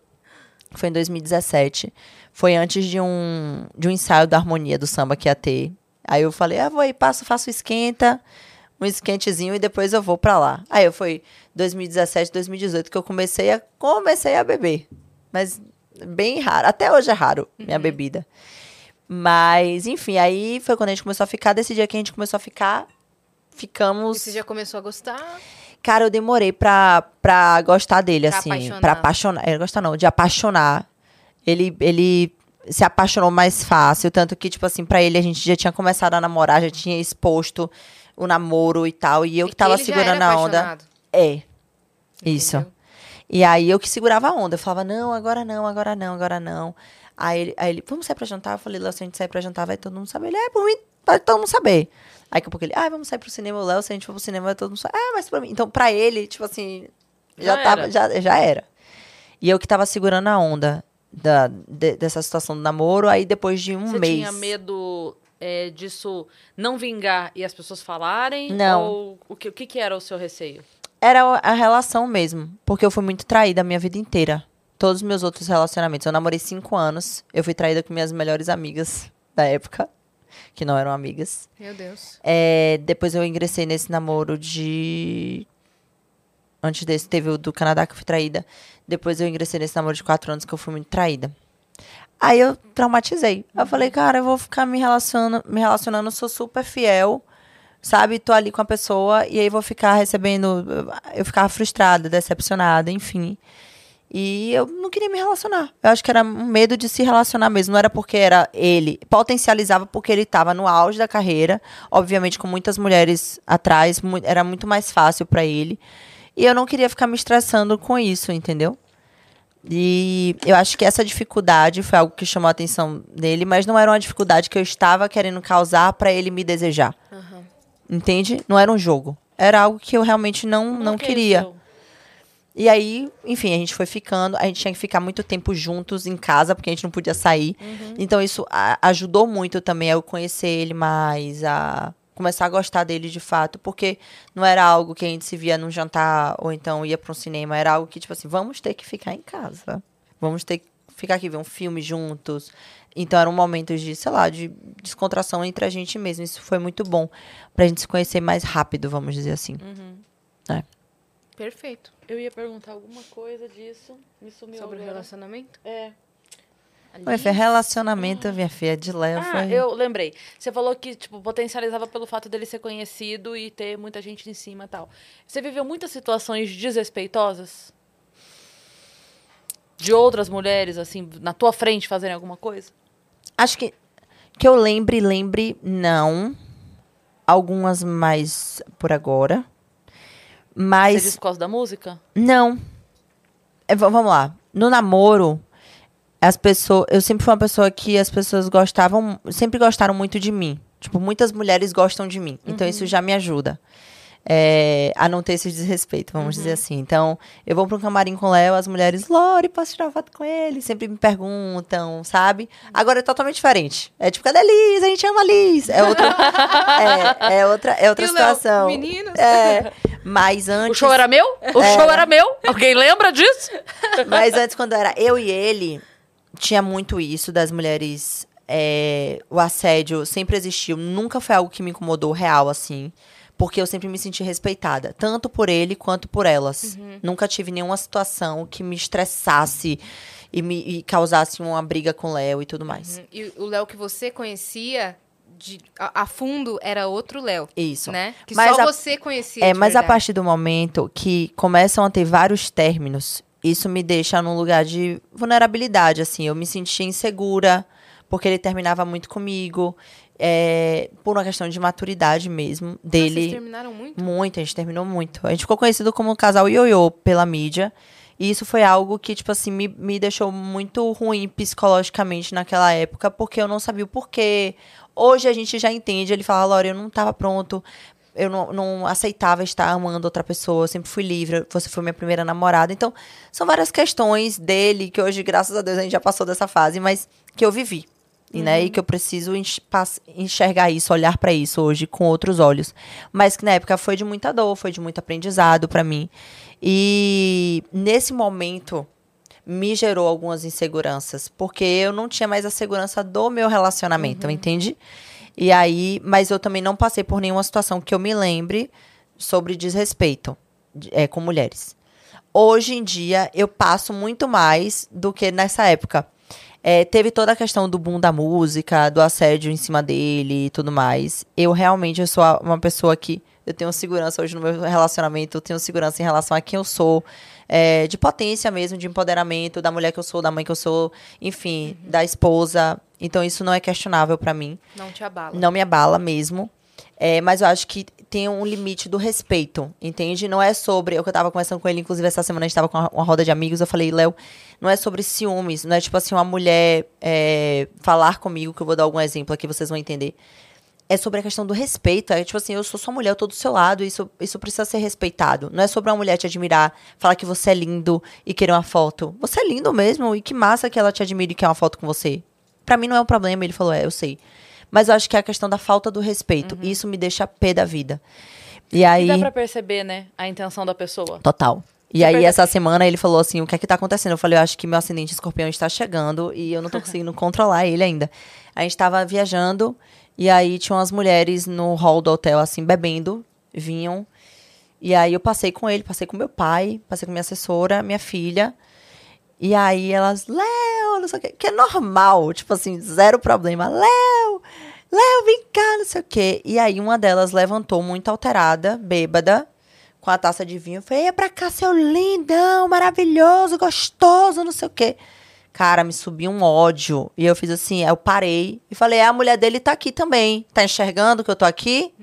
Foi em 2017. Foi antes de um, de um ensaio da harmonia do samba que ia ter. Aí eu falei, ah, vou aí, passo, faço esquenta, um esquentezinho e depois eu vou pra lá. Aí eu foi 2017, 2018 que eu comecei a, comecei a beber. Mas bem raro. Até hoje é raro minha bebida. Mas, enfim, aí foi quando a gente começou a ficar. Desse dia que a gente começou a ficar, E ficamos. você já começou a gostar? Cara, eu demorei pra, pra gostar dele, Pra assim. apaixonar. Pra apaixonar. É, gostar não, de apaixonar. Ele, ele se apaixonou mais fácil. Tanto que, tipo assim, pra ele a gente já tinha começado a namorar, já tinha exposto o namoro e tal. E eu que tava segurando a onda. apaixonado, É. Isso. E aí eu que segurava a onda. Eu falava, não, agora não, agora não, agora não. Aí ele, aí ele vamos sair pra jantar? Eu falei, Léo, se a gente sair pra jantar, vai todo mundo saber. Ele, é, por mim, vai todo mundo saber. Aí daqui a pouco ele, ah, vamos sair pro cinema, Léo, se a gente for pro cinema, vai todo mundo saber. Ah, mas pra mim. Então, pra ele, tipo assim, já, Já tava, era. já, já era. E eu que tava segurando a onda da, de- dessa situação do namoro, aí depois de um Você mês. tinha medo é, disso não vingar e as pessoas falarem? Não. Ou o que, o que, que era o seu receio? Era a relação mesmo. Porque eu fui muito traída a minha vida inteira. Todos os meus outros relacionamentos. Eu namorei cinco anos. Eu fui traída com minhas melhores amigas da época. Que não eram amigas. Meu Deus. É, depois eu ingressei nesse namoro de. Antes desse, teve o do Canadá que eu fui traída. Depois eu ingressei nesse namoro de quatro anos que eu fui muito traída. Aí eu traumatizei. Eu falei, cara, eu vou ficar me relacionando, me relacionando, sou super fiel, sabe? Tô ali com a pessoa e aí vou ficar recebendo. Eu ficava frustrada, decepcionada, enfim. E eu não queria me relacionar. Eu acho que era um medo de se relacionar mesmo. Não era porque era ele. Potencializava porque ele estava no auge da carreira. Obviamente, com muitas mulheres atrás, era muito mais fácil para ele. E eu não queria ficar me estressando com isso, entendeu? E eu acho que essa dificuldade foi algo que chamou a atenção dele, mas não era uma dificuldade que eu estava querendo causar para ele me desejar. Entende? Não era um jogo. Era algo que eu realmente não, não é queria. E aí, enfim, a gente foi ficando, a gente tinha que ficar muito tempo juntos em casa, porque a gente não podia sair. Então, isso a- ajudou muito também a eu conhecer ele mais, a começar a gostar dele de fato, porque não era algo que a gente se via num jantar ou então ia para um cinema, era algo que, tipo assim, vamos ter que ficar em casa. Vamos ter que ficar aqui, ver um filme juntos. Então, eram momentos de, sei lá, de descontração entre a gente mesmo. Isso foi muito bom pra gente se conhecer mais rápido, vamos dizer assim. Perfeito. Eu ia perguntar alguma coisa disso, me sumiu Sobre o agora. relacionamento? É. Ué, foi relacionamento, minha filha, de Léo. Ah, foi... eu lembrei. Você falou que, tipo, potencializava pelo fato dele ser conhecido e ter muita gente em cima e tal. Você viveu muitas situações desrespeitosas? De outras mulheres, assim, na tua frente fazerem alguma coisa? Acho que que eu lembre, lembre, não. Algumas mais por agora. Você Mas disse por causa da música? não. É, vamos lá. No namoro, as pessoas, eu sempre fui uma pessoa que as pessoas gostavam, sempre gostaram muito de mim. Tipo, muitas mulheres gostam de mim. Então isso já me ajuda. É, a não ter esse desrespeito, vamos dizer assim. Então, eu vou para um camarim com o Léo, as mulheres, Lore, posso tirar uma foto com ele? Sempre me perguntam, sabe? Agora é totalmente diferente. É tipo, cadê a Liz? A gente ama a Liz. É outra, é, é outra, é outra E Léo, situação. meninos? É, mas antes... O show era meu? O É. show era meu? Alguém lembra disso? Mas antes, quando era eu e ele, tinha muito isso das mulheres. é, o assédio sempre existiu. Nunca foi algo que me incomodou real, assim. Porque eu sempre me senti respeitada. Tanto por ele quanto por elas. Nunca tive nenhuma situação que me estressasse e me e causasse uma briga com o Léo e tudo mais. Uhum. E o Léo que você conhecia de- a, a fundo era outro Léo, Isso. né? Que Mas só a- você conhecia. É, mas a verdade. partir do momento que começam a ter vários términos, isso me deixa num lugar de vulnerabilidade, assim. Eu me sentia insegura, porque ele terminava muito comigo, é, por uma questão de maturidade mesmo Ah, dele. Vocês terminaram muito? Muito, a gente terminou muito. A gente ficou conhecido como um casal ioiô pela mídia. E isso foi algo que, tipo assim, me, me deixou muito ruim psicologicamente naquela época, porque eu não sabia o porquê. Hoje a gente já entende, ele fala, Laura, eu não estava pronto, eu não, não aceitava estar amando outra pessoa, eu sempre fui livre, você foi minha primeira namorada. Então, são várias questões dele, que hoje, graças a Deus, a gente já passou dessa fase, mas que eu vivi. E, né, e que eu preciso enxergar isso, olhar para isso hoje com outros olhos. Mas que na época foi de muita dor, foi de muito aprendizado para mim. E nesse momento me gerou algumas inseguranças, porque eu não tinha mais a segurança do meu relacionamento, entende? E aí, mas eu também não passei por nenhuma situação que eu me lembre sobre desrespeito de- é, com mulheres. Hoje em dia, eu passo muito mais do que nessa época. É, teve toda a questão do boom da música, do assédio em cima dele e tudo mais. Eu realmente eu sou uma pessoa que eu tenho segurança hoje no meu relacionamento, eu tenho segurança em relação a quem eu sou, é, de potência mesmo, de empoderamento, da mulher que eu sou, da mãe que eu sou, enfim, da esposa. Então isso não é questionável pra mim. Não te abala. Não me abala mesmo. É, mas eu acho que tem um limite do respeito, entende? Não é sobre. Eu que tava conversando com ele, inclusive essa semana a gente tava com uma, uma roda de amigos. Eu falei, Léo, não é sobre ciúmes. Não é tipo assim, uma mulher é, falar comigo, que eu vou dar algum exemplo aqui, vocês vão entender. É sobre a questão do respeito. É tipo assim, eu sou sua mulher, eu tô do seu lado, isso, isso precisa ser respeitado. Não é sobre uma mulher te admirar, falar que você é lindo e querer uma foto. Você é lindo mesmo, e que massa que ela te admire e quer uma foto com você. Pra mim não é um problema, ele falou, é, eu sei. Mas eu acho que é a questão da falta do respeito. E isso me deixa pé da vida. E aí. E dá pra perceber, né, a intenção da pessoa. Total. E Você aí, percebe- essa semana, ele falou assim: o que é que tá acontecendo? Eu falei, eu acho que meu ascendente escorpião está chegando e eu não tô conseguindo controlar ele ainda. A gente tava viajando e aí tinha umas mulheres no hall do hotel, assim, bebendo, vinham. E aí eu passei com ele, passei com meu pai, passei com minha assessora, minha filha. E aí elas, Léo, não sei o quê, que é normal, tipo assim, zero problema. Léo, Léo, vem cá, não sei o quê. E aí uma delas levantou muito alterada, bêbada, com a taça de vinho. Falei, é pra cá, seu lindão, maravilhoso, gostoso, não sei o quê. Cara, me subiu um ódio. E eu fiz assim, eu parei e falei, "É, a mulher dele tá aqui também. Tá enxergando que eu tô aqui?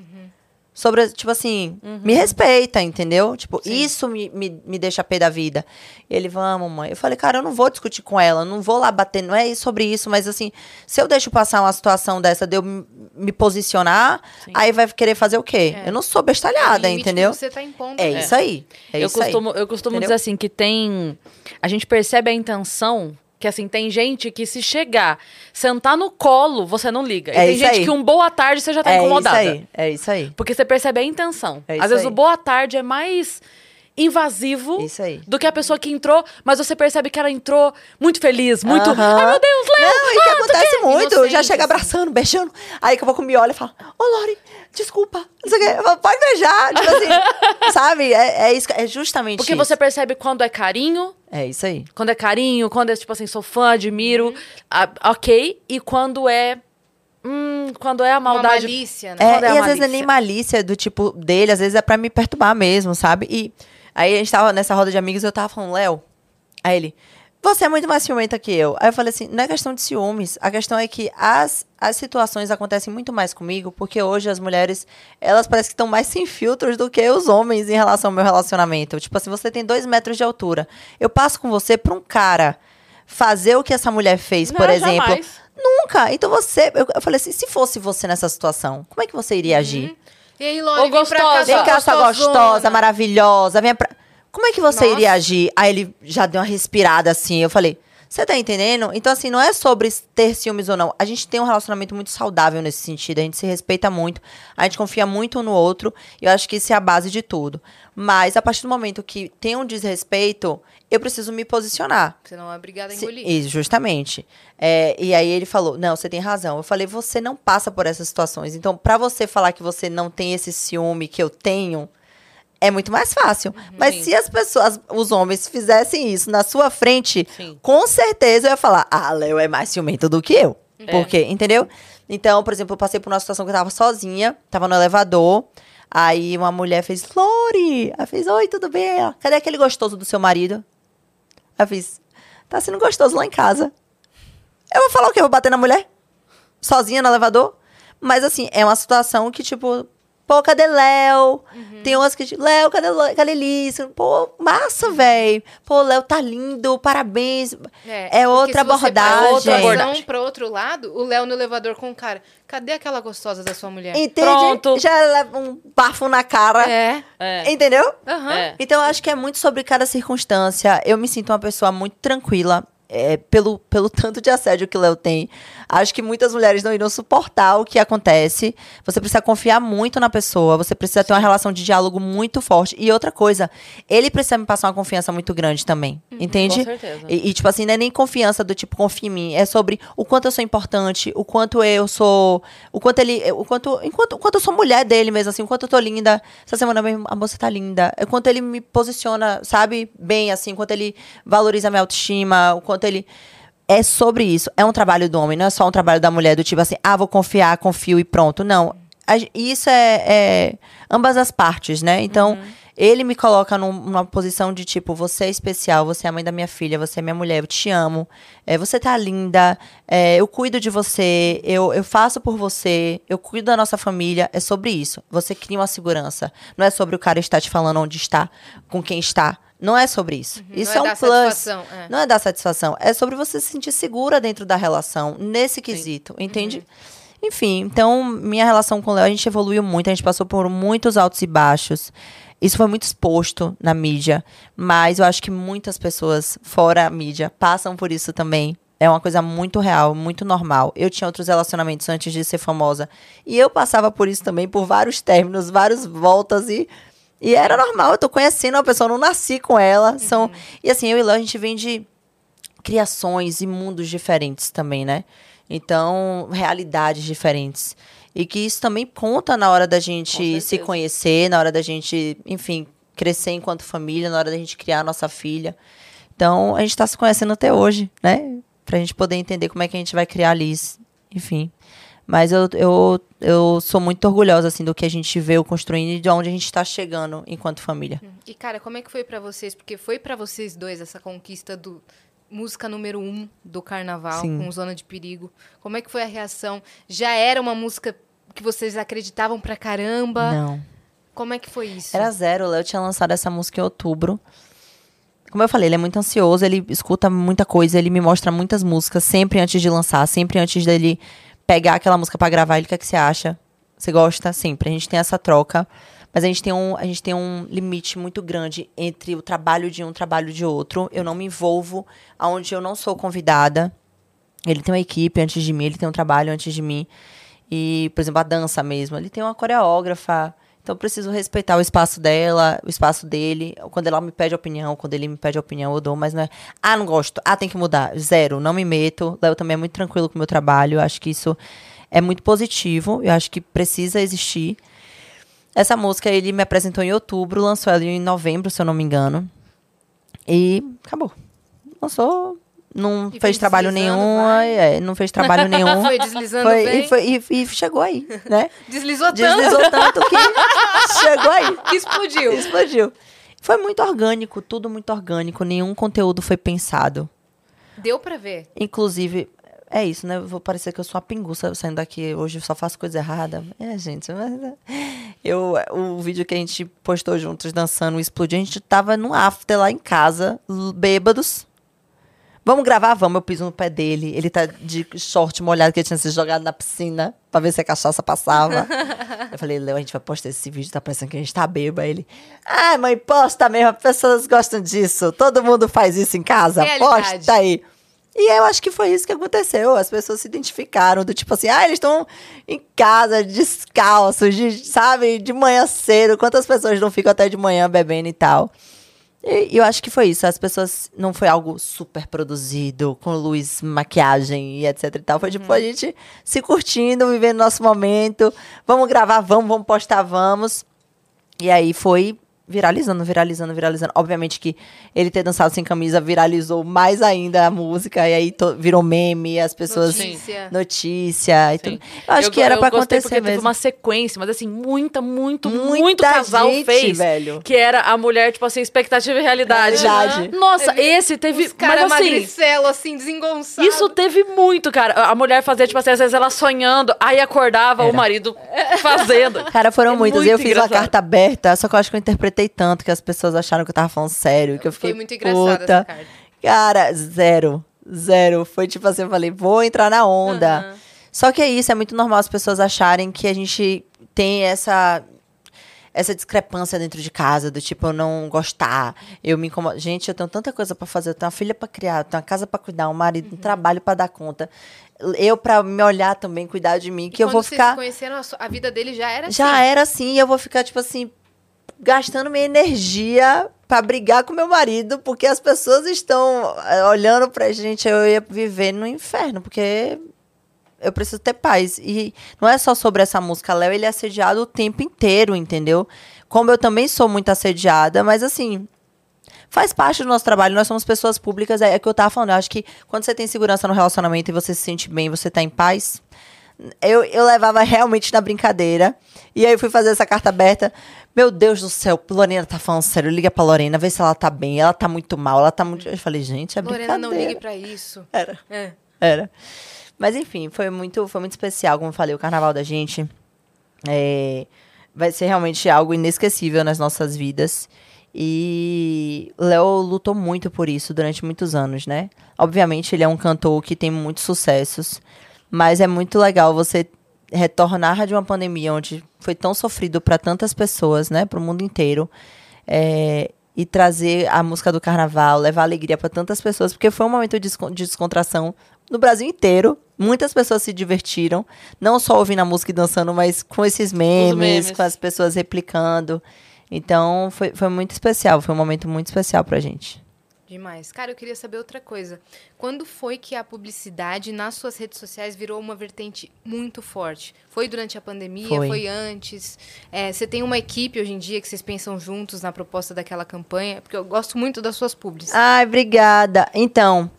Sobre, tipo assim, me respeita, entendeu? Tipo, isso me, me, me deixa pé da vida. Ele, vamos, mãe. Eu falei, cara, eu não vou discutir com ela, não vou lá bater, não é sobre isso, mas assim, se eu deixo passar uma situação dessa de eu me posicionar, aí vai querer fazer o quê? Eu não sou É bestalhada, limite entendeu? você tá impondo. É né? isso aí. É eu isso aí. costumo, eu costumo Entendeu? dizer assim que tem. A gente percebe a intenção. Que assim, tem gente que se chegar, sentar no colo, você não liga. E É tem gente aí. que um boa tarde você já tá é incomodada. isso aí. É isso aí. Porque você percebe a intenção. É Às vezes aí. o boa tarde é mais invasivo Isso aí. do que a pessoa que entrou, mas você percebe que ela entrou muito feliz, muito. Ai, meu Deus, Léo! Não, e que acontece muito. Inocente, já chega abraçando, beijando. Aí daqui a pouco me olha e fala: Ô, Lori, desculpa. Não sei o quê. Eu falo, Pode beijar. Tipo assim, sabe? É, é, isso, é justamente Porque isso. você percebe quando é carinho, É isso aí. quando é carinho, quando é tipo assim, sou fã, admiro, ah, ok, e quando é. Hum, quando é a Uma maldade. malícia, né? É, é e às vezes não é nem malícia do tipo dele, às vezes é pra me perturbar mesmo, sabe? E aí a gente tava nessa roda de amigos e eu tava falando, Léo. Aí ele, você é muito mais ciumenta que eu. Aí eu falei assim, não é questão de ciúmes. A questão é que as, as situações acontecem muito mais comigo, porque hoje as mulheres, elas parecem que estão mais sem filtros do que os homens em relação ao meu relacionamento. Tipo assim, você tem dois metros de altura. Eu passo com você pra um cara fazer o que essa mulher fez, por Não, exemplo. jamais. Nunca. Então você. Eu, eu falei assim: se fosse você nessa situação, como é que você iria agir? E aí, Lori, Ô, vem pra cá, gostosa. Vem cá, sua gostosa, maravilhosa. Vem pra... Como é que você Nossa. iria agir? Aí ele já deu uma respirada assim. Eu falei. Você tá entendendo? Então, assim, não é sobre ter ciúmes ou não. A gente tem um relacionamento muito saudável nesse sentido. A gente se respeita muito. A gente confia muito um no outro. E eu acho que isso é a base de tudo. Mas, a partir do momento que tem um desrespeito, eu preciso me posicionar. Você não é obrigada a engolir. Isso, justamente. É, e aí ele falou: Não, você tem razão. Eu falei: Você não passa por essas situações. Então, pra você falar que você não tem esse ciúme que eu tenho, é muito mais fácil. Mas Sim. se as pessoas, os homens, fizessem isso na sua frente, Sim. com certeza eu ia falar: Ah, Léo é mais ciumento do que eu. Porque, entendeu? Então, por exemplo, eu passei por uma situação que eu tava sozinha, tava no elevador. Aí uma mulher fez, Lori! Ela fez, oi, tudo bem? Ela, Cadê aquele gostoso do seu marido? Ela fez, tá sendo gostoso lá em casa. Eu vou falar o quê? Eu vou bater na mulher? Sozinha no elevador? Mas assim, é uma situação que, tipo, pô, cadê Léo? Tem umas que, Léo, cadê, cadê? Pô, massa, véi. Pô, Léo tá lindo, parabéns. É, porque outra abordagem. outra Abordagem. pra outro lado, o Léo no elevador com o cara. Cadê aquela gostosa da sua mulher? Entende? Pronto. Já leva um bafo na cara. É. É. Entendeu? Aham. É. Então, eu acho que é muito sobre cada circunstância. Eu me sinto uma pessoa muito tranquila. é, pelo, pelo tanto de assédio que o Léo tem. Acho que muitas mulheres não irão suportar o que acontece. Você precisa confiar muito na pessoa. Você precisa ter uma relação de diálogo muito forte. E outra coisa, ele precisa me passar uma confiança muito grande também. Entende? Com certeza. E, e, tipo assim, não é nem confiança do tipo, confia em mim. É sobre o quanto eu sou importante, o quanto eu sou. O quanto ele. O quanto. Enquanto, o quanto eu sou mulher dele mesmo, assim, o quanto eu tô linda. Essa semana mesmo, a moça tá linda. O quanto ele me posiciona, sabe, bem, assim, o quanto ele valoriza a minha autoestima, o quanto ele. É sobre isso. É um trabalho do homem, não é só um trabalho da mulher, do tipo assim, ah, vou confiar, confio e pronto. Não. Isso é, é ambas as partes, né? Então, ele me coloca num- numa posição de tipo, você é especial, você é a mãe da minha filha, você é minha mulher, eu te amo, é, você tá linda, é, eu cuido de você, eu, eu faço por você, eu cuido da nossa família. É sobre isso. Você cria uma segurança. Não é sobre o cara estar te falando onde está, com quem está. Não é sobre isso. Isso Não é, um plus. é. Não é dar satisfação. É sobre você se sentir segura dentro da relação, nesse quesito, entende? Enfim, então, minha relação com o Léo, a gente evoluiu muito, a gente passou por muitos altos e baixos. Isso foi muito exposto na mídia, mas eu acho que muitas pessoas fora a mídia passam por isso também. É uma coisa muito real, muito normal. Eu tinha outros relacionamentos antes de ser famosa. E eu passava por isso também, por vários términos, várias voltas e. E era normal, eu tô conhecendo uma pessoa, eu não nasci com ela. São, e assim, eu e Léo, a gente vem de criações e mundos diferentes também, né? Então, realidades diferentes. E que isso também conta na hora da gente se conhecer, na hora da gente, enfim, crescer enquanto família, na hora da gente criar a nossa filha. Então, a gente tá se conhecendo até hoje, né? Pra gente poder entender como é que a gente vai criar a Liz. Enfim. Mas eu, eu, eu sou muito orgulhosa, assim, do que a gente veio construindo e de onde a gente tá chegando enquanto família. E, cara, como é que foi pra vocês? Porque foi pra vocês dois essa conquista do música número um do carnaval, Sim. com Zona de Perigo. Como é que foi a reação? Já era uma música que vocês acreditavam pra caramba? Não. Como é que foi isso? Era zero. O Léo tinha lançado essa música em outubro. Como eu falei, ele é muito ansioso, ele escuta muita coisa, ele me mostra muitas músicas, sempre antes de lançar, sempre antes dele pegar aquela música pra gravar, ele, o que, é que você acha? Você gosta? Sempre. A gente tem essa troca. Mas a gente tem um, a gente tem um limite muito grande entre o trabalho de um e o trabalho de outro. Eu não me envolvo aonde eu não sou convidada. Ele tem uma equipe antes de mim, ele tem um trabalho antes de mim. E, por exemplo, a dança mesmo. Ele tem uma coreógrafa. Então, eu preciso respeitar o espaço dela, o espaço dele. Quando ela me pede opinião, quando ele me pede opinião, eu dou. Mas não é, ah, não gosto. Ah, tem que mudar. Zero. Não me meto. Léo também é muito tranquilo com o meu trabalho. Eu acho que isso é muito positivo. Eu acho que precisa existir. Essa música ele me apresentou em outubro, lançou ela em novembro, se eu não me engano. E acabou. Lançou. Não E fez trabalho nenhum. é, não fez trabalho nenhum. Foi deslizando Foi- bem? e, foi- e- e chegou aí, né? Deslizou tanto Deslizou tanto que chegou aí. que explodiu. Explodiu. Foi muito orgânico, tudo muito orgânico. Nenhum conteúdo foi pensado. Deu pra ver. Inclusive, é isso, né? Eu Vou parecer que eu sou uma pinguça saindo daqui. Hoje eu só faço coisa errada. É, gente. Mas, eu, o vídeo que a gente postou juntos dançando explodiu. A gente tava no after lá em casa, bêbados. Vamos gravar? Vamos. Eu piso no pé dele. Ele tá de short molhado que ele tinha se jogado na piscina pra ver se a cachaça passava. eu falei, Léo, a gente vai postar esse vídeo, tá parecendo que a gente tá bêbado. Ele, ah, mãe, posta mesmo. As pessoas gostam disso. Todo mundo faz isso em casa. Realidade. Posta aí. E eu acho que foi isso que aconteceu. As pessoas se identificaram do tipo assim, ah, eles estão em casa, descalços, de, sabe, de manhã cedo. Quantas pessoas não ficam até de manhã bebendo e tal? E, eu acho que foi isso. As pessoas não foi algo super produzido, com luz, maquiagem e etc e tal. Foi tipo a gente se curtindo, vivendo nosso momento. Vamos gravar, vamos, vamos postar, vamos. E aí foi viralizando, viralizando, viralizando. Obviamente que ele ter dançado sem camisa viralizou mais ainda a música, e aí to- virou meme, as pessoas. Notícia. Notícia e Sim. tudo. Eu acho Eu que era pra acontecer porque teve mesmo. uma sequência, mas assim, muita, muito, Muita muito casal gente, fez. velho. Que era a mulher, tipo assim, expectativa e realidade. Realidade. Nossa, esse teve. Os caras mas assim, magricelo, assim, desengonçado. isso teve muito, cara. A mulher fazia, tipo assim, às vezes ela sonhando, aí acordava o Era. marido fazendo. Cara, foram É muitas. muito eu fiz engraçado. uma carta aberta, só que eu acho que eu interpretei tanto que as pessoas acharam que eu tava falando sério, que eu fiquei Foi muito engraçada puta. essa carta. Cara, zero. Zero. Foi tipo assim, eu falei, vou entrar na onda. Aham. Só que é isso, é muito normal as pessoas acharem que a gente tem essa essa discrepância dentro de casa, do tipo, eu não gostar, eu me incomodo. Gente, eu tenho tanta coisa pra fazer, eu tenho uma filha pra criar, eu tenho uma casa pra cuidar, um marido, Uhum. um trabalho pra dar conta. Eu pra me olhar também, cuidar de mim, que E eu vou ficar vocês conheceram, a, sua- a vida dele já era já assim. era assim, e eu vou ficar, tipo assim, gastando minha energia pra brigar com meu marido, porque as pessoas estão eh, olhando pra gente, eu ia viver no inferno, porque eu preciso ter paz. E não é só sobre essa música, Léo, ele é assediado o tempo inteiro, entendeu? Como eu também sou muito assediada, mas assim, faz parte do nosso trabalho, nós somos pessoas públicas, é, é que eu tava falando, eu acho que quando você tem segurança no relacionamento e você se sente bem, você tá em paz, eu, eu levava realmente na brincadeira. E aí eu fui fazer essa carta aberta. Meu Deus do céu, Lorena tá falando sério. Liga pra Lorena, vê se ela tá bem. Ela tá muito mal, ela tá muito. Eu falei, gente, é Lorena, brincadeira. não ligue pra isso. Era. É. Era. Mas enfim, foi muito, foi muito especial, como eu falei, o carnaval da gente. é, vai ser realmente algo inesquecível nas nossas vidas. E Léo lutou muito por isso durante muitos anos, né? Obviamente, ele é um cantor que tem muitos sucessos, mas é muito legal você retornar de uma pandemia onde foi tão sofrido para tantas pessoas, né, para o mundo inteiro, é, e trazer a música do carnaval, levar alegria para tantas pessoas, porque foi um momento de descon- de descontração no Brasil inteiro. Muitas pessoas se divertiram, não só ouvindo a música e dançando, mas com esses memes, memes. com as pessoas replicando. Então, foi, foi muito especial, foi um momento muito especial pra gente. Demais. Cara, eu queria saber outra coisa. Quando foi que a publicidade nas suas redes sociais virou uma vertente muito forte? Foi durante a pandemia? Foi. Foi, antes? É, você tem uma equipe hoje em dia que vocês pensam juntos na proposta daquela campanha? Porque eu gosto muito das suas publis. Ai, obrigada. Então,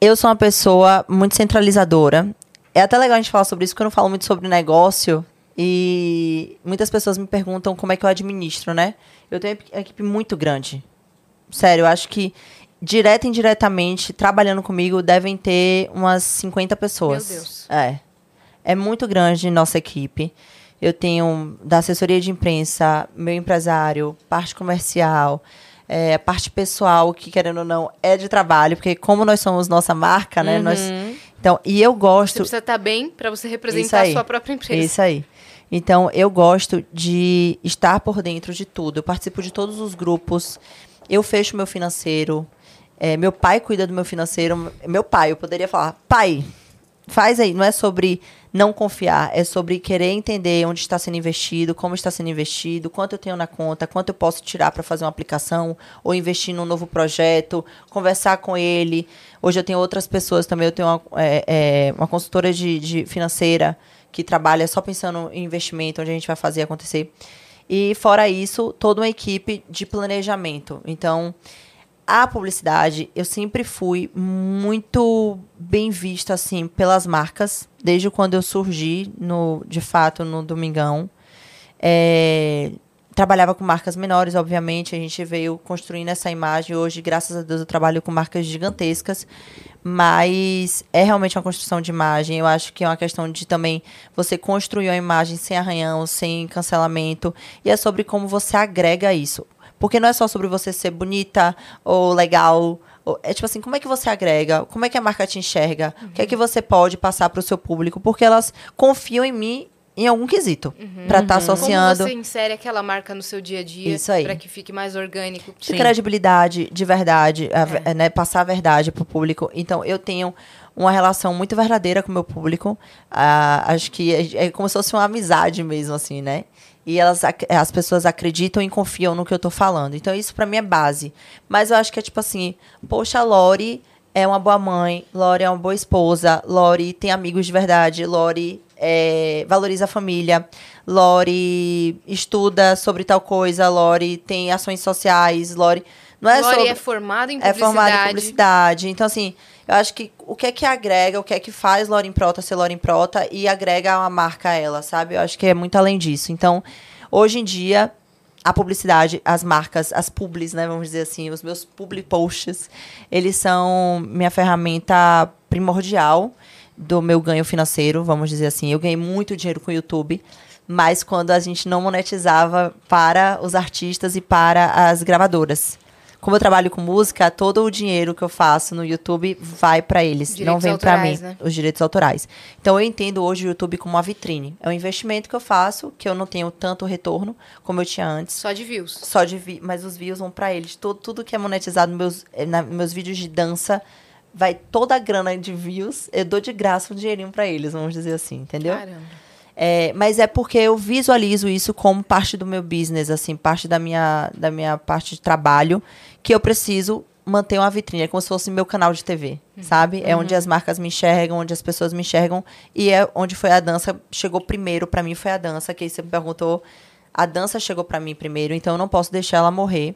eu sou uma pessoa muito centralizadora. É até legal a gente falar sobre isso, porque eu não falo muito sobre negócio. E muitas pessoas me perguntam como é que eu administro, né? Eu tenho uma equipe muito grande. Sério, eu acho que direta e indiretamente, trabalhando comigo, devem ter umas 50 pessoas. Meu Deus. É. É muito grande nossa equipe. Eu tenho da assessoria de imprensa, meu empresário, parte comercial, é, parte pessoal, que querendo ou não, é de trabalho, porque como nós somos nossa marca, né? Nós, então, e eu Você gosto. precisa estar bem para você representar a sua própria empresa. Isso aí. Então, eu gosto de estar por dentro de tudo. Eu participo de todos os grupos. Eu fecho meu financeiro. É, meu pai cuida do meu financeiro. Meu pai, eu poderia falar, pai, faz aí. Não é sobre não confiar, é sobre querer entender onde está sendo investido, como está sendo investido, quanto eu tenho na conta, quanto eu posso tirar para fazer uma aplicação ou investir num novo projeto, conversar com ele. Hoje eu tenho outras pessoas também. Eu tenho uma, é, é, uma consultora de, de financeira que trabalha só pensando em investimento, onde a gente vai fazer acontecer. E fora isso, toda uma equipe de planejamento. Então, a publicidade, eu sempre fui muito bem vista assim pelas marcas, desde quando eu surgi no, de fato no Domingão. É, trabalhava com marcas menores, obviamente, a gente veio construindo essa imagem. Hoje, graças a Deus, eu trabalho com marcas gigantescas, mas é realmente uma construção de imagem. Eu acho que é uma questão de também você construir uma imagem sem arranhão, sem cancelamento, e é sobre como você agrega isso. Porque não é só sobre você ser bonita ou legal. ou- É tipo assim, como é que você agrega? Como é que a marca te enxerga? O que é que você pode passar para o seu público? Porque elas confiam em mim em algum quesito. Para estar associando. Como você insere aquela marca no seu dia a dia para que fique mais orgânico? de credibilidade, de verdade, a ve- né, passar a verdade pro público. Então, eu tenho uma relação muito verdadeira com o meu público. Ah, acho que é, é como se fosse uma amizade mesmo, assim, né? E elas, as pessoas acreditam e confiam no que eu tô falando. Então, isso pra mim é base. Mas eu acho que é tipo assim, poxa, a Lori é uma boa mãe, Lori é uma boa esposa, Lori tem amigos de verdade, Lori é, valoriza a família. Lori estuda sobre tal coisa. Lori tem ações sociais. Lori. Não é Lori sobre, é formada em é publicidade. formada em publicidade. Então, assim, eu acho que o que é que agrega, o que é que faz em Prota ser em Prota e agrega uma marca a ela, sabe? Eu acho que é muito além disso. Então, hoje em dia, a publicidade, as marcas, as publis, né, vamos dizer assim, os meus public posts, eles são minha ferramenta primordial do meu ganho financeiro, vamos dizer assim. Eu ganhei muito dinheiro com o YouTube, mas quando a gente não monetizava para os artistas e para as gravadoras. Como eu trabalho com música, todo o dinheiro que eu faço no YouTube vai para eles, não Direitos vem para mim, né? os direitos autorais. Então eu entendo hoje o YouTube como uma vitrine. É um investimento que eu faço, que eu não tenho tanto retorno como eu tinha antes Só de views. só de vi mas os views vão pra eles. Tudo, tudo que é monetizado nos meus, eh, na- meus vídeos de dança, vai toda a grana de views, eu dou de graça um dinheirinho pra eles, vamos dizer assim, entendeu? Caramba. É, mas é porque eu visualizo isso como parte do meu business, assim, parte da minha, da minha parte de trabalho, que eu preciso manter uma vitrine. É como se fosse meu canal de TV, sabe? É onde as marcas me enxergam, onde as pessoas me enxergam. E é onde foi a dança, chegou primeiro pra mim, foi a dança, que aí você me perguntou. A dança chegou pra mim primeiro, então eu não posso deixar ela morrer.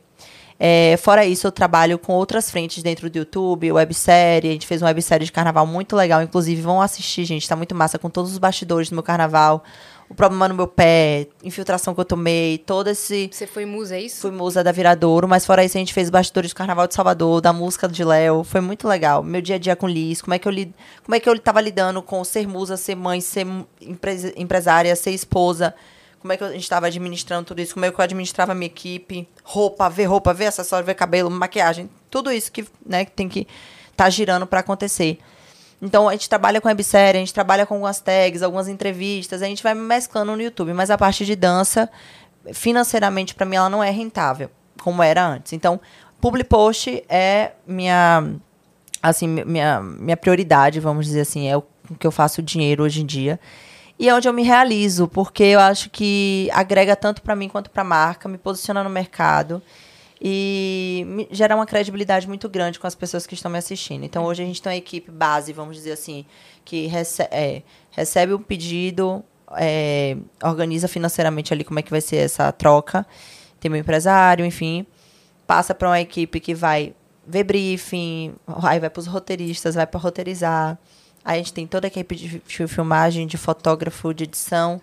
É, fora isso, eu trabalho com outras frentes dentro do YouTube, websérie. A gente fez uma websérie de carnaval muito legal. Inclusive, vão assistir, gente. Tá muito massa com todos os bastidores do meu carnaval. O problema no meu pé, infiltração que eu tomei, todo esse. Você foi musa, é isso? Fui musa da Viradouro, mas fora isso a gente fez bastidores do Carnaval de Salvador, da música de Léo. Foi muito legal. Meu dia a dia com Liz, como é que eu li, como é que eu tava lidando com ser musa, ser mãe, ser empre- empresária, ser esposa. Como é que a gente estava administrando tudo isso, como é que eu administrava a minha equipe, roupa, ver roupa, ver acessório, ver cabelo, maquiagem, tudo isso que, né, que tem que estar girando para acontecer. Então a gente trabalha com websérie, a gente trabalha com algumas tags, algumas entrevistas, a gente vai mesclando no YouTube, mas a parte de dança, financeiramente para mim ela não é rentável, como era antes. Então, public post é minha assim, mi- minha minha prioridade, vamos dizer assim, é o que eu faço dinheiro hoje em dia. E é onde eu me realizo, porque eu acho que agrega tanto para mim quanto para a marca, me posiciona no mercado e gera uma credibilidade muito grande com as pessoas que estão me assistindo. Então, hoje a gente tem uma equipe base, vamos dizer assim, que rece é, recebe um pedido, é, organiza financeiramente ali como é que vai ser essa troca, tem meu empresário, enfim, passa para uma equipe que vai ver briefing, aí vai para os roteiristas, vai para roteirizar. A gente tem toda a equipe de fi- filmagem, de fotógrafo, de edição,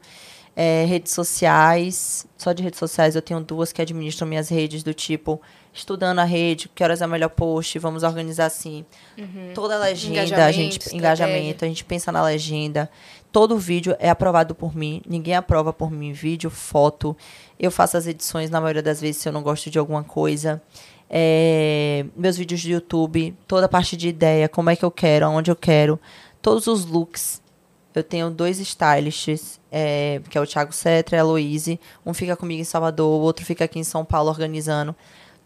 é, redes sociais. Só de redes sociais eu tenho duas que administram minhas redes, do tipo, estudando a rede, que horas é o melhor post, vamos organizar assim. Toda a legenda, a Engajamento, gente, estratégia. engajamento, a gente pensa na legenda. Todo vídeo é aprovado por mim, ninguém aprova por mim, vídeo, foto. Eu faço as edições na maioria das vezes se eu não gosto de alguma coisa. É, meus vídeos de YouTube, toda a parte de ideia, como é que eu quero, aonde eu quero, todos os looks. Eu tenho dois stylists, é, que é o Thiago Cetra e a Aloise. Um fica comigo em Salvador, o outro fica aqui em São Paulo organizando.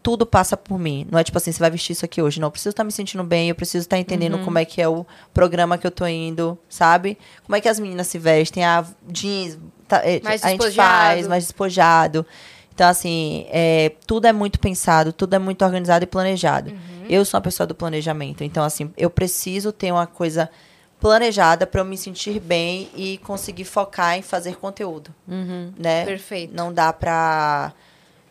Tudo passa por mim. Não é tipo assim, você vai vestir isso aqui hoje. Não, eu preciso estar me sentindo bem, eu preciso estar entendendo como é que é o programa que eu tô indo, sabe? Como é que as meninas se vestem, a jeans, tá, é, Mais a gente despojado. faz, mais despojado. Então, assim, é, tudo é muito pensado, tudo é muito organizado e planejado. Eu sou uma pessoa do planejamento. Então, assim, eu preciso ter uma coisa planejada para eu me sentir bem e conseguir focar em fazer conteúdo. Né? Perfeito. Não dá pra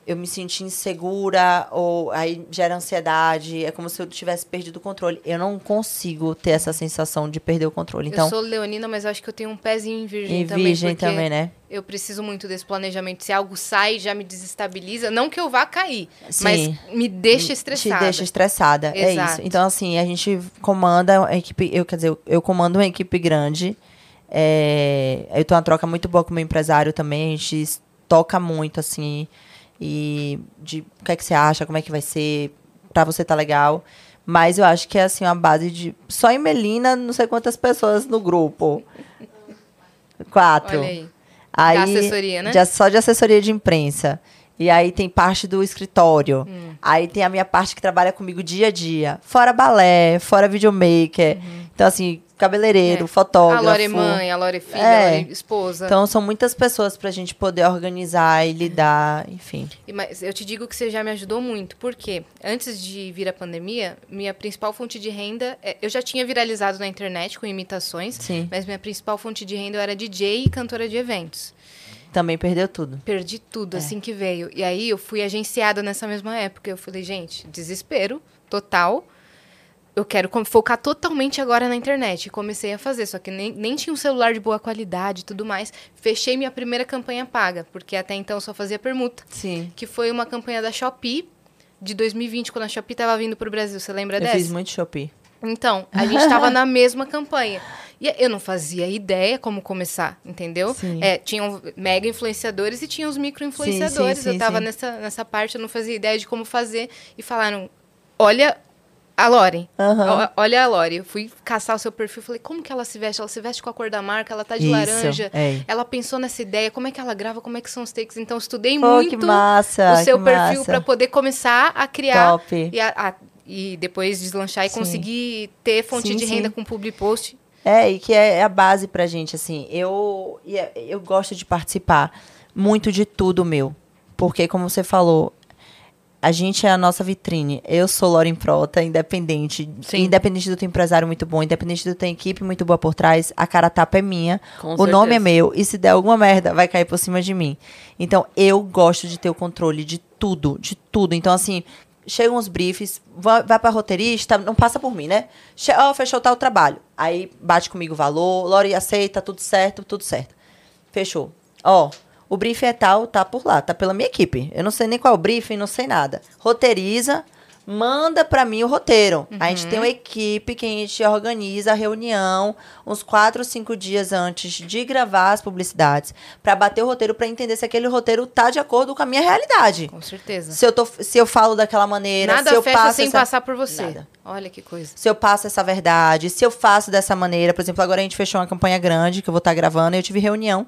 eu me sentir insegura ou aí gera ansiedade. É como se eu tivesse perdido o controle. Eu não consigo ter essa sensação de perder o controle. Então, eu sou leonina, mas eu acho que eu tenho um pezinho em virgem e também. virgem também, né? Eu preciso muito desse planejamento. Se algo sai, já me desestabiliza. Não que eu vá cair, Sim. mas me deixa Te estressada. deixa estressada. É Exato. isso. Então, assim, a gente comanda a equipe. Eu, quer dizer, eu, eu comando uma equipe grande. É, eu tenho uma troca muito boa com o meu empresário também. A gente toca muito, assim. E de o que é que você acha, como é que vai ser, pra você tá legal. Mas eu acho que é assim, uma base de. Só em Melina, não sei quantas pessoas no grupo. Quatro. Olha aí. Aí, Da assessoria, né? de- só de assessoria de imprensa. E aí tem parte do escritório. Hum. Aí tem a minha parte que trabalha comigo dia a dia. Fora balé, fora videomaker. Então, assim, cabeleireiro. É. fotógrafo. A Lore é mãe, a Lore é filha, É. a Lore é esposa. Então, são muitas pessoas pra gente poder organizar e lidar, enfim. E, Mas eu te digo que você já me ajudou muito, porque antes de vir a pandemia, minha principal fonte de renda. é- eu já tinha viralizado na internet com imitações, Sim. mas minha principal fonte de renda eu era DJ e cantora de eventos. Também perdeu tudo. Perdi É. tudo assim que veio. E aí eu fui agenciada nessa mesma época. Eu falei, gente, desespero total. Eu quero focar totalmente agora na internet. E comecei a fazer, só que nem, nem tinha um celular de boa qualidade e tudo mais. Fechei minha primeira campanha paga, porque até então eu só fazia permuta. Sim. Que foi uma campanha da Shopee de 2020, quando a Shopee tava vindo pro Brasil. Você lembra Eu dessa? fiz muito Shopee. Então, a gente tava na mesma campanha. E eu não fazia ideia como começar, entendeu? Sim. É, tinham mega influenciadores e tinham os micro-influenciadores. Sim, sim, eu sim, tava sim. Nessa, nessa parte, eu não fazia ideia de como fazer. E falaram, olha a Lore. O- Olha a Lore. Eu fui caçar o seu perfil, falei, como que ela se veste? Ela se veste com a cor da marca, ela tá de Isso, laranja. é. Ela pensou nessa ideia, como é que ela grava, como é que são os takes. Então, estudei Pô, muito que massa, o seu perfil para poder começar a criar Top. e, a- a- e depois deslanchar e Sim. conseguir ter fonte Sim, de sim. renda com public post. É, e que é a base pra gente, assim. Eu, é- eu gosto de participar muito de tudo meu. Porque, como você falou, a gente é a nossa vitrine. Eu sou Lauren Prota, independente. Sim. Independente do teu empresário muito bom, independente do tua equipe muito boa por trás, a cara tapa é minha. Com o nome é certeza. meu. E se der alguma merda, vai cair por cima de mim. Então, eu gosto de ter o controle de tudo, de tudo. Então, assim, chegam os briefs, vai, vai pra roteirista, não passa por mim, né? Che ó, fechou tal trabalho. Aí bate comigo o valor, Lori aceita, tudo certo, tudo certo. Fechou. Ó, o briefing é tal, tá por lá, tá pela minha equipe. Eu não sei nem qual é o briefing, não sei nada. Roteiriza, manda pra mim o roteiro. A gente tem uma equipe que a gente organiza a reunião uns quatro ou cinco dias antes de gravar as publicidades pra bater o roteiro pra entender se aquele roteiro tá de acordo com a minha realidade. Com certeza. Se eu, tô, se eu falo daquela maneira, Nada se eu fecha passo sem essa- passar por você. Nada. Olha que coisa. se eu passo essa verdade, se eu faço dessa maneira. Por exemplo, agora a gente fechou uma campanha grande que eu vou estar gravando e eu tive reunião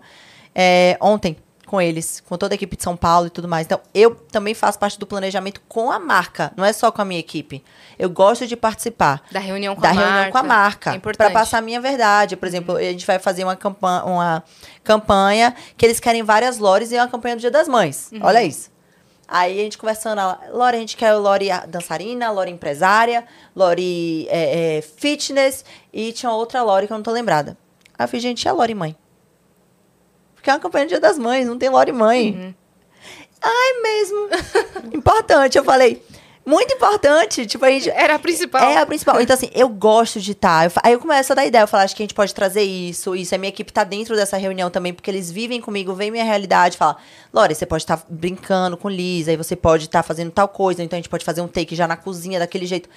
é, ontem com eles, com toda a equipe de São Paulo e tudo mais. Então, eu também faço parte do planejamento com a marca, não é só com a minha equipe. Eu gosto de participar Da reunião com da a reunião marca. com a marca. É. Uhum. Para passar a minha verdade. Por exemplo, a gente vai fazer uma campanha, uma campanha que eles querem várias lores e é uma campanha do Dia das Mães. Uhum. Olha isso. Aí a gente conversando, ela, Lore, a gente quer o Lore dançarina, Lore empresária, Lore é, é, fitness e tinha outra Lore que eu não tô lembrada. Aí eu falei, gente, e a Lore mãe? Porque é uma campanha do Dia das Mães, não tem Lore mãe. Uhum. Ai, mesmo. importante. Eu falei, muito importante. Tipo, a gente, Era a principal. é a principal. Então, assim, eu gosto de estar. aí eu começo a dar ideia. Eu falo, acho que a gente pode trazer isso, isso. A minha equipe tá dentro dessa reunião também, porque eles vivem comigo, veem minha realidade. Fala, Lore, você pode estar brincando com Lisa, aí você pode estar fazendo tal coisa. Então, a gente pode fazer um take já na cozinha, daquele jeito.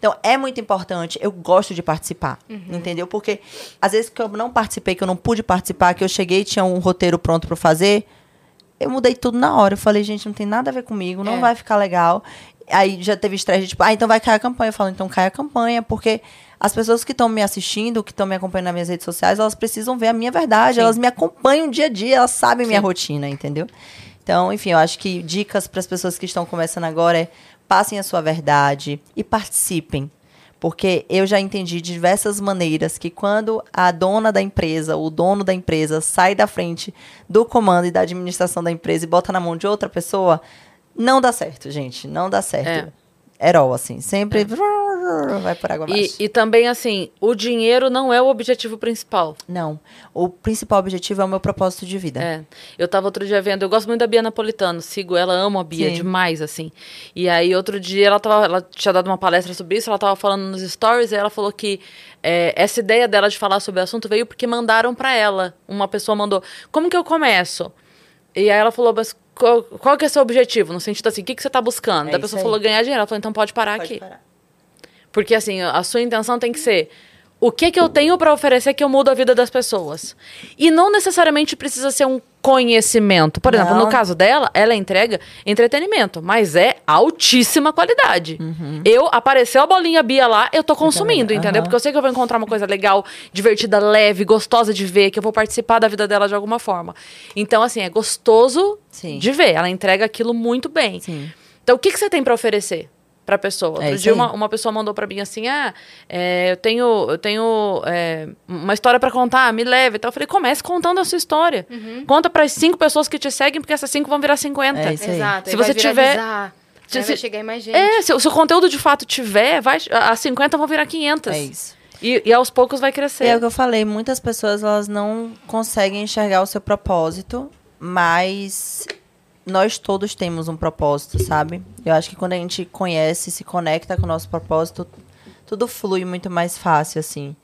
Então, é muito importante. Eu gosto de participar, entendeu? Porque, às vezes, que eu não participei, que eu não pude participar, que eu cheguei e tinha um roteiro pronto pra fazer, eu mudei tudo na hora. Eu falei, gente, não tem nada a ver comigo, não É. vai ficar legal. Aí já teve estresse, tipo, ah, então vai cair a campanha. Eu falo, então cai a campanha, porque as pessoas que estão me assistindo, que estão me acompanhando nas minhas redes sociais, elas precisam ver a minha verdade, Sim. elas me acompanham dia a dia, elas sabem minha rotina, entendeu? Então, enfim, eu acho que dicas para as pessoas que estão começando agora é passem a sua verdade e participem. Porque eu já entendi de diversas maneiras que quando a dona da empresa, o dono da empresa, sai da frente do comando e da administração da empresa e bota na mão de outra pessoa, não dá certo, gente. Não dá certo. Herol, assim. Sempre vai por água abaixo. E, e também, assim, o dinheiro não é o objetivo principal. Não. O principal objetivo é o meu propósito de vida. É. Eu tava outro dia vendo, eu gosto muito da Bia Napolitano, sigo ela, amo a Bia Sim. demais, assim. E aí, outro dia, ela, tava, ela tinha dado uma palestra sobre isso, ela tava falando nos stories, e ela falou que é, essa ideia dela de falar sobre o assunto veio porque mandaram pra ela. Uma pessoa mandou, como que eu começo? E aí ela falou, mas qual, qual que é o seu objetivo? No sentido assim, o que, que você tá buscando? É pessoa aí. falou, ganhar dinheiro. Ela falou, então pode parar Pode aqui. parar. Porque assim, a sua intenção tem que ser o que que eu tenho pra oferecer que eu mudo a vida das pessoas. E não necessariamente precisa ser um conhecimento. Por exemplo, Não. no caso dela, ela entrega entretenimento, mas é altíssima qualidade. Eu, apareceu a bolinha Bia lá, eu tô consumindo, também, entendeu? Porque eu sei que eu vou encontrar uma coisa legal, divertida, leve, gostosa de ver, que eu vou participar da vida dela de alguma forma. Então, assim, é gostoso Sim. de ver. Ela entrega aquilo muito bem. Sim. Então, o que, que você tem pra oferecer pra pessoa? É Outro isso dia, uma, uma pessoa mandou pra mim assim: ah, é, eu tenho, eu tenho é, uma história pra contar, me leve. Então, eu falei: comece contando a sua história. Conta pras cinco pessoas que te seguem, porque essas cinco vão virar 50. É isso aí. Exato. Se você tiver- Se vai chegar em mais gente. É, se, o- se o conteúdo de fato tiver, vai, as 50 vão virar 500. É isso. E, e aos poucos vai crescer. É o que eu falei, muitas pessoas elas não conseguem enxergar o seu propósito, mas nós todos temos um propósito, sabe? Eu acho que quando a gente conhece, se conecta com o nosso propósito, tudo flui muito mais fácil, assim.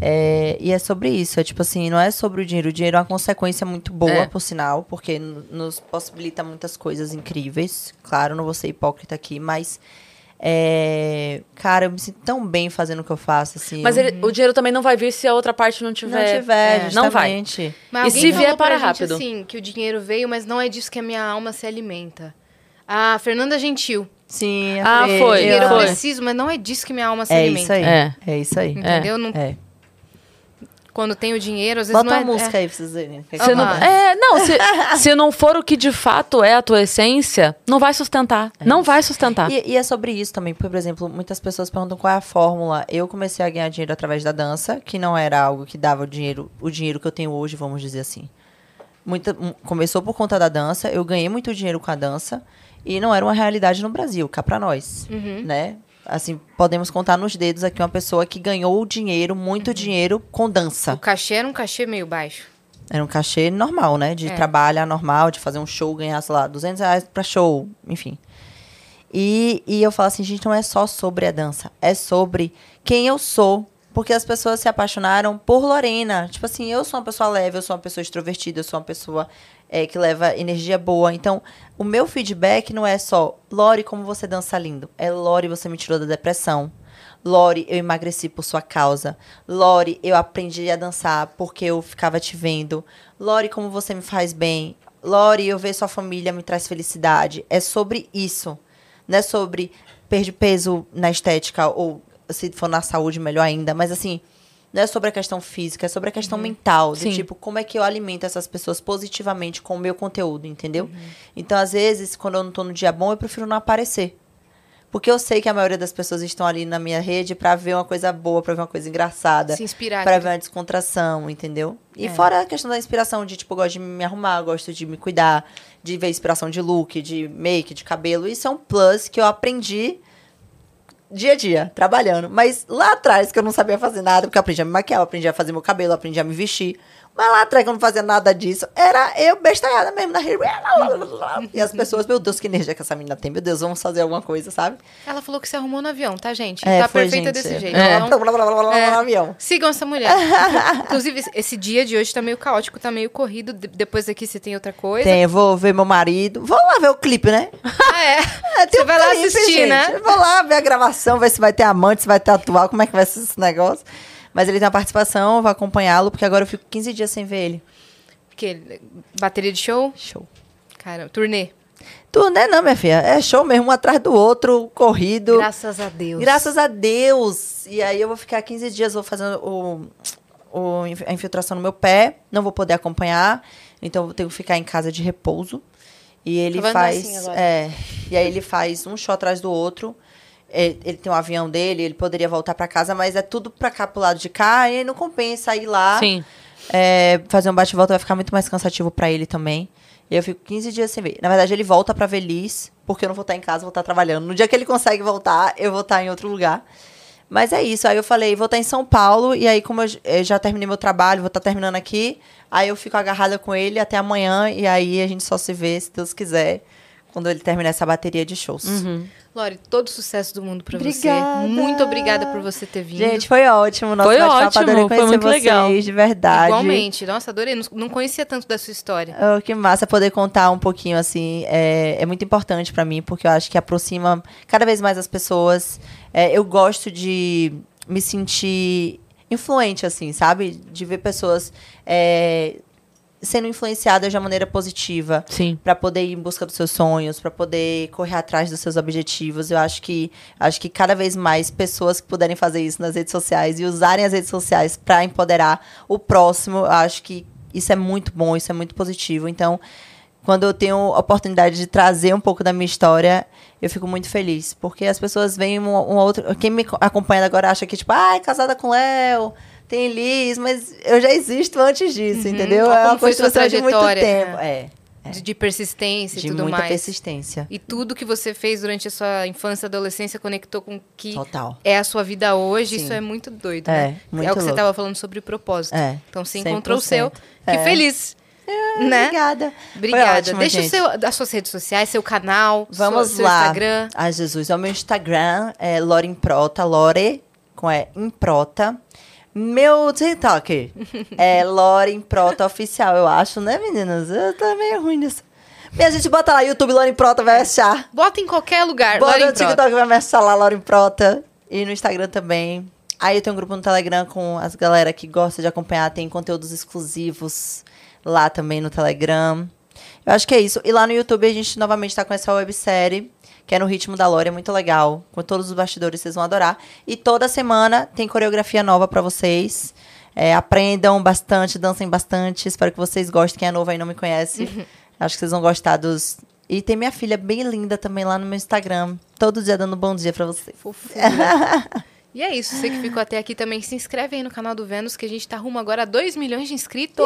É, e é sobre isso, é tipo assim, não é sobre o dinheiro. O dinheiro é uma consequência muito boa, É. por sinal, porque nos possibilita muitas coisas incríveis. Claro, não vou ser hipócrita aqui, mas. É, cara, eu me sinto tão bem fazendo o que eu faço, assim. Mas eu- ele- o dinheiro também não vai vir se a outra parte não tiver. não tiver, É, não vai. Mas E se vier, para gente, rápido. assim, que o dinheiro veio, mas não é disso que a minha alma se alimenta. A Fernanda Gentil. Sim, Ah, eu- foi, Dinheiro eu preciso, mas não é disso que minha alma se É alimenta. isso aí. É. É, isso aí. Entendeu? Não- É. Quando tem o dinheiro, às vezes Bota não é... uma música é- aí pra vocês verem. Se não, Aham. é, não, se, se não for o que de fato é a tua essência, não vai sustentar. não vai sustentar. E, e é sobre isso também, porque, por exemplo, muitas pessoas perguntam qual é a fórmula. Eu comecei a ganhar dinheiro através da dança, que não era algo que dava o dinheiro, o dinheiro que eu tenho hoje, vamos dizer assim. Muita, um- começou por conta da dança, eu ganhei muito dinheiro com a dança, e não era uma realidade no Brasil, cá pra nós, né? Assim, podemos contar nos dedos aqui uma pessoa que ganhou dinheiro, muito dinheiro com dança. O cachê era um cachê meio baixo. Era um cachê normal, né? De É. trabalho normal, de fazer um show, ganhar, sei lá, 200 reais pra show, enfim. E, e eu falo assim, gente, não é só sobre a dança, é sobre quem eu sou. Porque as pessoas se apaixonaram por Lorena. Tipo assim, eu sou uma pessoa leve, eu sou uma pessoa extrovertida, eu sou uma pessoa é, que leva energia boa. Então, o meu feedback não é só, Lore, como você dança lindo. É, Lore, você me tirou da depressão. Lore, eu emagreci por sua causa. Lore, eu aprendi a dançar porque eu ficava te vendo. Lore, como você me faz bem. Lore, eu ver sua família me traz felicidade. É sobre isso. Não é sobre perder peso na estética ou se for na saúde, melhor ainda. Mas assim, não é sobre a questão física, é sobre a questão mental. Do Sim. tipo, como é que eu alimento essas pessoas positivamente com o meu conteúdo, entendeu? Então, às vezes, quando eu não tô no dia bom, eu prefiro não aparecer. Porque eu sei que a maioria das pessoas estão ali na minha rede pra ver uma coisa boa, pra ver uma coisa engraçada. Se inspirar. Pra ver uma descontração, entendeu? E fora a questão da inspiração, de tipo, eu gosto de me arrumar, gosto de me cuidar, de ver inspiração de look, de make, de cabelo. Isso é um plus que eu aprendi dia a dia, trabalhando. Mas lá atrás, que eu não sabia fazer nada, porque eu aprendi a me maquiar, aprendi a fazer meu cabelo, aprendi a me vestir. Mas lá atrás, eu não fazia nada disso, era eu bestalhada mesmo na rede. E as pessoas, meu Deus, que energia que essa menina tem. Meu Deus, vamos fazer alguma coisa, sabe? Ela falou que se arrumou no avião, tá, gente? É, tá foi, perfeita gente. desse jeito. É. Então, Blá, blá, blá, blá, blá, É. no avião. Sigam essa mulher. Inclusive, esse- dia de hoje tá meio caótico, tá meio corrido. De- depois aqui você tem outra coisa. Tem, eu vou ver meu marido. Vou lá ver o clipe, né? Ah, é? É, Você um vai lá clipe, assistir, gente. né? Eu vou lá ver a gravação, ver se vai ter amante, se vai ter atual, como é que vai ser esse negócio. Mas ele tem uma participação, eu vou acompanhá-lo, porque agora eu fico 15 dias sem ver ele. Que, bateria de show? Show. Cara, turnê. Tu, né, não, minha filha? É show mesmo, um atrás do outro, corrido. Graças a Deus. Graças a Deus. E aí eu vou ficar 15 dias, vou fazendo o, o- a infiltração no meu pé, não vou poder acompanhar, então eu vou ter que ficar em casa de repouso. E ele faz. assim é, e aí ele faz um show atrás do outro. É, Ele tem um avião dele, ele poderia voltar pra casa, mas é tudo pra cá, pro lado de cá, e não compensa ir lá. Sim. É, fazer um bate-volta vai ficar muito mais cansativo pra ele também. E eu fico 15 dias sem ver. Na verdade, ele volta pra Feliz, porque eu não vou estar em casa, vou estar trabalhando. No dia que ele consegue voltar, eu vou estar em outro lugar. Mas é isso. Aí eu falei, vou estar em São Paulo, e aí, como eu já terminei meu trabalho, vou estar terminando aqui, aí eu fico agarrada com ele até amanhã, e aí a gente só se vê, se Deus quiser, quando ele terminar essa bateria de shows. Lore, todo sucesso do mundo pra Obrigada. você. Muito obrigada por você ter vindo. Gente, foi ótimo. Nosso Foi ótimo, adorei foi conhecer muito vocês, legal. de verdade. Igualmente. Nossa, adorei. Não, não conhecia tanto da sua história. Oh, que massa poder contar um pouquinho, assim. É, é muito importante pra mim, porque eu acho que aproxima cada vez mais as pessoas. É, eu gosto de me sentir influente, assim, sabe? De ver pessoas é, sendo influenciadas de uma maneira positiva Sim. para poder ir em busca dos seus sonhos, para poder correr atrás dos seus objetivos. Eu acho que acho que cada vez mais pessoas que puderem fazer isso nas redes sociais e usarem as redes sociais para empoderar o próximo, eu acho que isso é muito bom, isso é muito positivo. Então, quando eu tenho a oportunidade de trazer um pouco da minha história, eu fico muito feliz. Porque as pessoas veem um, um outro. Quem me acompanha agora acha que, tipo, ai, casada com Léo, tem Liz, mas eu já existo antes disso, entendeu? Olha É uma como foi sua construção de muito trajetória, tempo. É, De, de persistência de e tudo muita mais. persistência. E tudo que você fez durante a sua infância e adolescência conectou com o que Total. é a sua vida hoje. Sim. Isso é muito doido, É, né? muito é o que você estava falando sobre o propósito. É, Então você encontrou o 100%. seu. Que É. feliz. né? Obrigada. Obrigada. Ótimo, Deixa o gente. seu, as suas redes sociais, seu canal, Vamos sua- seu lá. Instagram. Ai, Jesus. É o meu Instagram, é Lore Improta, Lore, com é Improta. Meu TikTok é Lore Improta Oficial, eu acho, né, meninas? Eu tô meio ruim nisso. E a gente bota lá, YouTube Lore Improta, vai achar. Bota em qualquer lugar. Bota Lauren no Prota. TikTok, vai me achar lá, Lore Improta. E no Instagram também. Aí eu tenho um grupo no Telegram com as galera que gosta de acompanhar, tem conteúdos exclusivos lá também no Telegram. Eu acho que é isso. E lá no YouTube a gente novamente tá com essa websérie, que é no ritmo da Lore, é muito legal. Com todos os bastidores, vocês vão adorar. E toda semana tem coreografia nova pra vocês. É, aprendam bastante, dancem bastante. Espero que vocês gostem. Quem é novo aí não me conhece. Acho que vocês vão gostar dos. E tem minha filha bem linda também lá no meu Instagram. Todo dia dando bom dia pra vocês. Fofura. E é isso, você que ficou até aqui também, se inscreve aí no canal do Vênus, que a gente tá rumo agora a 2 milhões de inscritos.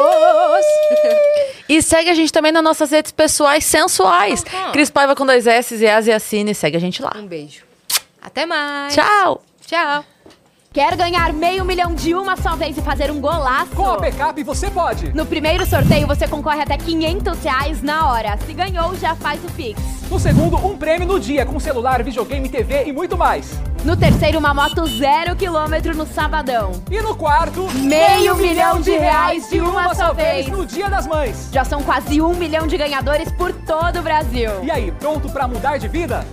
E segue a gente também nas nossas redes pessoais sensuais. Aham. Cris Paiva com dois S e Asiacine. Segue a gente lá. Um beijo. Até mais. Tchau! Tchau. Quer ganhar meio milhão de uma só vez e fazer um golaço? Com a Backup você pode. No primeiro sorteio, você concorre até 500 reais na hora. Se ganhou, já faz o Pix. No segundo, um prêmio no dia com celular, videogame, TV e muito mais. No terceiro, uma moto zero quilômetro no sabadão. E no quarto, Meio milhão de reais de uma só vez. no Dia das Mães. Já são quase um milhão de ganhadores por todo o Brasil. E aí, pronto pra mudar de vida?